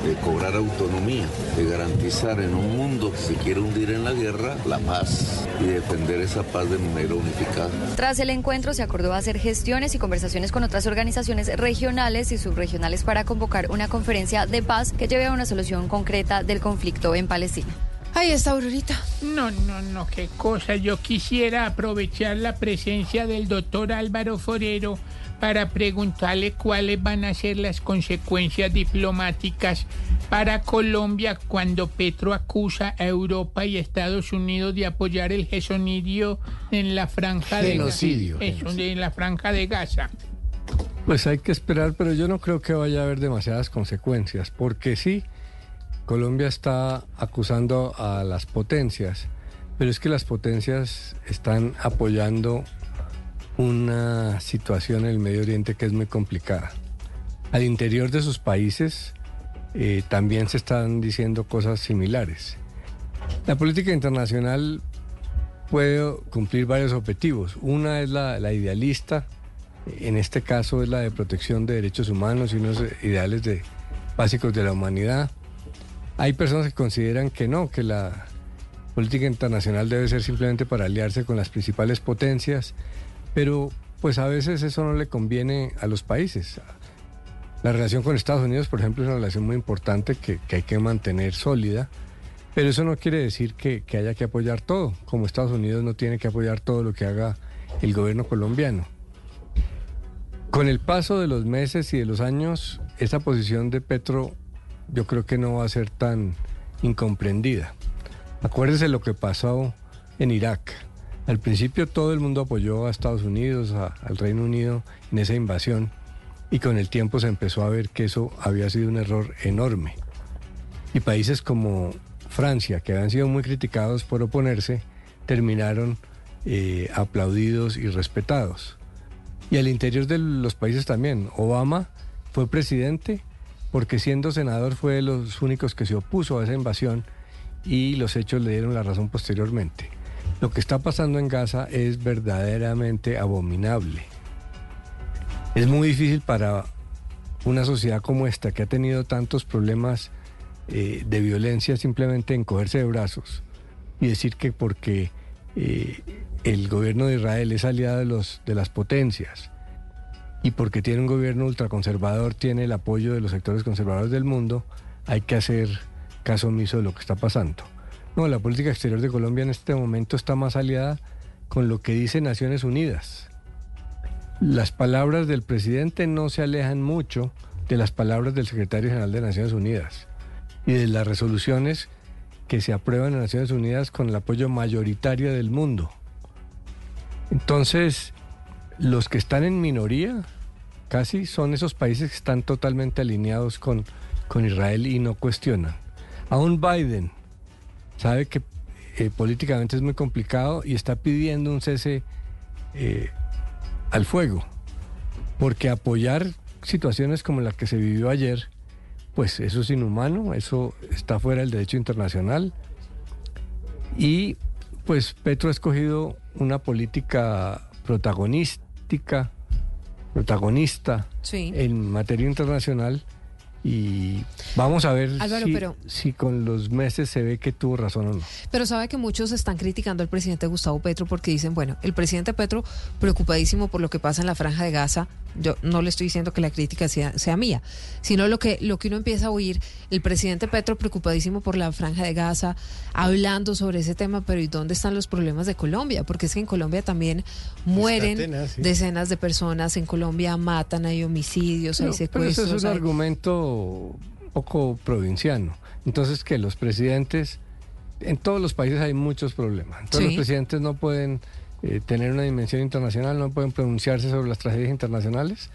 de cobrar autonomía, de garantizar en un mundo que se quiere hundir en la guerra la paz y defender esa paz de manera unificada.
Tras el encuentro se acordó hacer gestiones y conversaciones con otras organizaciones regionales y subregionales para convocar una conferencia de paz que lleve a una solución concreta del conflicto en Palestina.
Ahí está Aurorita.
No, no, no, qué cosa. Yo quisiera aprovechar la presencia del doctor Álvaro Forero para preguntarle cuáles van a ser las consecuencias diplomáticas para Colombia cuando Petro acusa a Europa y Estados Unidos de apoyar el genocidio en la franja
Genocidio,
de Gaza. Eso, de la franja de Gaza.
Pues hay que esperar, pero yo no creo que vaya a haber demasiadas consecuencias, porque sí, Colombia está acusando a las potencias, pero es que las potencias están apoyando una situación en el Medio Oriente que es muy complicada. Al interior de sus países eh, también se están diciendo cosas similares. La política internacional puede cumplir varios objetivos. Una es la, la idealista, en este caso es la de protección de derechos humanos y unos ideales de, básicos de la humanidad. Hay personas que consideran que no, que la política internacional debe ser simplemente para aliarse con las principales potencias, pero pues a veces eso no le conviene a los países. La relación con Estados Unidos, por ejemplo, es una relación muy importante que, hay que mantener sólida, pero eso no quiere decir que haya que apoyar todo, como Estados Unidos no tiene que apoyar todo lo que haga el gobierno colombiano. Con el paso de los meses y de los años, esa posición de Petro yo creo que no va a ser tan incomprendida. Acuérdese lo que pasó en Irak. Al principio todo el mundo apoyó a Estados Unidos, a- al Reino Unido en esa invasión y con el tiempo se empezó a ver que eso había sido un error enorme. Y países como Francia, que habían sido muy criticados por oponerse, terminaron eh, aplaudidos y respetados. Y al interior de los países también. Obama fue presidente porque siendo senador fue de los únicos que se opuso a esa invasión y los hechos le dieron la razón posteriormente. Lo que está pasando en Gaza es verdaderamente abominable. Es muy difícil para una sociedad como esta, que ha tenido tantos problemas eh, de violencia, simplemente encogerse de brazos y decir que porque eh, el gobierno de Israel es aliado de, los, de las potencias y porque tiene un gobierno ultraconservador, tiene el apoyo de los sectores conservadores del mundo, hay que hacer caso omiso de lo que está pasando. No, la política exterior de Colombia en este momento está más aliada con lo que dice Naciones Unidas. Las palabras del presidente no se alejan mucho de las palabras del secretario general de Naciones Unidas y de las resoluciones que se aprueban en Naciones Unidas con el apoyo mayoritario del mundo. Entonces, los que están en minoría casi son esos países que están totalmente alineados con, con Israel y no cuestionan. Aún Biden sabe que eh, políticamente es muy complicado y está pidiendo un cese eh, al fuego, porque apoyar situaciones como la que se vivió ayer, pues eso es inhumano, eso está fuera del derecho internacional y pues Petro ha escogido una política protagonística, protagonista
Sí.
en materia internacional y vamos a ver
Álvaro,
si,
pero-
si con los meses se ve que tuvo razón o no.
Pero sabe que muchos están criticando al presidente Gustavo Petro porque dicen, bueno, el presidente Petro preocupadísimo por lo que pasa en la franja de Gaza. Yo no le estoy diciendo que la crítica sea, sea mía, sino lo que, lo que uno empieza a oír, el presidente Petro preocupadísimo por la franja de Gaza, hablando sobre ese tema, pero ¿y dónde están los problemas de Colombia? Porque es que en Colombia también mueren
tenaz, sí.
decenas de personas, en Colombia matan, hay homicidios, hay
pero eso
secuestros.
es un
hay-
argumento poco provinciano. Entonces, que los presidentes, en todos los países hay muchos problemas. Entonces,
Sí.
los presidentes no pueden eh, tener una dimensión internacional, no pueden pronunciarse sobre las tragedias internacionales.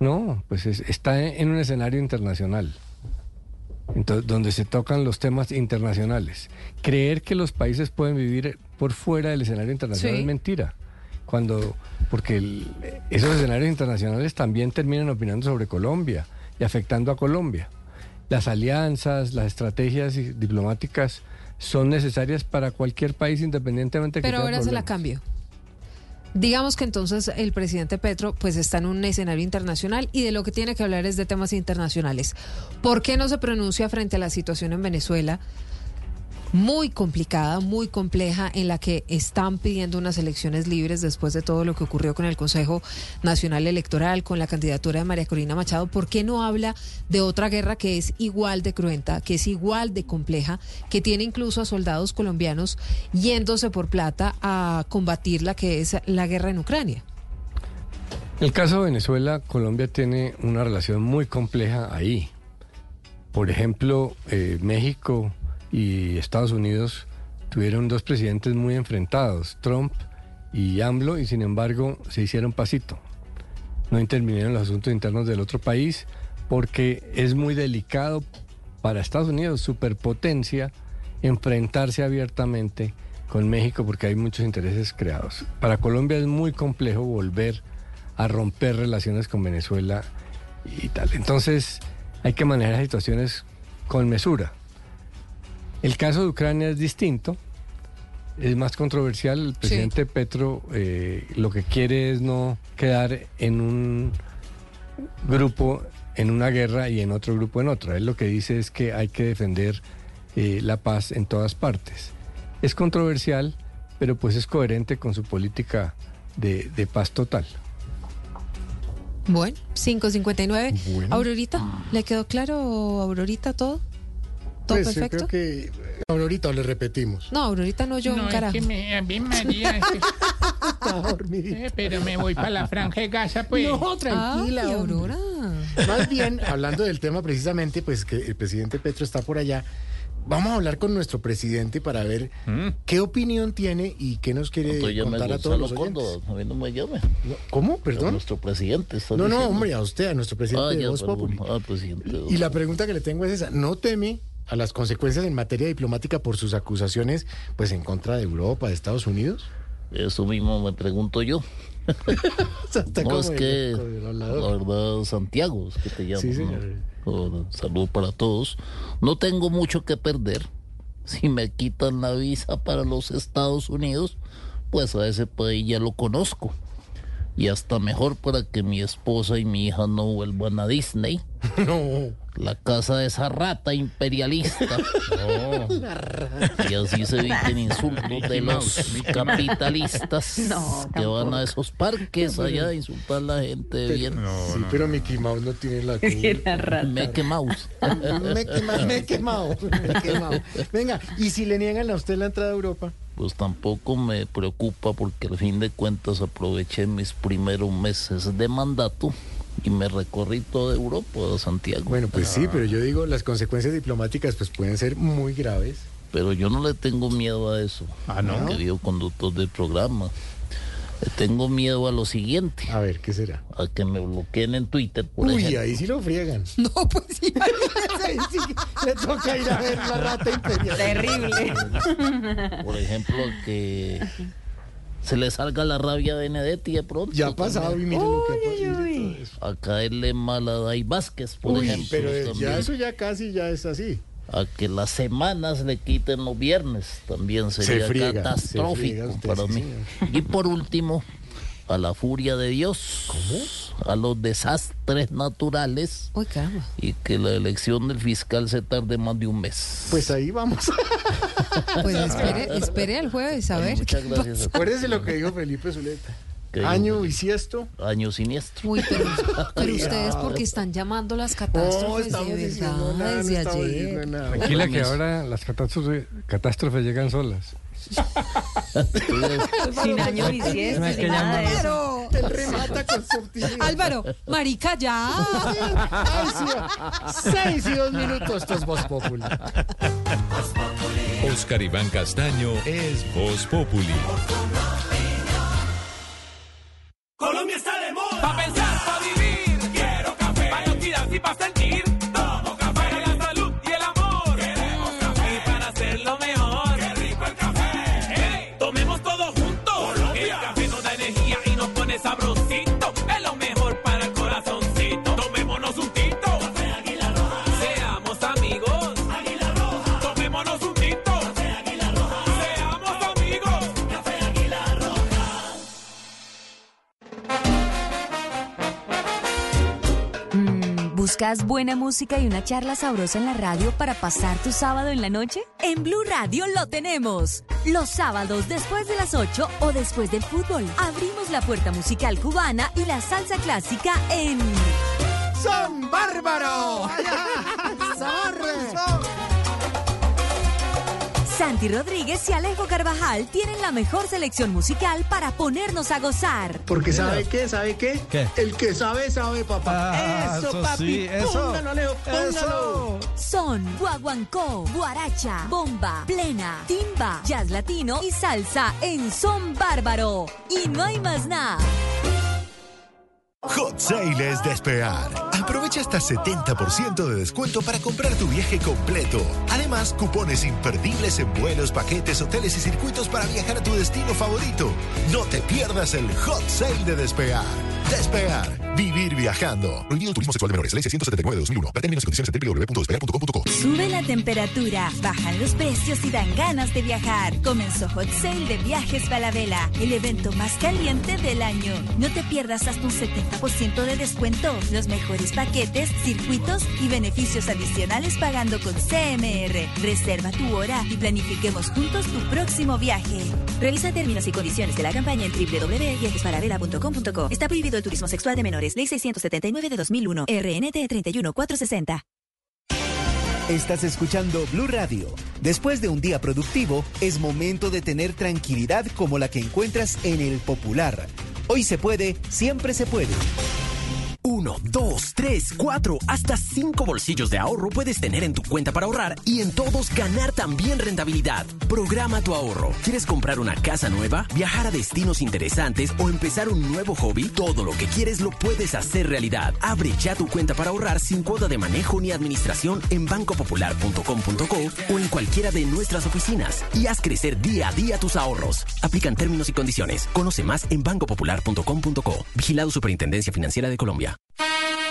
No, pues es- está en, un escenario internacional. Entonces, donde se tocan los temas internacionales. Creer que los países pueden vivir por fuera del escenario internacional
Sí.
es mentira. Cuando, porque el- esos escenarios internacionales también terminan opinando sobre Colombia y afectando a Colombia. Las alianzas, las estrategias diplomáticas son necesarias para cualquier país independientemente de que
Pero ahora se la cambio. Digamos que entonces el presidente Petro pues está en un escenario internacional y de lo que tiene que hablar es de temas internacionales. ¿Por qué no se pronuncia frente a la situación en Venezuela? Muy complicada, muy compleja, en la que están pidiendo unas elecciones libres después de todo lo que ocurrió con el Consejo Nacional Electoral, con la candidatura de María Corina Machado. ¿Por qué no habla de otra guerra que es igual de cruenta, que es igual de compleja, que tiene incluso a soldados colombianos yéndose por plata a combatir la que es la guerra en Ucrania?
El caso de Venezuela, Colombia tiene una relación muy compleja ahí. Por ejemplo, eh, México y Estados Unidos tuvieron dos presidentes muy enfrentados, Trump y AMLO, y sin embargo se hicieron pasito. No intervinieron los asuntos internos del otro país porque es muy delicado para Estados Unidos, superpotencia, enfrentarse abiertamente con México porque hay muchos intereses creados. Para Colombia es muy complejo volver a romper relaciones con Venezuela y tal. Entonces hay que manejar las situaciones con mesura. El caso de Ucrania es distinto, es más controversial. El presidente Petro eh, lo que quiere es no quedar en un grupo en una guerra y en otro grupo en otra. Él lo que dice es que hay que defender eh, la paz en todas partes. Es controversial, pero pues es coherente con su política de, de paz total.
Bueno, 559.
Bueno.
Aurorita, ¿le quedó claro, Aurorita, todo? ¿Todo
Pues yo
perfecto?
creo que ahorita le repetimos.
No, Aurorita no yo
no,
un
es
carajo.
que me, a mí María, es que- Eh, pero me voy para la franja de Gaza, pues.
No, tranquila,
Ay. Aurora.
Más bien, hablando del tema precisamente, pues que el presidente Petro está por allá. Vamos a hablar con nuestro presidente para ver qué opinión tiene y qué nos quiere
Entonces
contar a todos
Gonzalo
los oyentes.
Córdoba, a mí no me llame.
No, ¿Cómo? Perdón.
Nuestro presidente. está
No, no, hombre, a usted, a nuestro presidente
Ah,
de
ya,
Voz
perdón.
Populi.
Ah, presidente.
Y la pregunta que le tengo es esa, ¿no teme a las consecuencias en materia diplomática por sus acusaciones pues en contra de Europa, de Estados Unidos?
Eso mismo me pregunto yo. No, es que, la verdad, Santiago, es que te llamo.
Sí,
¿no? Salud para todos. No tengo mucho que perder. Si me quitan la visa para los Estados Unidos, pues a ese país ya lo conozco. Y hasta mejor para que mi esposa y mi hija no vuelvan a Disney.
No.
La casa de esa rata imperialista. Y así se eviten insultos de los capitalistas
No,
que van a esos parques allá a insultar a la gente bien.
sí, pero Mickey Mouse no tiene la culpa.
Mickey Mouse.
me, he quema- me he quemado, me he quemado. Venga, ¿y si le niegan a usted la entrada a Europa?
Pues tampoco me preocupa porque al fin de cuentas aproveché mis primeros meses de mandato y me recorrí toda Europa, Santiago.
Bueno, pues sí, pero yo digo, las consecuencias diplomáticas pues pueden ser muy graves.
Pero yo no le tengo miedo a eso,
Ah, ¿no?
querido conductor del programa. Le tengo miedo a lo siguiente.
A ver, ¿qué será?
A que me bloqueen en Twitter, por
Uy,
ejemplo.
ahí sí lo friegan.
No, pues sí.
Ahí sí le toca ir a ver la rata imperial.
Terrible. Por ejemplo, que se le salga la rabia a Benedetti de pronto.
Ya ha pasado y mire lo que ha pasado.
A caerle mal a Dai Vázquez, por
Uy,
ejemplo.
pero
también.
ya eso ya casi ya es así.
A que las semanas le quiten los viernes también sería
friega,
catastrófico
usted,
para
sí,
mí. Y por último, a la furia de Dios, a los desastres naturales
Uy,
y que la elección del fiscal se tarde más de un mes.
Pues ahí vamos.
Pues espere, espere al jueves a ver.
Muchas
qué
gracias.
pasa.
Acuérdese lo que dijo Felipe Zuleta.
¿Qué dijo
Año bisiesto.
Año siniestro.
Uy, pero, pero ustedes porque están llamando las catástrofes de
diciendo
verdad
nada, no
desde
estamos
ayer.
diciendo nada.
Tranquila que ahora las catástrofes, catástrofes llegan solas.
Sin año
No que
de
llamar.
eso.
Él remata con subtilidad.
Álvaro, marica, ya.
Ay, sí. Seis y dos minutos, esto es Voz Populi.
Oscar Iván Castaño es Voz Populi.
Colombia está de moda. Pa' pensar, pa' vivir. Quiero café. Pa' y pa'
¿Buscas buena música y una charla sabrosa en la radio para pasar tu sábado en la noche? En Blue Radio lo tenemos. Los sábados después de las 8 o después del fútbol, abrimos la puerta musical cubana y la salsa clásica en
¡Son bárbaro!
Santi Rodríguez y Alejo Carvajal tienen la mejor selección musical para ponernos a gozar.
Porque ¿sabe qué? ¿Sabe qué?
¿Qué?
El que sabe, sabe, papá.
Ah,
eso,
eso
papi.
sí, eso.
Póngalo, Alejo, póngalo.
Son guaguancó, guaracha, bomba, plena, timba, jazz latino y salsa en Son Bárbaro. Y no hay más nada.
Hot Sale es despegar. Aprovecha hasta 70% de descuento para comprar tu viaje completo. Además, cupones imperdibles en vuelos, paquetes, hoteles y circuitos para viajar a tu destino favorito. No te pierdas el Hot Sale de despegar. Despegar. Vivir viajando. Prohibido turismo sexual de menores. Ley 679 de 2001. Ver términos y condiciones en www.despegar.com.co.
Sube la temperatura, bajan los precios y dan ganas de viajar. Comenzó Hot Sale de Viajes Falabella, el evento más caliente del año. No te pierdas hasta un 70% de descuento, los mejores paquetes, circuitos y beneficios adicionales pagando con CMR. Reserva tu hora y planifiquemos juntos tu próximo viaje. Revisa términos y condiciones de la campaña en www.viajesfalabella.com.co. Está prohibido turismo sexual de menores. Ley 679 de 2001. RNT 31460.
Estás escuchando Blue Radio. Después de un día productivo, es momento de tener tranquilidad como la que encuentras en el Popular. Hoy se puede, siempre se puede.
Uno, dos, tres, cuatro, hasta cinco bolsillos de ahorro puedes tener en tu cuenta para ahorrar y en todos ganar también rentabilidad. Programa tu ahorro. ¿Quieres comprar una casa nueva, viajar a destinos interesantes o empezar un nuevo hobby? Todo lo que quieres lo puedes hacer realidad. Abre ya tu cuenta para ahorrar sin cuota de manejo ni administración en bancopopular.com.co o en cualquiera de nuestras oficinas y haz crecer día a día tus ahorros. Aplican términos y condiciones. Conoce más en bancopopular.com.co. Vigilado Superintendencia Financiera de Colombia.
En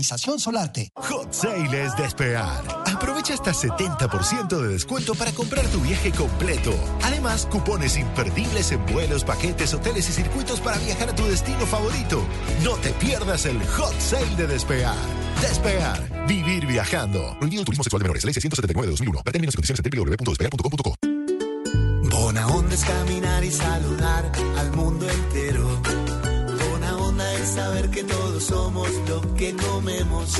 Organización Solarte.
Hot Sale es despegar. Aprovecha hasta 70% de descuento para comprar tu viaje completo. Además, cupones imperdibles en vuelos, paquetes, hoteles y circuitos para viajar a tu destino favorito. No te pierdas el Hot Sale de despegar. Despegar. Vivir viajando. Prohibido el turismo sexual de menores. Ley 679 de 2001. Ver términos y condiciones en www.despegar.com.co.
Bona onda es caminar y saludar al mundo entero. Saber que todos somos lo que comemos.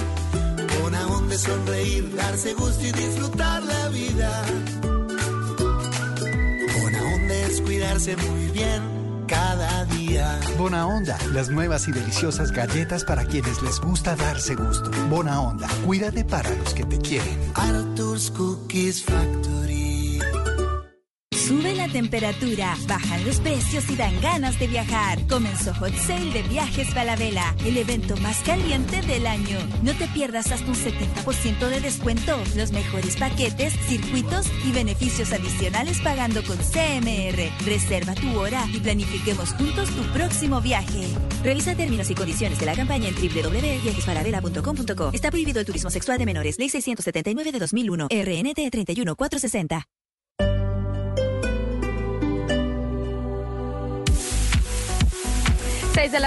Bona onda sonreír, darse gusto y disfrutar la vida. Bona onda es cuidarse muy bien cada día.
Bona Onda, las nuevas y deliciosas galletas para quienes les gusta darse gusto. Bona Onda, cuídate para los que te quieren.
Arthur's Cookies Factory.
Temperatura, bajan los precios y dan ganas de viajar. Comenzó Hot Sale de Viajes Falabella, el evento más caliente del año. No te pierdas hasta un 70% de descuento, los mejores paquetes, circuitos y beneficios adicionales pagando con CMR. Reserva tu hora y planifiquemos juntos tu próximo viaje. Revisa términos y condiciones de la campaña en www.viajesfalabella.com.co. Está prohibido el turismo sexual de menores. Ley 679 de 2001. RNT 31460.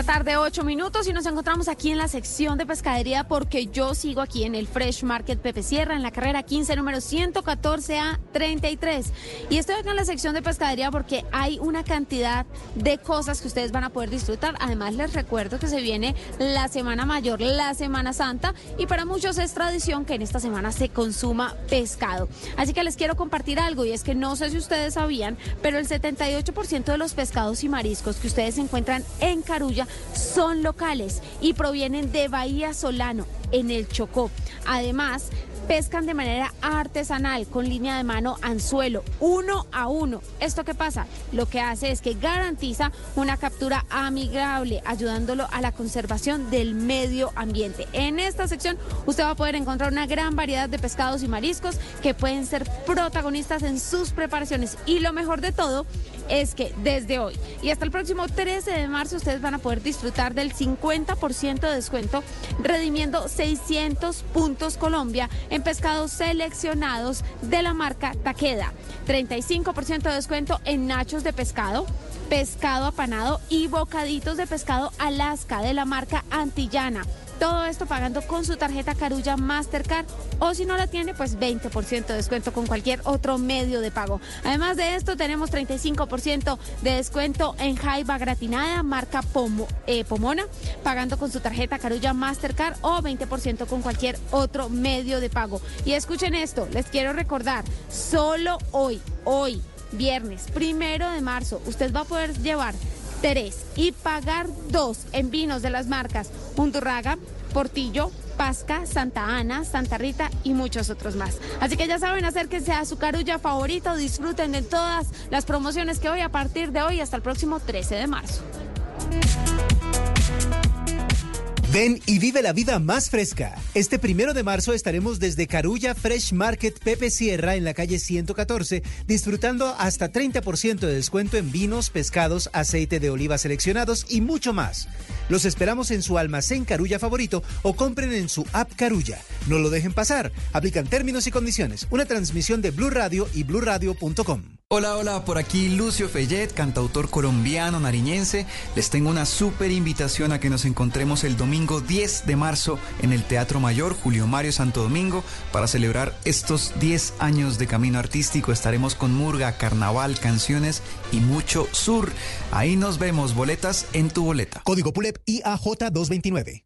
Tarde, 8 minutos y nos encontramos aquí en la sección de pescadería porque yo sigo aquí en el Fresh Market Pepe Sierra en la carrera 15 número 114 a 33 y estoy acá en la sección de pescadería porque hay una cantidad de cosas que ustedes van a poder disfrutar. Además les recuerdo que se viene la Semana Mayor, la Semana Santa y para muchos es tradición que en esta semana se consuma pescado. Así que les quiero compartir algo y es que no sé si ustedes sabían, pero el 78% de los pescados y mariscos que ustedes encuentran en Carulla son locales y provienen de Bahía Solano, en el Chocó. Además, pescan de manera artesanal con línea de mano anzuelo, uno a uno. ¿Esto qué pasa? Lo que hace es que garantiza una captura amigable, ayudándolo a la conservación del medio ambiente. En esta sección usted va a poder encontrar una gran variedad de pescados y mariscos que pueden ser protagonistas en sus preparaciones. Y lo mejor de todo es que desde hoy y hasta el próximo 13 de marzo ustedes van a poder disfrutar del 50% de descuento redimiendo 600 puntos Colombia en pescados seleccionados de la marca Taqueda. 35% de descuento en nachos de pescado, pescado apanado y bocaditos de pescado Alaska de la marca Antillana. Todo esto pagando con su tarjeta Carulla Mastercard o si no la tiene, pues 20% de descuento con cualquier otro medio de pago. Además de esto, tenemos 35% de descuento en jaiba gratinada marca eh, Pomona, pagando con su tarjeta Carulla Mastercard o 20% con cualquier otro medio de pago. Y escuchen esto, les quiero recordar, solo hoy, hoy, viernes, primero de marzo, usted va a poder llevar tres y pagar dos en vinos de las marcas Undurraga, Portillo, Pasca, Santa Ana, Santa Rita y muchos otros más. Así que ya saben, acérquense a su carulla favorito, disfruten de todas las promociones que hoy a partir de hoy hasta el próximo 13 de marzo.
Ven y vive la vida más fresca. Este primero de marzo estaremos desde Carulla Fresh Market Pepe Sierra en la calle 114, disfrutando hasta 30% de descuento en vinos, pescados, aceite de oliva seleccionados y mucho más. Los esperamos en su almacén Carulla favorito o compren en su app Carulla. No lo dejen pasar. Aplican términos y condiciones. Una transmisión de Blue Radio y bluradio.com.
Hola, hola, por aquí Lucio Fellet, cantautor colombiano, nariñense. Les tengo una súper invitación a que nos encontremos el domingo 10 de marzo en el Teatro Mayor Julio Mario Santo Domingo para celebrar estos 10 años de camino artístico. Estaremos con murga, carnaval, canciones y mucho sur. Ahí nos vemos, boletas en tu boleta.
Código PULEP IAJ 229.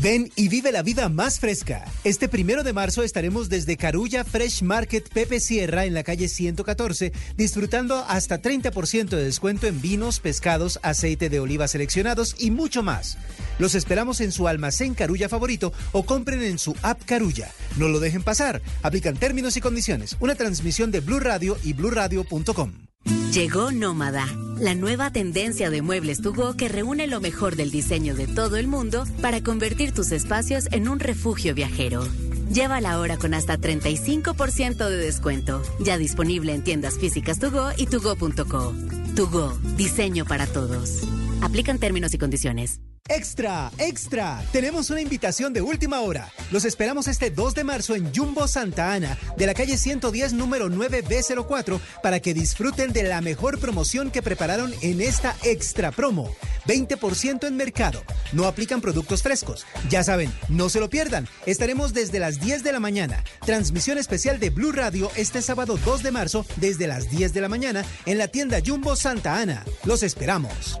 Ven y vive la vida más fresca. Este primero de marzo estaremos desde Carulla Fresh Market Pepe Sierra en la calle 114, disfrutando hasta 30% de descuento en vinos, pescados, aceite de oliva seleccionados y mucho más. Los esperamos en su almacén Carulla favorito o compren en su app Carulla. No lo dejen pasar. Aplican términos y condiciones. Una transmisión de Blue Radio y bluradio.com.
Llegó Nómada, la nueva tendencia de muebles to go que reúne lo mejor del diseño de todo el mundo para convertir tus espacios en un refugio viajero. Llévala ahora con hasta 35% de descuento. Ya disponible en tiendas físicas to go y tugo.co. To go, diseño para todos. Aplican términos y condiciones.
Extra, extra. Tenemos una invitación de última hora. Los esperamos este 2 de marzo en Jumbo Santa Ana, de la calle 110, número 9B04, para que disfruten de la mejor promoción que prepararon en esta extra promo. 20% en mercado. No aplican productos frescos. Ya saben, no se lo pierdan. Estaremos desde las 10 de la mañana. Transmisión especial de Blue Radio este sábado 2 de marzo desde las 10 de la mañana en la tienda Jumbo Santa Ana. Los esperamos.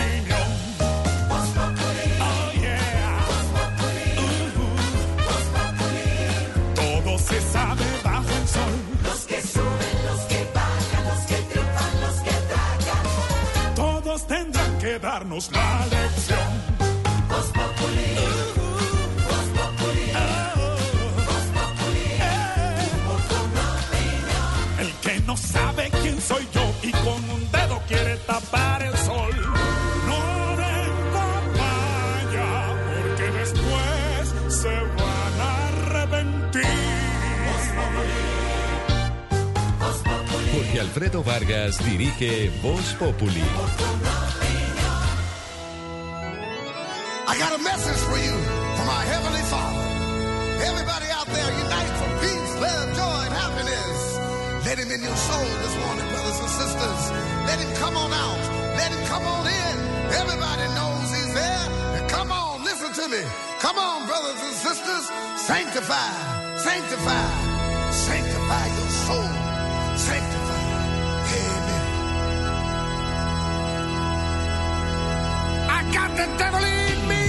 Sabe bajo el sol. Los que suben, los que bajan, los que triunfan, los que tragan. Todos tendrán que darnos la lección. Voz Populi. Populi. Populi. El que no sabe quién soy yo y con un dedo quiere tapar el
Alfredo Vargas dirige Voz Populi.
I got a message for you from our Heavenly Father. Everybody out there, unite for peace, love, joy, and happiness. Let him in your soul this morning, brothers and sisters. Let him come on out. Let him come on in. Everybody knows he's there. Come on, listen to me. Come on, brothers and sisters. Sanctify, sanctify, sanctify got the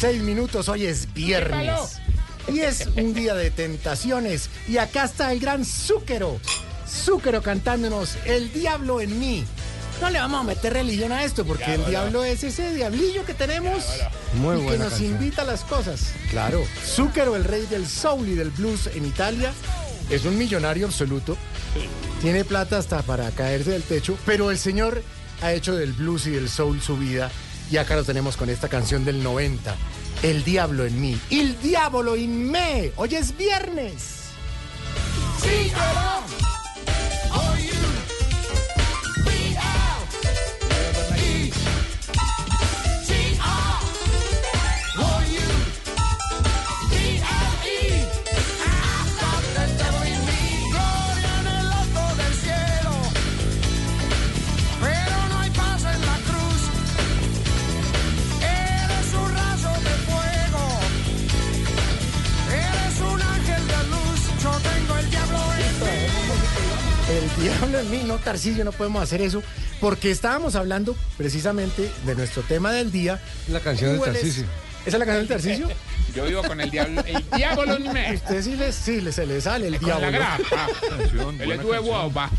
16 minutos, hoy es viernes. Y es un día de tentaciones. Y acá está el gran Zúquero. Zúquero cantándonos El diablo en mí. No le vamos a meter religión a esto, porque el diablo es ese diablillo que tenemos
Muy
y que nos
canción.
invita a las cosas. Claro. Zúquero, el rey del soul y del blues en Italia, es un millonario absoluto. Tiene plata hasta para caerse del techo, pero el señor ha hecho del blues y del soul su vida. Y acá lo tenemos con esta canción del 90. El diablo en mí. El diablo en me. Hoy es viernes.
Sí, El diablo en mí,
no, Tarcillo, no podemos hacer eso, porque estábamos hablando precisamente de nuestro tema del día.
La canción del
¿Cuál es?
Tarcisio.
¿Esa es la canción del Tarcisio?
Yo vivo con el diablo. El diablo en mí.
Usted sí le, sí, le- se le sale el
Con
diablo.
la grapa. Él es huevo, va.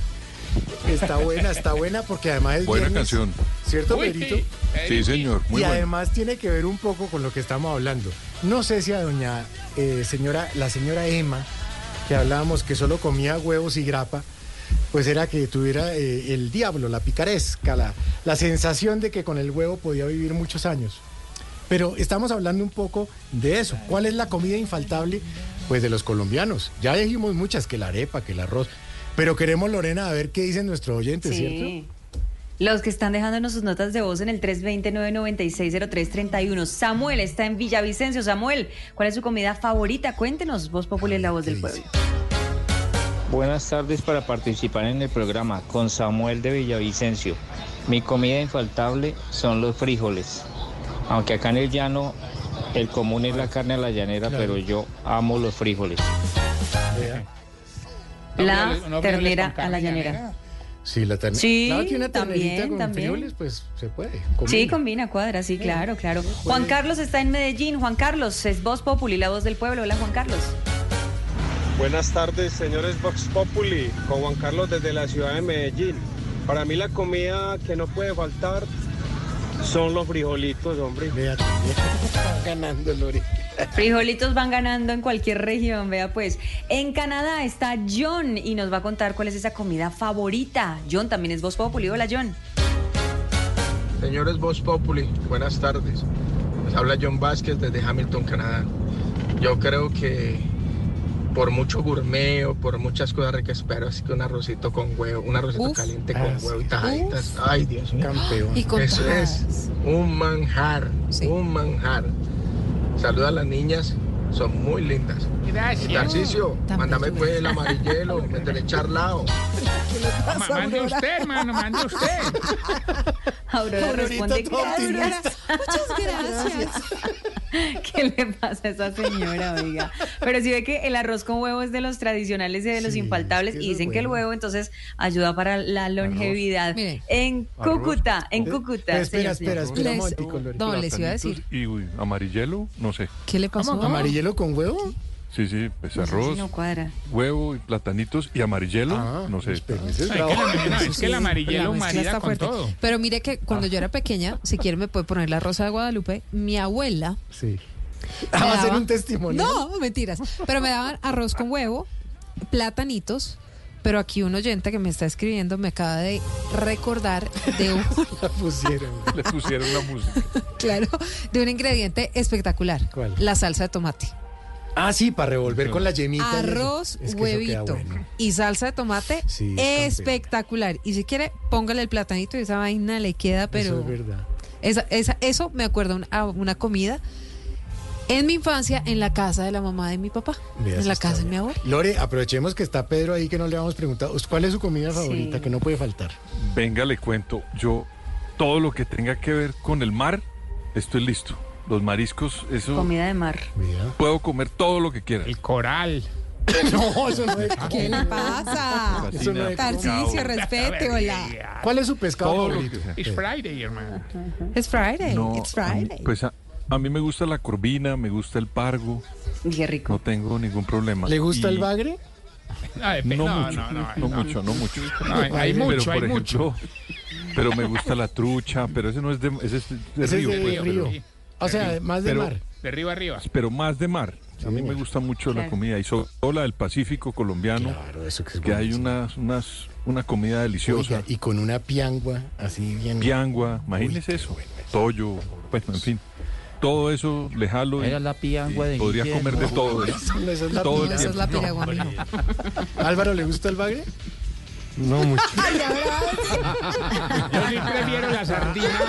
Está buena, está buena, porque además es
Buena
viernes,
canción.
¿Cierto,
Uy,
Pedrito?
sí.
Sí, señor, muy
y
bueno.
además tiene que ver un poco con lo que estamos hablando. No sé si a doña eh, señora, la señora Emma, que hablábamos que solo comía huevos y grapa, pues era que tuviera eh, el diablo, la picaresca, la, la sensación de que con el huevo podía vivir muchos años. Pero estamos hablando un poco de eso. ¿Cuál es la comida infaltable? Pues de los colombianos. Ya dijimos muchas, que la arepa, que el arroz. Pero queremos, Lorena, a ver qué dicen nuestros oyentes, ¿cierto?
Sí. Los que están dejándonos sus notas de voz en el 320-996-0331. Samuel está en Villavicencio. Samuel, ¿cuál es su comida favorita? Cuéntenos. Voz Popular la voz del pueblo.
Buenas tardes para participar en el programa con Samuel de Villavicencio. Mi comida infaltable son los frijoles. Aunque acá en el llano el común es la carne a la llanera,
Claro.
pero yo amo los frijoles.
La ternera a la llanera.
Sí, la ternera.
Sí,
claro una ternerita
también,
con
también.
frijoles, pues se puede.
Sí,
combina.
combina, cuadra, sí, claro, claro. Juan Carlos está en Medellín. Juan Carlos, es Voz Populi, la voz del pueblo. Hola, Juan Carlos.
Buenas tardes, señores Vox Populi, con Juan Carlos desde la ciudad de Medellín. Para mí la comida que no puede faltar son los frijolitos, hombre.
Vea, ganando.
Frijolitos van ganando en cualquier región, vea pues. En Canadá está John y nos va a contar cuál es esa comida favorita. John también es Voz Populi. Hola, John.
Señores Voz Populi, buenas tardes. Les habla John Vázquez desde Hamilton, Canadá. Yo creo que por mucho gourmet o por muchas cosas ricas, espero así que un arrocito con huevo, un arrocito
Uf.
caliente con huevo y tajaditas. Ay, Dios mío.
Campeón.
Y con
Eso
tajadas.
es un manjar, un manjar. Saluda a las niñas, son muy lindas.
Gracias.
Tarcicio, mándame pues el amarillelo, me tenés charlao.
Ma- Mande usted, hermano, mande usted.
Aurora
Aurorita
responde gracias.
Muchas gracias.
¿Qué le pasa a esa señora, oiga? Pero sí ve que el arroz con huevo es de los tradicionales y de los infaltables. y dicen que el huevo entonces ayuda para la longevidad.
Mire.
En Cúcuta, en Cúcuta.
Espera, espera, espera un
Les-
momentico, Lore.
No, les iba a decir.
Y uy, amarillelo, no sé.
¿Qué le pasó?
¿Amarillelo con huevo?
Sí, sí, pues
No sé si
arroz,
no cuadra.
huevo y platanitos y amarillelo,
Ah,
no sé.
Ay, que la- no, es que el amarillelo marida
está
con
fuerte.
todo.
Pero mire que cuando yo era pequeña, si quiere me puede poner la rosa de Guadalupe, mi abuela.
Sí. Ah, ¿va a ser
daba-
un testimonio?
No, mentiras. Pero me daban arroz con huevo, platanitos. Pero aquí un oyente que me está escribiendo me acaba de recordar de un,
La pusieron.
Le pusieron la música.
claro, de un ingrediente espectacular.
¿Cuál?
La salsa de tomate.
Ah, sí, para revolver con la yemita.
Arroz,
Es que
huevito
bueno.
y salsa de tomate
Sí, es
espectacular. Y si quiere, póngale el platanito y esa vaina le queda, pero...
Eso es verdad.
Esa, esa, eso me acuerda un- a una comida en mi infancia en la casa de la mamá de mi papá, en la casa de mi abuela.
Lore, aprovechemos que está Pedro ahí que no le habíamos preguntado. ¿Cuál es su comida favorita que no puede faltar?
Venga, le cuento, yo todo lo que tenga que ver con el mar, estoy listo. Los mariscos, eso
Comida de mar.
puedo comer todo lo que quiera.
El coral.
no, eso no es.
¿Qué le pasa?
Eso no es.
Tarcicio, respete, hola.
¿Cuál es su pescado favorito?
It's Friday, hermano.
It's Friday,
No,
it's
a mí-
Friday.
pues a, a mí me gusta la corvina, me gusta el pargo,
Qué rico.
no tengo ningún problema.
¿Le gusta
Y-
el bagre?
De-
No,
no,
mucho,
no,
no,
no, no.
mucho, no mucho.
No, hay- hay
Pero,
mucho,
por
hay
ejemplo, Pero me gusta la trucha, pero ese no es de, ese es de
Ese es
río.
de
pues,
río.
pero-
O sea, más de
pero-
mar.
De arriba arriba.
Pero más de mar. A mí me gusta mucho la comida y sobre todo la del Pacífico colombiano.
Claro, eso que es
que hay unas, unas, una comida deliciosa.
Oiga, y con una piangua así bien.
Piangua, imagínese eso. Toyo, bueno, en fin. Todo eso le jalo y,
Era la de
podría comer de todo. ¿eh?
Esa no, esa es la
todo el
es la piragua.
Álvaro, ¿le gusta el bagre?
No mucho.
Yo sí prefiero la sardina.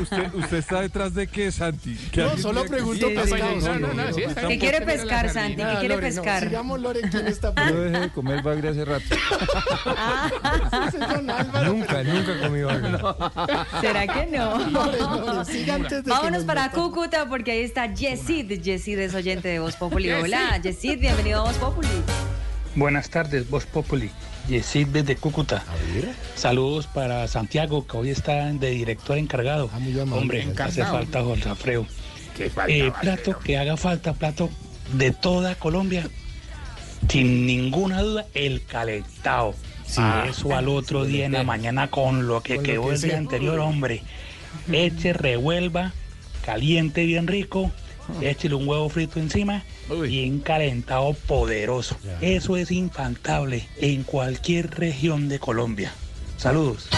¿Usted, usted está detrás de qué, Santi? ¿Que
No, solo pregunto
Sí, sí,
pescados.
no, no, no, sí,
¿Qué quiere pescar. Santi? ¿Qué
Ah,
quiere
Lore,
pescar?
Sigamos, Lore, ¿quién está
Yo dejé de comer bagre hace rato.
Ese es don Álvaro.
Nunca, nunca comí bagre.
¿Será que no?
Lore, Lore, siga antes de
Vámonos
nos
para
metan.
Cúcuta porque ahí está Yesid. Yesid es oyente de Voz Populi. Hola, Yesid, bienvenido a Voz Populi.
Buenas tardes, Voz Populi. Yesid desde Cúcuta. Saludos para Santiago, que hoy está de director encargado. Hombre, hace falta Jorge Alfredo. Eh, plato que haga falta, plato de toda Colombia. Sin ninguna duda, el calentado.
Ah,
Eso al otro día en la mañana con lo que
Con lo
quedó
que
el día anterior, hombre. Eche, revuelva, caliente bien rico, échele un huevo frito encima y un calentado poderoso. Eso es infaltable en cualquier región de Colombia. Saludos.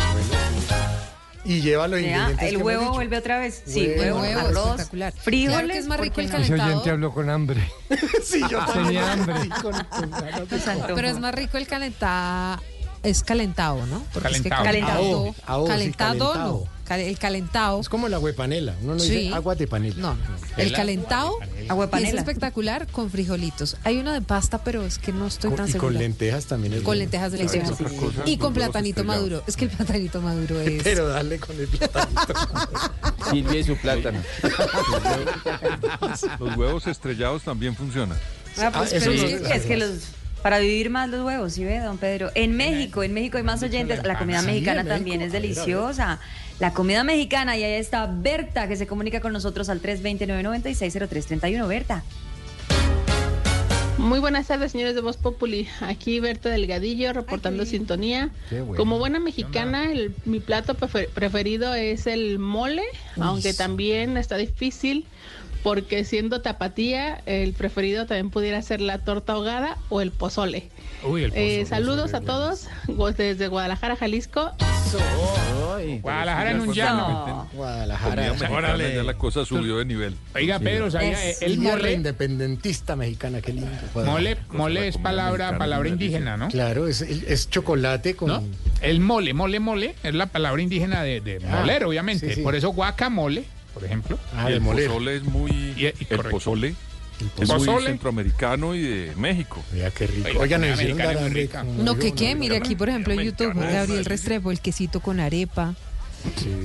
Y lleva los
Ya,
ingredientes. que
el
hemos
huevo
dicho.
vuelve otra vez. Sí,
Huevo,
huevo,
huevo,
arroz,
espectacular.
frijoles.
Claro que es más rico
¿por
el
no?
Ese
calentado.
oyente habló con hambre.
Sí, yo también.
Tenía hambre.
Sí, con- con ganas de-
Se antojó.
Pero es más rico el calentado. Es calentado, ¿no? Porque es que
Calentado.
calentado.
Sí,
calentado,
calentado.
no. El calentado.
Es como la huepanela. Uno no
Sí.
dice agua de panela.
No, el calentado
Agua de
es espectacular con frijolitos. Hay uno de pasta, pero es que no estoy
Con-
tan
y
segura.
con lentejas también es
Con lentejas
¿Sabes
deliciosas.
otra cosa?
Y con platanito maduro. Es que el platanito maduro es.
Pero dale con el platanito.
Silvia y su plátano.
Los huevos estrellados también funcionan.
Ah, pues,
Ah, eso
pero
no-
es, que, es que los para vivir más los huevos, ¿sí ve, don Pedro? En México, en México hay más oyentes. La comida mexicana también es deliciosa. La comida mexicana, y ahí está Berta, que se comunica con nosotros al 329-960331. Berta.
Muy buenas tardes, señores de Voz Populi. Aquí Berta Delgadillo reportando sintonía.
Bueno.
Como buena mexicana, el- mi plato prefer- preferido es el mole, aunque también está difícil porque siendo tapatía, el preferido también pudiera ser la torta ahogada o el pozole.
Uy, el
Eh,
pozole.
saludos a todos desde Guadalajara, Jalisco.
Guadalajara en un llano.
No.
Guadalajara.
Mexicana,
Órale.
ya la cosa subió de nivel.
Oiga, Pedro, ¿sabía?
Es-
El mole,
independentista mexicana, qué lindo.
mole, mole es palabra, palabra indígena, ¿no?
Claro, es, es chocolate con.
¿No? El mole, mole, mole, es la palabra indígena de, de
Ah,
moler, obviamente.
sí, sí.
Por eso guacamole, por ejemplo.
Ah,
Y el
moler.
pozole es muy...
Y- y
el pozole
Es muy
pozole.
centroamericano y de México.
Mira qué rico.
Oiga,
Oigan, nos hicieron dar
No, que qué, mire aquí por ejemplo en YouTube, Gabriel Restrepo, el quesito con arepa,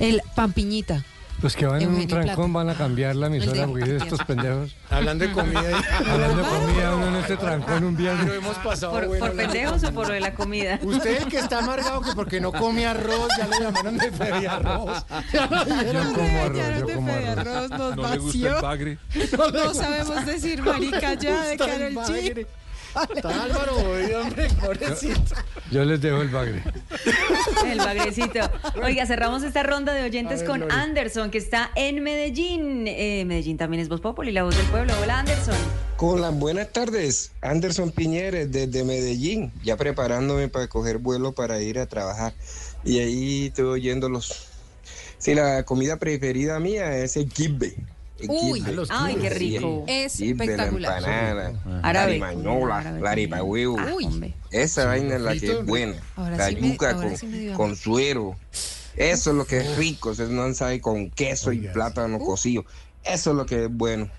el pampiñita.
Los que van en un trancón van a cambiar la emisora porque estos pendejos.
Hablando de comida.
Hablando de comida, uno en este trancón un viernes.
Pero hemos pasado
¿Por,
bueno
pendejos o por lo de la comida?
Usted el que está amargado que porque no come arroz, ya le llamaron de Fede Arroz. Ya lo dijeron.
Yo como arroz, yo
de
como
Fede
arroz.
Arroz nos
No le gusta el
vació.
bagre.
No sabemos decir marica ya de Carol G.
Está Álvaro Boy, hombre, pobrecito.
Yo les dejo el bagre.
El bagrecito. Oiga, cerramos esta ronda de oyentes
ver,
con
Gloria.
Anderson, que está en Medellín. Eh, Medellín también es Voz Populi, la voz del pueblo. Hola, Anderson.
Con las buenas tardes, Anderson Piñeres desde Medellín, ya preparándome para coger vuelo para ir a trabajar. Y ahí estoy oyéndolos. Sí, la comida preferida mía es el kibbe.
Uy,
ay, qué
Sí,
rico.
el kibbe, la
Espectacular.
empanada, la
Árabe.
rimañola,
Árabe.
la ripahuevo.
Ah,
Uy.
hombre.
Esa vaina es la que es buena.
Ahora
la
sí me-
yuca con, suero. Eso es lo que es rico. Ustedes no sabe con queso y plátano cocido. Eso es lo que es bueno.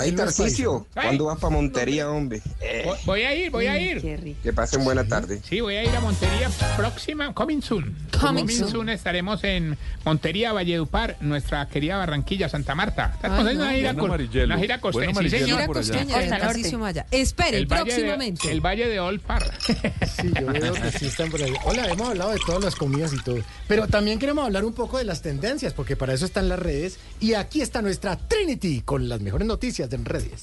Ahí, Tarcicio. ¿cuándo vas para Montería, hombre? Eh,
Voy- Voy a ir, voy a
Mm,
ir.
Rico.
que pasen buena tarde.
Sí, voy a ir a Montería próxima, coming soon.
Coming soon.
estaremos en Montería, Valledupar, nuestra querida Barranquilla, Santa Marta. Estamos en una
no.
gira,
Buen
co- una gira costeña. Sí,
amarillelo
señor.
Costeña. Espere,
El valle, de,
próximamente.
el Valle de Old Parra.
Sí, yo veo que sí están por ahí. Hola, hemos hablado de todas las comidas y todo. Pero también queremos hablar un poco de las tendencias, porque para eso están las redes. Y aquí está nuestra Trinity con las mejores noticias en redes.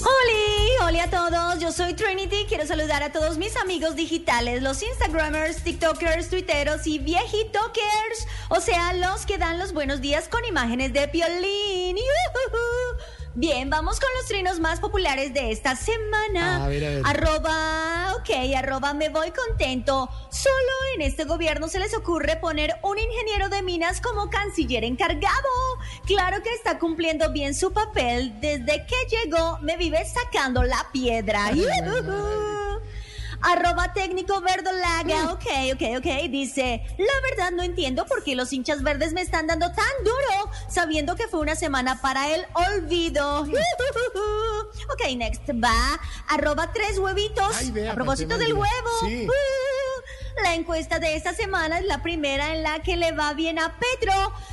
¡Holi! ¡Holi a todos! Yo soy Trinity. Quiero saludar a todos mis amigos digitales, los Instagramers, TikTokers, Twitteros y viejitokers. O sea, los que dan los buenos días con imágenes de piolín. ¡Yujuju! Bien, vamos con los trinos más populares de esta semana.
A ver, a ver.
Arroba, ok, arroba me voy contento. Solo en este gobierno se les ocurre poner un ingeniero de minas como canciller encargado. Claro que está cumpliendo bien su papel. Desde que llegó me vive sacando la piedra. Arroba técnico verdolaga, ok, ok, ok, dice, la verdad no entiendo por qué los hinchas verdes me están dando tan duro, sabiendo que fue una semana para el olvido. ok, next, va, arroba tres huevitos,
Ay, vea,
a propósito del huevo.
Sí.
La encuesta de esta semana es la primera en la que le va bien a Petro.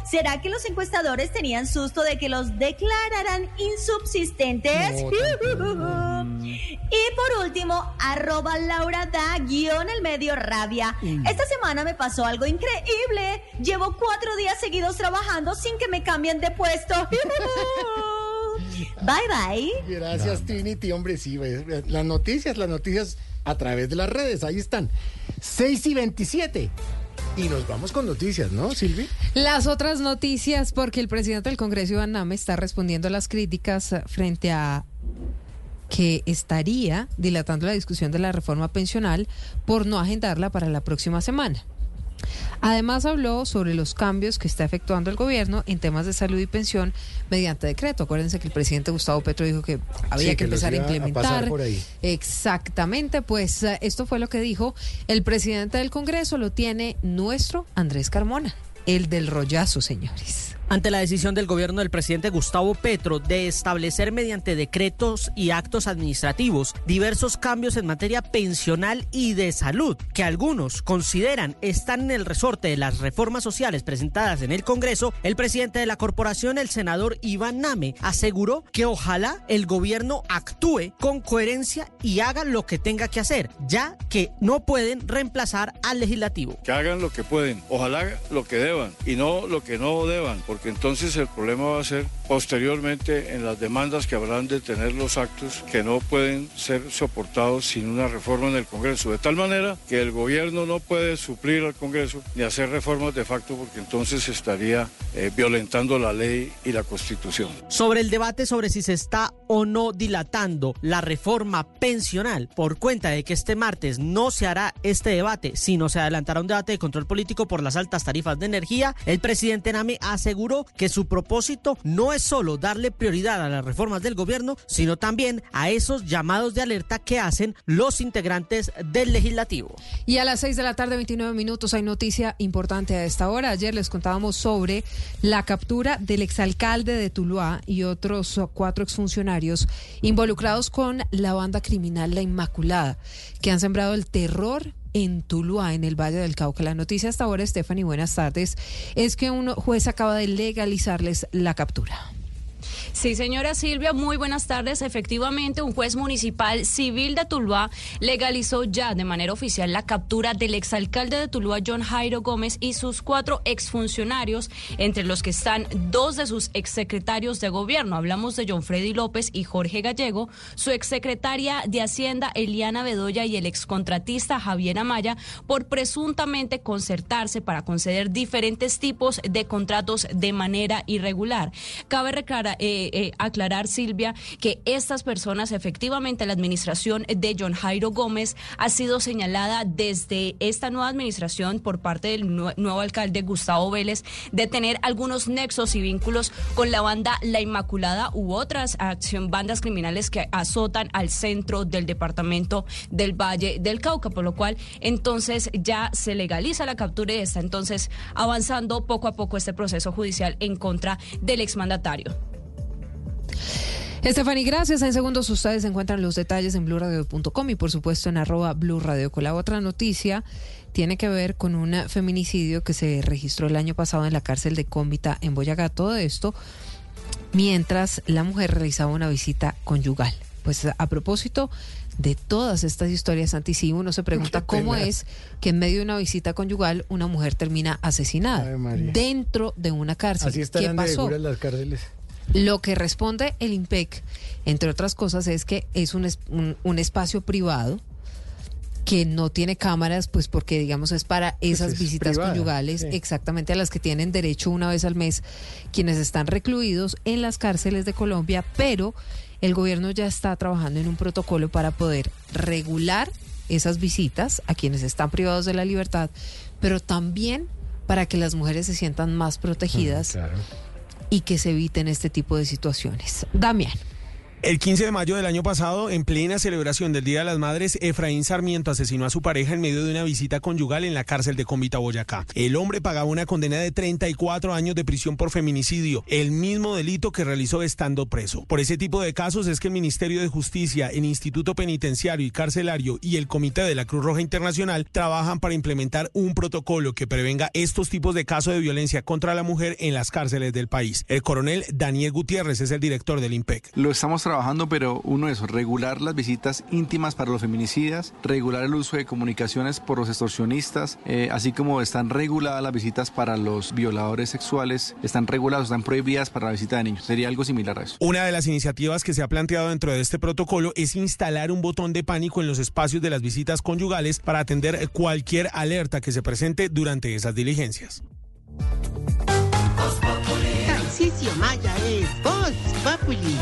¿Será que los encuestadores tenían susto de que los declararan insubsistentes? y por último, arroba Laura da guion el medio rabia. Esta semana me pasó algo increíble. Llevo cuatro días seguidos trabajando sin que me cambien de puesto. bye bye.
Gracias, Trinity. Hombre, sí, las noticias, las noticias a través de las redes, ahí están. 6 y 27. Y nos vamos con noticias, ¿no, Silvi?
Las otras noticias, porque el presidente del Congreso, Iván Name, está respondiendo a las críticas frente a que estaría dilatando la discusión de la reforma pensional por no agendarla para la próxima semana. Además habló sobre los cambios que está efectuando el gobierno en temas de salud y pensión mediante decreto. Acuérdense que el presidente Gustavo Petro dijo que había
Sí,
que empezar a
iba a pasar
implementar.
por ahí.
Exactamente, pues eh, esto fue lo que dijo el presidente del Congreso, lo tiene nuestro Andrés Carmona, el del rollazo, señores.
Ante la decisión del gobierno del presidente Gustavo Petro de establecer mediante decretos y actos administrativos diversos cambios en materia pensional y de salud, que algunos consideran están en el resorte de las reformas sociales presentadas en el Congreso, el presidente de la corporación, el senador Iván Name, aseguró que ojalá el gobierno actúe con coherencia y haga lo que tenga que hacer, ya que no pueden reemplazar al legislativo.
que hagan lo que pueden, ojalá lo que deban y no lo que no deban, porque entonces el problema va a ser posteriormente en las demandas que habrán de tener los actos que no pueden ser soportados sin una reforma en el Congreso, de tal manera que el gobierno no puede suplir al Congreso ni hacer reformas de facto, porque entonces estaría eh, violentando la ley y la Constitución.
sobre el debate sobre si se está o no dilatando la reforma pensional por cuenta de que este martes no se hará este debate, sino se adelantará un debate de control político por las altas tarifas de energía, el presidente Name aseguró que su propósito no es solo darle prioridad a las reformas del gobierno, sino también a esos llamados de alerta que hacen los integrantes del legislativo.
Y a las 6 de la tarde, 29 minutos, hay noticia importante a esta hora. Ayer les contábamos sobre la captura del exalcalde de Tuluá y otros cuatro exfuncionarios involucrados con la banda criminal La Inmaculada, que han sembrado el terror en Tuluá, en el Valle del Cauca. La noticia hasta ahora, Stephanie, buenas tardes, es que un juez acaba de legalizarles la captura.
Sí, señora Silvia, muy buenas tardes. Efectivamente, un juez municipal civil de Tuluá legalizó ya de manera oficial la captura del exalcalde de Tuluá, John Jairo Gómez, y sus cuatro exfuncionarios, entre los que están dos de sus exsecretarios de gobierno. Hablamos de John Freddy López y Jorge Gallego, su exsecretaria de Hacienda, Eliana Bedoya, y el excontratista Javier Amaya, por presuntamente concertarse para conceder diferentes tipos de contratos de manera irregular. Cabe eh, eh, aclarar, Silvia, que estas personas, efectivamente, la administración de John Jairo Gómez ha sido señalada desde esta nueva administración por parte del nue- nuevo alcalde Gustavo Vélez de tener algunos nexos y vínculos con la banda La Inmaculada u otras acción, bandas criminales que azotan al centro del departamento del Valle del Cauca, por lo cual entonces ya se legaliza la captura y está entonces avanzando poco a poco este proceso judicial en contra del exmandatario.
Stephanie, gracias. En segundos ustedes encuentran los detalles en blurradio.com y por supuesto en arroba blurradio. Con la otra noticia tiene que ver con un feminicidio que se registró el año pasado en la cárcel de Cómbita en Boyacá. Todo esto mientras la mujer realizaba una visita conyugal. Pues a propósito de todas estas historias anti uno se pregunta cómo es que en medio de una visita conyugal una mujer termina asesinada dentro de una cárcel.
Así
¿Qué pasó?
las cárceles.
Lo que responde el IMPEC, entre otras cosas, es que es un, es- un, un espacio privado que no tiene cámaras, pues porque digamos es para esas
es
visitas
privada,
conyugales,
sí.
exactamente a las que tienen derecho una vez al mes quienes están recluidos en las cárceles de Colombia, pero el gobierno ya está trabajando en un protocolo para poder regular esas visitas a quienes están privados de la libertad, pero también para que las mujeres se sientan más protegidas y que se eviten este tipo de situaciones. Damián.
El 15 de mayo del año pasado, en plena celebración del Día de las Madres, Efraín Sarmiento asesinó a su pareja en medio de una visita conyugal en la cárcel de Convita, Boyacá. El hombre pagaba una condena de 34 años de prisión por feminicidio, el mismo delito que realizó estando preso. Por ese tipo de casos es que el Ministerio de Justicia, el Instituto Penitenciario y Carcelario y el Comité de la Cruz Roja Internacional trabajan para implementar un protocolo que prevenga estos tipos de casos de violencia contra la mujer en las cárceles del país. El coronel Daniel Gutiérrez es el director del IMPEC.
Lo estamos pero uno es regular las visitas íntimas para los feminicidas, regular el uso de comunicaciones por los extorsionistas, eh, así como están reguladas las visitas para los violadores sexuales, están reguladas, están prohibidas para la visita de niños. Sería algo similar a eso.
Una de las iniciativas que se ha planteado dentro de este protocolo es instalar un botón de pánico en los espacios de las visitas conyugales para atender cualquier alerta que se presente durante esas diligencias.
Tarcisio Maya es Voz Populi.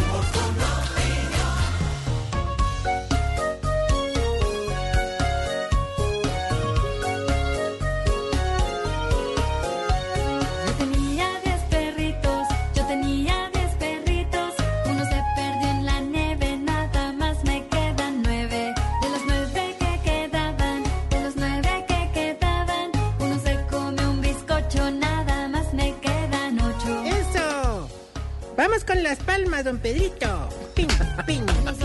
Con las palmas, don Pedrito.
Se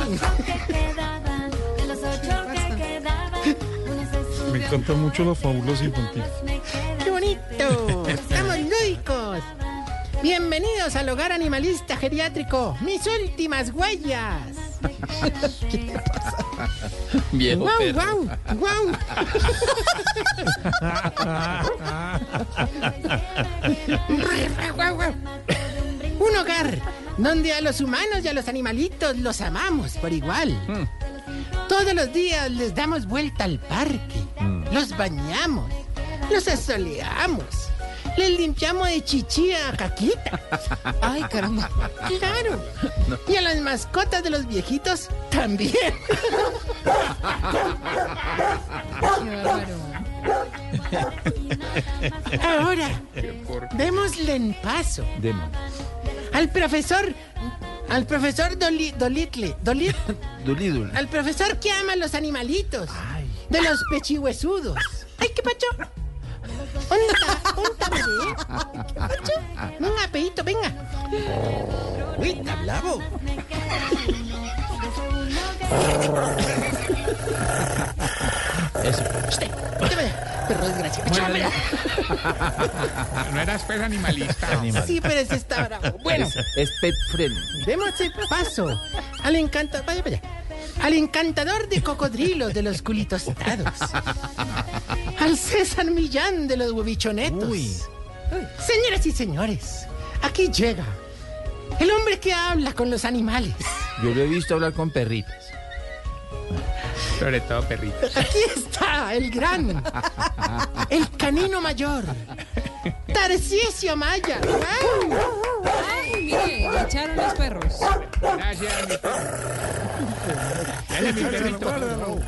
subió.
Me encantan mucho los fábulos infantiles.
¡Qué bonito! ¡Estamos lúdicos! Bienvenidos al hogar animalista geriátrico, mis últimas huellas. ¿Qué te pasa?
Viejo
¡Guau,
perro.
guau, guau! Guau, guau. Un hogar donde a los humanos y a los animalitos los amamos por igual. Todos los días les damos vuelta al parque, los bañamos, los asoleamos, les limpiamos de chichi a caquita.
Ay, caramba.
Claro. Y a las mascotas de los viejitos también. Ahora, démosle en paso al profesor, al profesor Doli- Dolitle, Dolit,
Dolidul.
al profesor que ama los animalitos, de los pechihuesudos. ¡Ay, qué pacho! ¡Unta, unta, bebé! ¿Qué pacho? Un apeito, venga. Uy, está bravo.
Eso.
Usted, usted vaya, perro desgraciado.
Bueno. No eras pues animalista.
Sí, pero ese está bravo. Bueno,
Es, es pet friendly.
démosle paso al encantador. Vaya, vaya. Al encantador de cocodrilos de los culitostados. al César Millán de los huevichonetos. Señoras y señores, aquí llega el hombre que habla con los animales.
Yo lo he visto hablar con perritas.
Sobre todo perritos.
Aquí está el gran, el canino mayor, Tarcisio Maya.
Ay, mire, le echaron los perros.
Gracias, mi perro. Dale, mi perrito.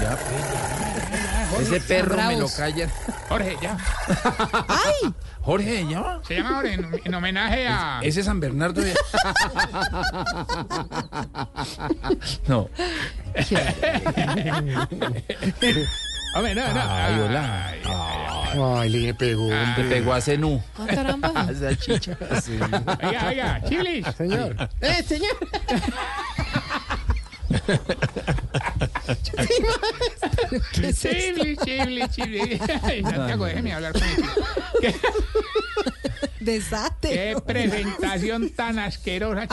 Ya, pues. Ese perro me lo
bravos.
calla.
Jorge, ya.
¡Ay!
Jorge, ya.
Se llama Jorge en, en homenaje a.
Ese San Bernardo. de- no.
Hombre, no, no.
Ay, hola.
Ay, le pegó.
Te pegó a Zenú.
Ah, caramba.
Esa chicha. Sí.
Oiga, oiga, chilis.
Señor.
¡Eh, señor!
Chibli, chibli, chibli. Ay, Santiago, déjeme hablar con él.
Desate.
Qué presentación tan asquerosa.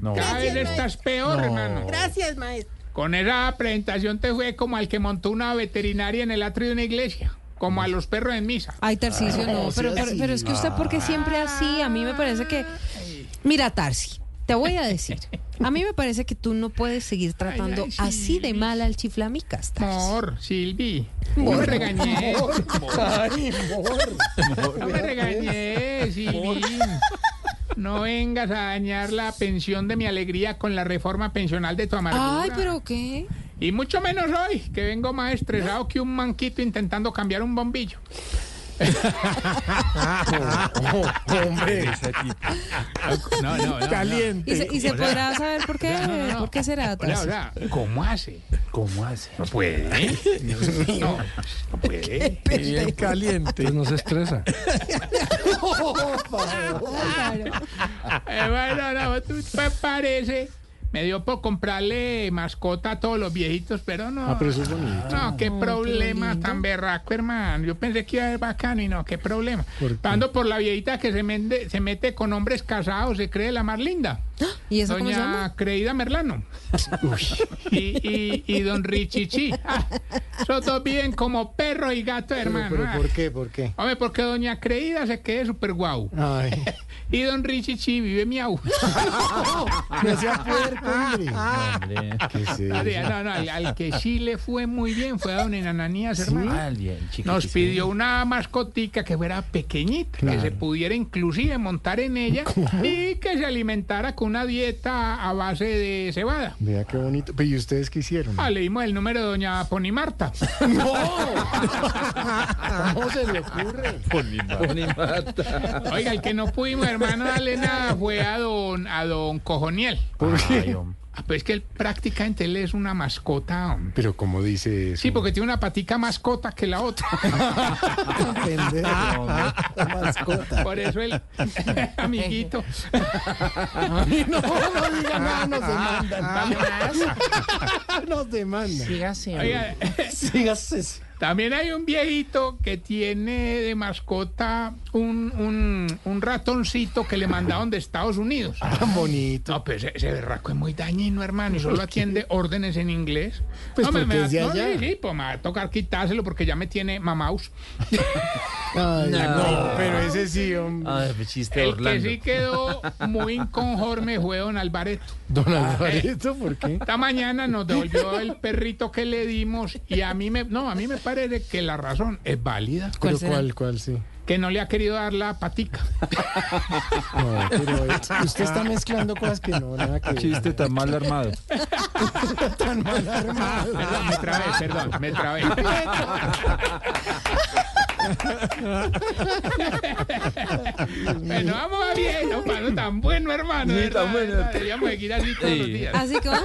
No.
Cada vez
Gracias,
estás peor,
No.
hermano.
Gracias, maestro.
Con esa presentación te fue como al que montó una veterinaria en el atrio de una iglesia. Como a los perros en misa.
Ay, Tarcisio, no, pero, pero, pero es que usted, porque siempre así? A mí me parece que. Mira, Tarsi, te voy a decir. A mí me parece que tú no puedes seguir tratando
Ay, ay,
así de mal al chiflamicas.
Mor, Silvi. No
Mor.
me regañé.
Ay,
No me regañé, Silvi. No vengas a dañar la pensión de mi alegría con la reforma pensional de tu amargura.
Ay, pero ¿qué?
Y mucho menos hoy, que vengo más estresado que un manquito intentando cambiar un bombillo.
Hombre.
No, no, no.
Caliente.
¿Y se, y podrá saber por qué?
no, no, no.
¿Por qué será, Tarsi?
sea, ¿cómo hace?
¿Cómo hace?
No puede. No, no puede.
Bien caliente.
Pues no se estresa.
Eh, bueno, no, tú me parece. Me dio por comprarle mascota a todos los viejitos, pero no.
Ah, pero eso es bonito.
No, qué problema tan berraco, hermano. Yo pensé que iba a ser bacano y no, qué problema.
¿Por qué?
Ando por la viejita que se, mende- se mete con hombres casados, se cree la más linda.
¿Y eso cómo se
Doña
llama?
Creída Merlano. Y, y, y don Richichi. Ah, esos dos viven como perro y gato,
Pero,
hermano.
pero
Ah.
¿por qué? ¿Por qué?
Hombre, porque doña Creída se quede súper guau.
Ay.
Y don Richichi vive miau.
No sea puerco, hombre.
Hombre.
¿Qué es eso?
Ah, No, no, al, al que sí le fue muy bien fue a don Enananías, hermano.
Ah, bien, chiquito.
Nos pidió una mascotica que fuera pequeñita, que se pudiera inclusive montar en ella y que se alimentara con una dieta a base de cebada.
Vea qué bonito. Pero ¿y ustedes qué hicieron?
Ah, le dimos el número de doña Ponimarta.
¡No! ¿Cómo se le ocurre?
Bonimata.
Oiga, el que no pudimos, hermano, darle nada fue a don, a don Cojoniel.
¿Por
Ay,
qué?
hombre.
Ah, Pues que él prácticamente él es una mascota. hombre.
Pero ¿cómo dice eso?
Sí, porque tiene una patica mascota que la otra.
Pendejo. Mascota.
Por eso él, amiguito.
Ay, no, no diga nada, nos demandan. Nos demandan.
Oiga,
Sígase.
También hay un viejito que tiene de mascota un, un, un ratoncito que le mandaron de Estados Unidos.
Ah, bonito.
No, pues ese, berraco es muy dañino, hermano, y solo atiende órdenes en inglés.
Pues
no, me- me,
es de
no,
allá.
sí, sí, pues me va a tocar quitárselo porque ya me tiene mamaus.
Ay,
No.
no, pero ese sí, hombre.
Ay, pues chiste
El que sí quedó muy inconforme fue don Alvareto.
Don Alvareto, ¿por qué?
Esta mañana nos devolvió el perrito que le dimos y a mí me, no, a mí me parece que la razón es válida.
¿Cuál
Pero cuál, cuál, sí.
que no le ha querido dar la patica.
No, pero usted está mezclando cosas que no, nada que ver.
Chiste tan mal armado.
tan mal armado.
Perdón, me trabé, perdón, me trabé. bueno, vamos a bien, no, mano, tan bueno, hermano.
Sí, tan bueno.
Deberíamos seguir así todos los
Sí.
días.
Así que, ¿ah?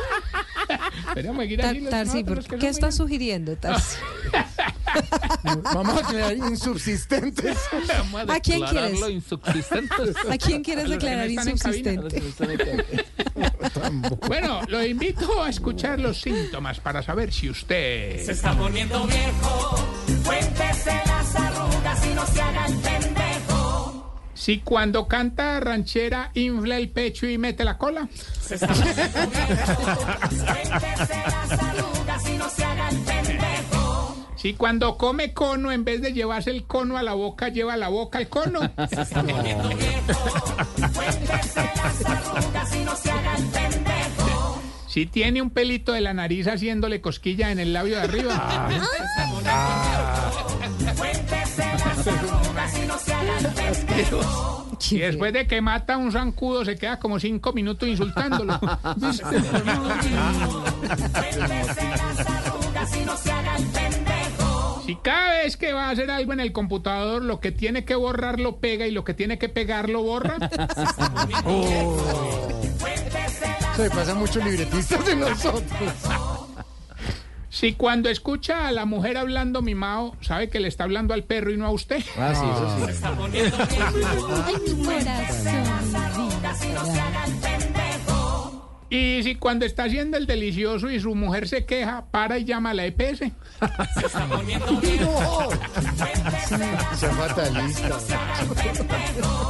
Deberíamos así los
Tarsi, ¿por
que
¿qué
somos
está sugiriendo, Tarsi?
Vamos a quedar insubsistentes.
¿A quién quieres? ¿A quién quieres
los
declarar insubsistente?
Bueno, lo invito a escuchar los síntomas para saber si usted...
Se está poniendo viejo. Cuéntese las y no se haga el pendejo.
Si cuando canta ranchera infla el pecho y mete la cola.
Se y no se pendejo.
Si cuando come cono, en vez de llevarse el cono a la boca, lleva la boca al cono.
Se está poniendo viejo. Cuéntese las arrugas y no se haga el pendejo.
Si tiene un pelito de la nariz haciéndole cosquilla en el labio de arriba.
Y se
después de que mata a un zancudo, se queda como cinco minutos insultándolo.
Se.
Si cada vez que va a hacer algo en el computador, lo que tiene que borrar lo pega y lo que tiene que pegar lo borra.
Eso le pasa a muchos libretistas de nosotros.
Si cuando escucha a la mujer hablando mimao, sabe que le está hablando al perro y no a usted.
Ah, sí, eso sí.
Ay, mi
Y si cuando está haciendo el delicioso y su mujer se queja, para y llama a la EPS.
Sea fatalista.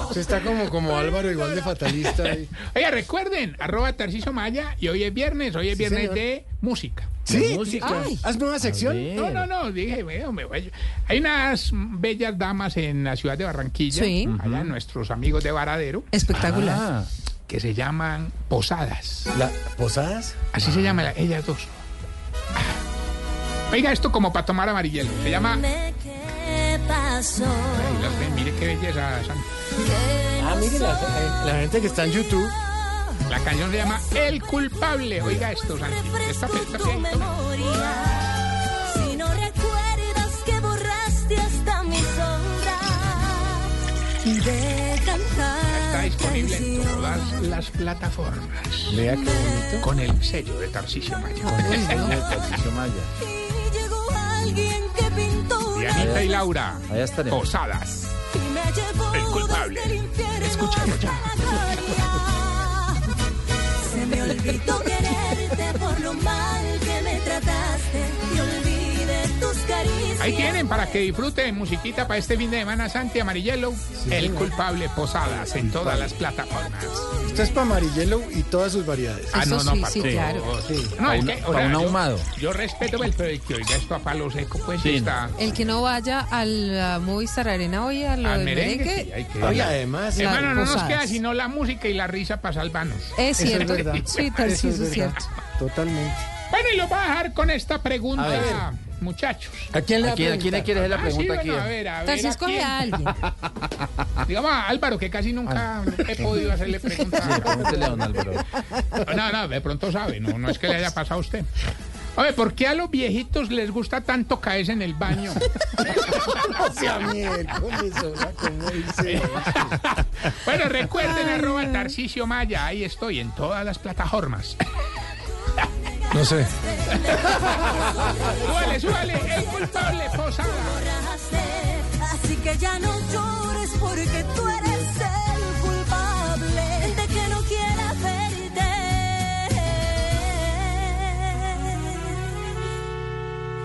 Usted está como, como Álvaro, igual de fatalista. ahí.
Oye, recuerden, arroba Tarciso Maya y hoy es viernes, hoy es
Sí,
viernes
señor.
de música.
¿Sí?
música.
Ay. ¿Haz nueva sección?
No, no, no, dije, bueno, me voy. Hay unas bellas damas en la ciudad de Barranquilla,
Sí.
allá nuestros amigos de Varadero,
Espectacular.
Ah,
que se llaman Posadas.
La, ¿Posadas?
Así se llaman ellas dos. Ah. Oiga esto como para tomar amarillelo. Se llama...
¿Qué pasó?
Ay, las ven, mire qué belleza, Santi.
Ah, mire, la, la gente que está en YouTube.
La canción se llama El Culpable. Oiga esto, Santi. Esta, esta,
tu memoria. Si no recuerdas que borraste hasta mi sombra de cantar.
Está disponible las plataformas.
Vea qué bonito.
Con el sello de Tarcisio Maya.
Tarcisio Maya.
Y llegó alguien que pintó
Dianita y Laura.
Allá estaremos.
Posadas.
y me llevó
El culpable.
el
Escúchalo ya.
Se me olvidó quererte
Ahí tienen para que disfruten musiquita para este fin de semana Santi Amarillelo. el culpable Posadas en todas las plataformas.
Esto es para Amarillelo y todas sus variedades.
Ah, no,
Eso
no,
sí,
para
sí,
todos.
claro.
Sí.
No,
Pa'
es
un-
que,
ahumado.
Yo, respeto el pero el que oiga esto a palo seco, pues
Sí,
está.
El que no vaya al Movistar Arena hoy a lo del
merengue,
merengue,
sí, hay que
Oye, además,
Hermano, no nos queda sino la música y la risa para salvarnos.
es
eso es
cierto.
verdad.
Sí,
Eso
Tarcisio,
es
es cierto.
Totalmente.
Bueno, y lo voy a dejar con esta
A ver.
pregunta, muchachos.
¿A quién le
¿A quién, a quién le quieres hacer la
Ah, sí,
pregunta
bueno,
aquí?
a ver, a ver. ¿a quién?
a alguien.
Digamos a Álvaro, que casi nunca he podido hacerle preguntas.
Sí, pregúntele a don Álvaro.
No, no, de pronto sabe, no, no es que le haya pasado a usted. Oye, ¿por qué a los viejitos les gusta tanto caerse en el baño? Bueno, recuerden arroba Tarcisio Maya, ahí estoy en todas las plataformas.
No sé.
súbale, súbale, el culpable posada.
Así que ya no llores porque tú eres el culpable de que no quiera verte.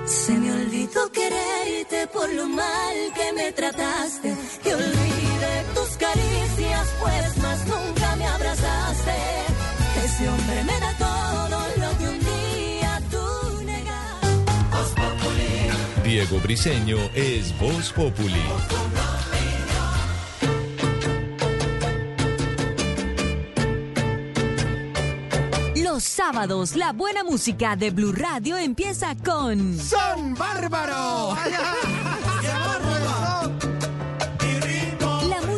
Se me olvidó quererte por lo mal que me trataste. Que olvide
Diego Briseño es Voz Populi.
Los sábados, la buena música de Blue Radio empieza con
¡Son bárbaros!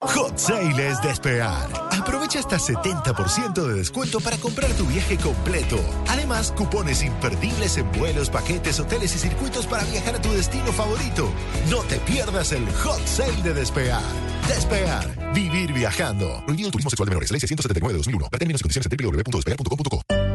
Hot Sale es despegar. Aprovecha hasta 70% de descuento para comprar tu viaje completo. Además, cupones imperdibles en vuelos, paquetes, hoteles y circuitos para viajar a tu destino favorito. No te pierdas el Hot Sale de despegar. Despegar. Vivir viajando. Prohibido turismo sexual de menores. Ley 679 de 2001. Ver términos y condiciones en www.despegar.com.co.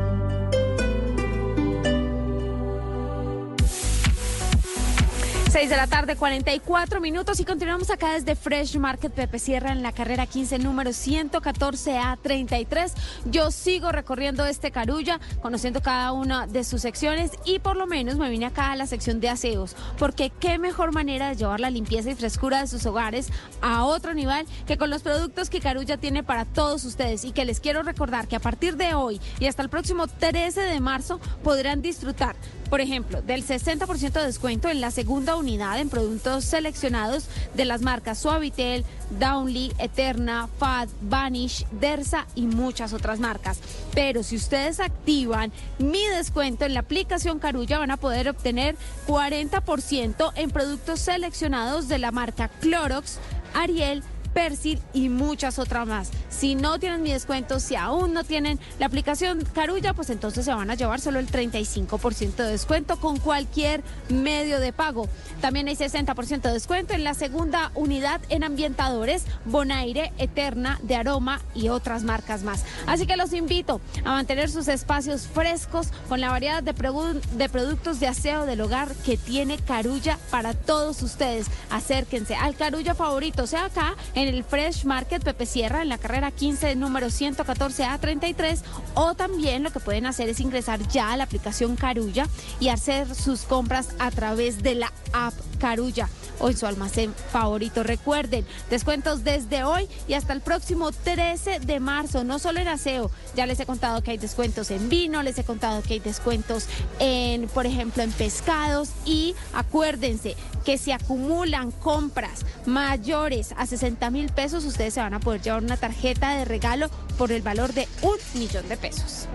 Seis de la tarde, 44 minutos y continuamos acá desde Fresh Market Pepe Sierra en la carrera 15, número 114A33. Yo sigo recorriendo este Carulla, conociendo cada una de sus secciones y por lo menos me vine acá a la sección de aseos, porque qué mejor manera de llevar la limpieza y frescura de sus hogares a otro nivel que con los productos que Carulla tiene para todos ustedes y que les quiero recordar que a partir de hoy y hasta el próximo 13 de marzo podrán disfrutar por ejemplo, del 60% de descuento en la segunda en productos seleccionados de las marcas Suavitel, Downly, Eterna, Fad, Vanish, Dersa y muchas otras marcas. Pero si ustedes activan mi descuento en la aplicación Carulla van a poder obtener 40% en productos seleccionados de la marca Clorox, Ariel, Persil y muchas otras más. Si no tienen mi descuento, si aún no tienen la aplicación Carulla, pues entonces se van a llevar solo el 35% de descuento con cualquier medio de pago. También hay 60% de descuento en la segunda unidad en ambientadores, Bonaire, Eterna, de Aroma y otras marcas más. Así que los invito a mantener sus espacios frescos con la variedad de, produ- de productos de aseo del hogar que tiene Carulla para todos ustedes. Acérquense al Carulla favorito, sea acá en el Fresh Market Pepe Sierra, en la carrera 15, número 114A33, o también lo que pueden hacer es ingresar ya a la aplicación Carulla y hacer sus compras a través de la app Carulla o en su almacén favorito. Recuerden, descuentos desde hoy y hasta el próximo 13 de marzo, no solo en aseo. Ya les he contado que hay descuentos en vino, les he contado que hay descuentos en, por ejemplo, en pescados y acuérdense que si acumulan compras mayores a 60 mil pesos, ustedes se van a poder llevar una tarjeta de regalo por el valor de un millón de pesos.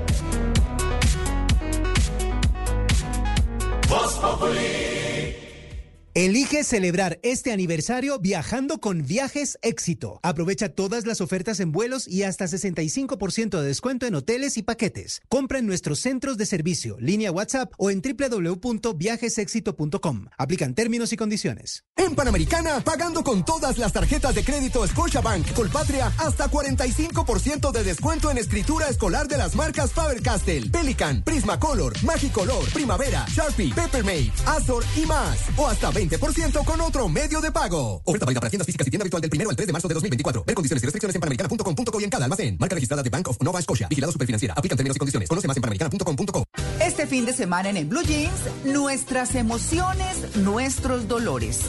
Elige celebrar este aniversario viajando con Viajes Éxito. Aprovecha todas las ofertas en vuelos y hasta 65% de descuento en hoteles y paquetes. Compra en nuestros centros de servicio, línea WhatsApp o en www.viajesexito.com. Aplican términos y condiciones.
En Panamericana, pagando con todas las tarjetas de crédito Scotiabank, Colpatria, hasta 45% de descuento en escritura escolar de las marcas Faber-Castell, Pelican, Prismacolor, Magicolor, Primavera, Sharpie, Peppermate, Azor y más. O hasta 20% con otro medio de pago. Oferta válida para tiendas físicas y tienda virtual del 1 al 3 de marzo de 2024. Ver condiciones y restricciones en panamericana.com.co y en cada almacén. Marca registrada de Bank of Nova Scotia. Vigilado Superfinanciera. Aplican términos y condiciones. Conoce más en panamericana.com.co.
Este fin de semana en el Blue Jeans, nuestras emociones, nuestros dolores.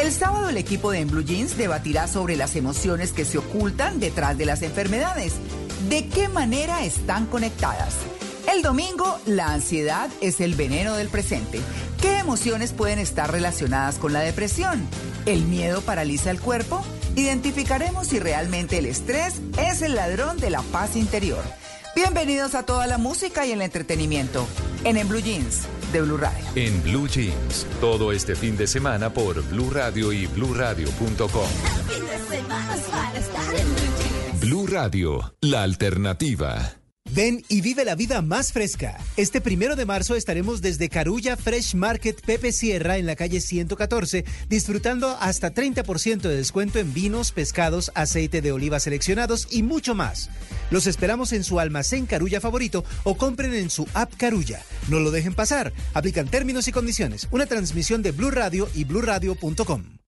El sábado el equipo de En Blue Jeans debatirá sobre las emociones que se ocultan detrás de las enfermedades. ¿De qué manera están conectadas? El domingo, la ansiedad es el veneno del presente. ¿Qué emociones pueden estar relacionadas con la depresión? ¿El miedo paraliza el cuerpo? Identificaremos si realmente el estrés es el ladrón de la paz interior. Bienvenidos a toda la música y el entretenimiento en En Blue Jeans de Blue Radio.
En Blue Jeans, todo este fin de semana por Blue Radio y bluradio.com. Blue Radio, la alternativa.
Ven y vive la vida más fresca. Este primero de marzo estaremos desde Carulla Fresh Market Pepe Sierra en la calle 114, disfrutando hasta 30% de descuento en vinos, pescados, aceite de oliva seleccionados y mucho más. Los esperamos en su almacén Carulla favorito o compren en su app Carulla. No lo dejen pasar. Aplican términos y condiciones. Una transmisión de Blue Radio y bluradio.com.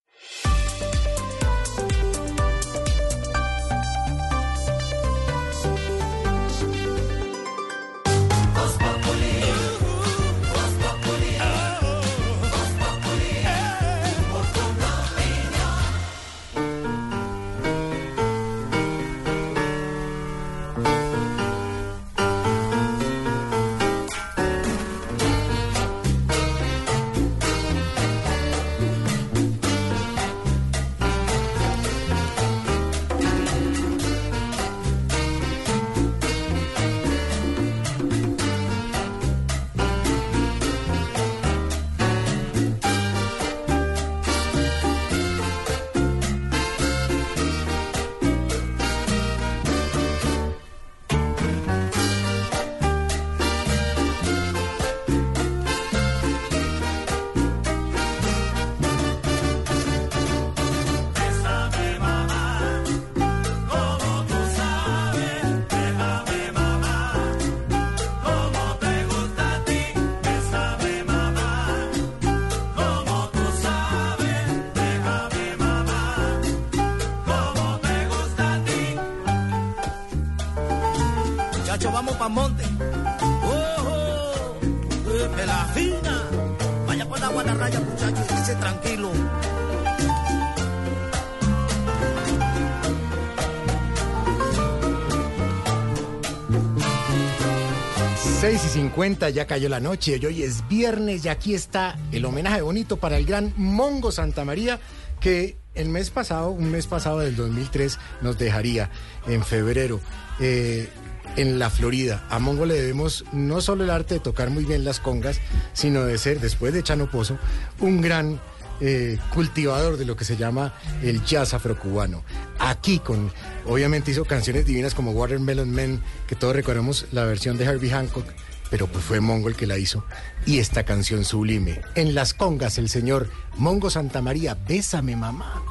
50, ya cayó la noche y hoy es viernes y aquí está el homenaje bonito para el gran Mongo Santa María que el mes pasado, un mes pasado del 2003, nos dejaría en febrero. eh, en la Florida. A Mongo le debemos no solo el arte de tocar muy bien las congas, sino de ser, después de Chano Pozo, un gran eh, cultivador de lo que se llama el jazz afrocubano. Aquí con, obviamente hizo canciones divinas como Watermelon Man, que todos recordamos la versión de Herbie Hancock, pero pues fue Mongo el que la hizo. Y esta canción sublime. En las congas, el señor Mongo Santa María, Bésame mamá.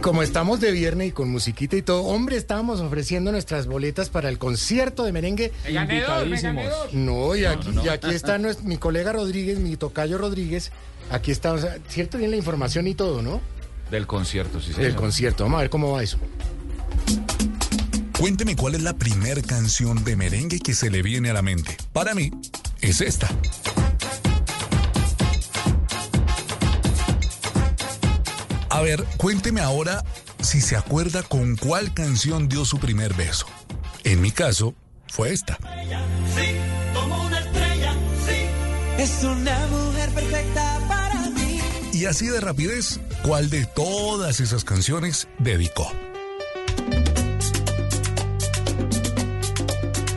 Como estamos de viernes y con musiquita y todo, hombre, estábamos ofreciendo nuestras boletas para el concierto de merengue.
Me gané dos, me gané dos.
No, y aquí,
no.
y aquí está mi colega Rodríguez, mi tocayo Rodríguez. Aquí está, o sea, cierto bien la información y todo, ¿no?
Del concierto, sí, señor.
Del concierto. Vamos a ver cómo va eso.
Cuénteme cuál es la primer canción de merengue que se le viene a la mente. Para mí, es esta. A ver, cuénteme ahora si se acuerda con cuál canción dio su primer beso. En mi caso, fue esta.
Sí, como una estrella, sí. Es una mujer perfecta para mí.
Y así de rapidez, ¿cuál de todas esas canciones dedicó?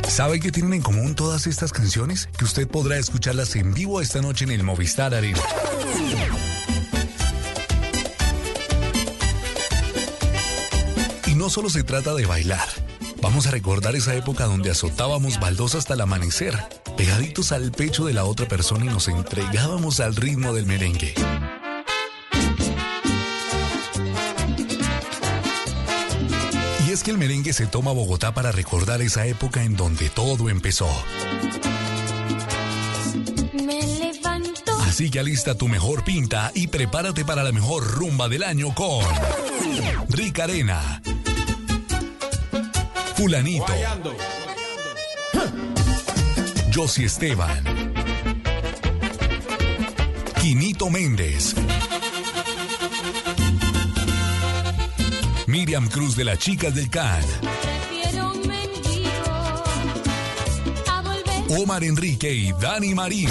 ¿Sabe qué tienen en común todas estas canciones? Que usted podrá escucharlas en vivo esta noche en el Movistar Arena. No solo se trata de bailar. Vamos a recordar esa época donde azotábamos baldosas hasta el amanecer, pegaditos al pecho de la otra persona y nos entregábamos al ritmo del merengue. Y es que el merengue se toma a Bogotá para recordar esa época en donde todo empezó. Así que alista tu mejor pinta y prepárate para la mejor rumba del año con Rica Arena, Fulanito, Josie Esteban, Quinito Méndez, Miriam Cruz de las Chicas del Can,
Prefiero un mendigo a volver.
Omar Enrique y Dani Marín.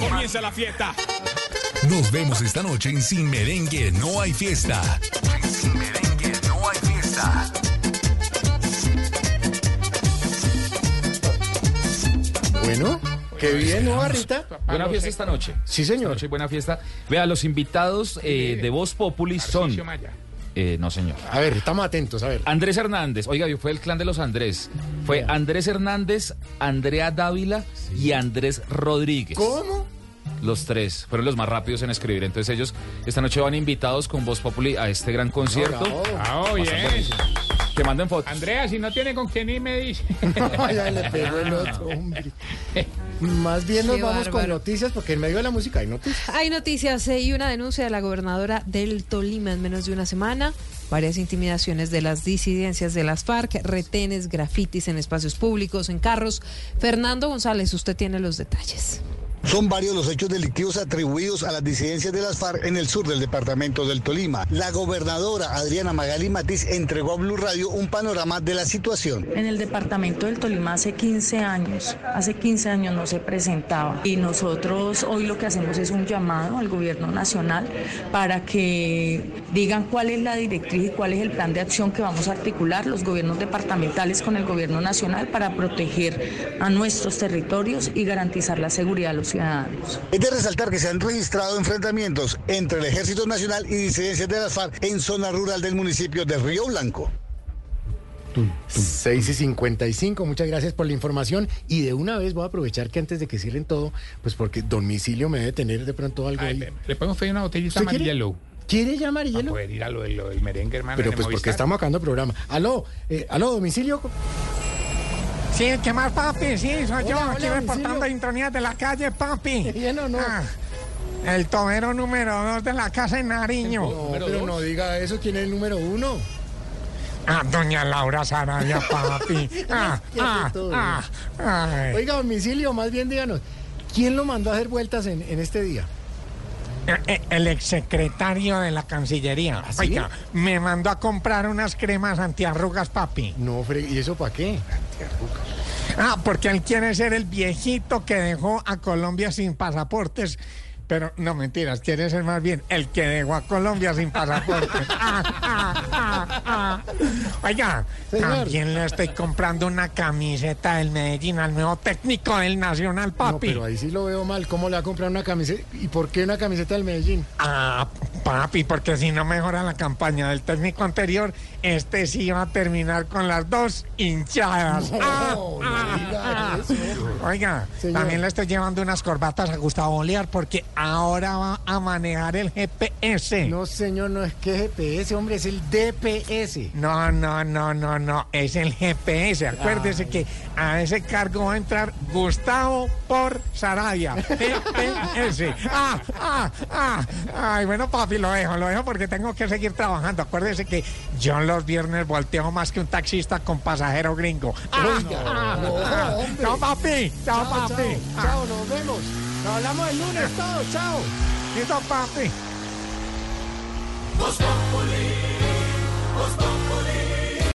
Comienza la fiesta.
Nos vemos esta noche en Sin Merengue No Hay Fiesta.
Bueno, qué bien, ¿no, Barrita?
Buena fiesta esta noche.
Sí, señor.
Esta noche buena fiesta. Vea, los invitados eh, de Voz Populi son... Eh, no, señor.
A ver, estamos atentos, a ver.
Andrés Hernández. Oiga, fue el clan de los Andrés. Fue Andrés Hernández, Andrea Dávila y Andrés Rodríguez.
¿Cómo?
Los tres fueron los más rápidos en escribir. Entonces ellos esta noche van invitados con Voz Populi a este gran concierto.
Bravo. Bravo,
Va a estar
bien.
Que manden fotos.
Andrea, si no tiene con quién ir, me dice.
ya le pegó el otro, hombre. Más bien nos
Qué
vamos con noticias, porque en medio de la música hay noticias.
Hay noticias eh, y una denuncia de la gobernadora del Tolima en menos de una semana. Varias intimidaciones de las disidencias de las FARC, retenes, grafitis en espacios públicos, en carros. Fernando González, usted tiene los detalles.
Son varios los hechos delictivos atribuidos a las disidencias de las FARC en el sur del departamento del Tolima. La gobernadora Adriana Magali Matiz entregó a Blue Radio un panorama de la situación.
En el departamento del Tolima hace 15 años, hace 15 años no se presentaba y nosotros hoy lo que hacemos es un llamado al gobierno nacional para que digan cuál es la directriz y cuál es el plan de acción que vamos a articular los gobiernos departamentales con el gobierno nacional para proteger a nuestros territorios y garantizar la seguridad de los ciudadanos.
Es de resaltar que se han registrado enfrentamientos entre el Ejército Nacional y disidencias de las FARC en zona rural del municipio de Río Blanco.
6 y 55, muchas gracias por la información. Y de una vez voy a aprovechar que antes de que cierren todo, pues porque domicilio me debe tener de pronto algo ahí.
Le podemos pedir una botellita
¿Usted quiere?
amarillelo.
¿Quiere ya amarillelo?
Poder ir a lo, de- lo del merengue, hermano.
Pero pues porque estamos acabando el programa. Aló, eh, aló, domicilio.
Sí, ¿qué más, papi? Sí, soy yo,
Hola,
aquí reportando intronías de la calle, papi.
Bien o no.
Ah, el tobero número dos de la casa en Nariño.
No, pero no diga eso, ¿quién es el número uno?
Ah, doña Laura Sarabia, papi. Ah, ah, ah, ay.
Oiga, domicilio, más bien díganos, ¿quién lo mandó a hacer vueltas en, en este día?
Eh, eh, El exsecretario de la Cancillería.
¿Ah, sí?
Oiga, me mandó a comprar unas cremas antiarrugas, papi.
No, ¿y eso para qué?
Ah, porque él quiere ser el viejito que dejó a Colombia sin pasaportes. Pero no mentiras, quiere ser más bien el que dejó a Colombia sin pasaportes. Ah, ah, ah. Oiga,
Señor.
también le estoy comprando una camiseta del Medellín al nuevo técnico del Nacional,
No,
papi.
pero ahí sí lo veo mal. ¿Cómo le va a comprar una camiseta? ¿Y por qué una camiseta del Medellín?
Ah, papi, porque si no mejora la campaña del técnico anterior, este sí va a terminar con las dos hinchadas.
No, no diga eso.
Oiga,
Señor.
también le estoy llevando unas corbatas a Gustavo Bolívar porque ahora va a manejar el GPS.
No, señor, no es que GPS, hombre, es el DPS.
No, no, no, no, no, es el GPS. Acuérdese que a ese cargo va a entrar Gustavo por Saraya. GPS. Ah, ah, ah. Ay, bueno, papi, lo dejo, lo dejo porque tengo que seguir trabajando. Acuérdese que yo los viernes volteo más que un taxista con pasajero gringo. Ah,
Oiga,
ah,
no,
ah. papi. Chao,
Chao,
papi.
chao, chao, nos vemos. Nos hablamos el lunes todos, chao.
Listo, papi. Populi,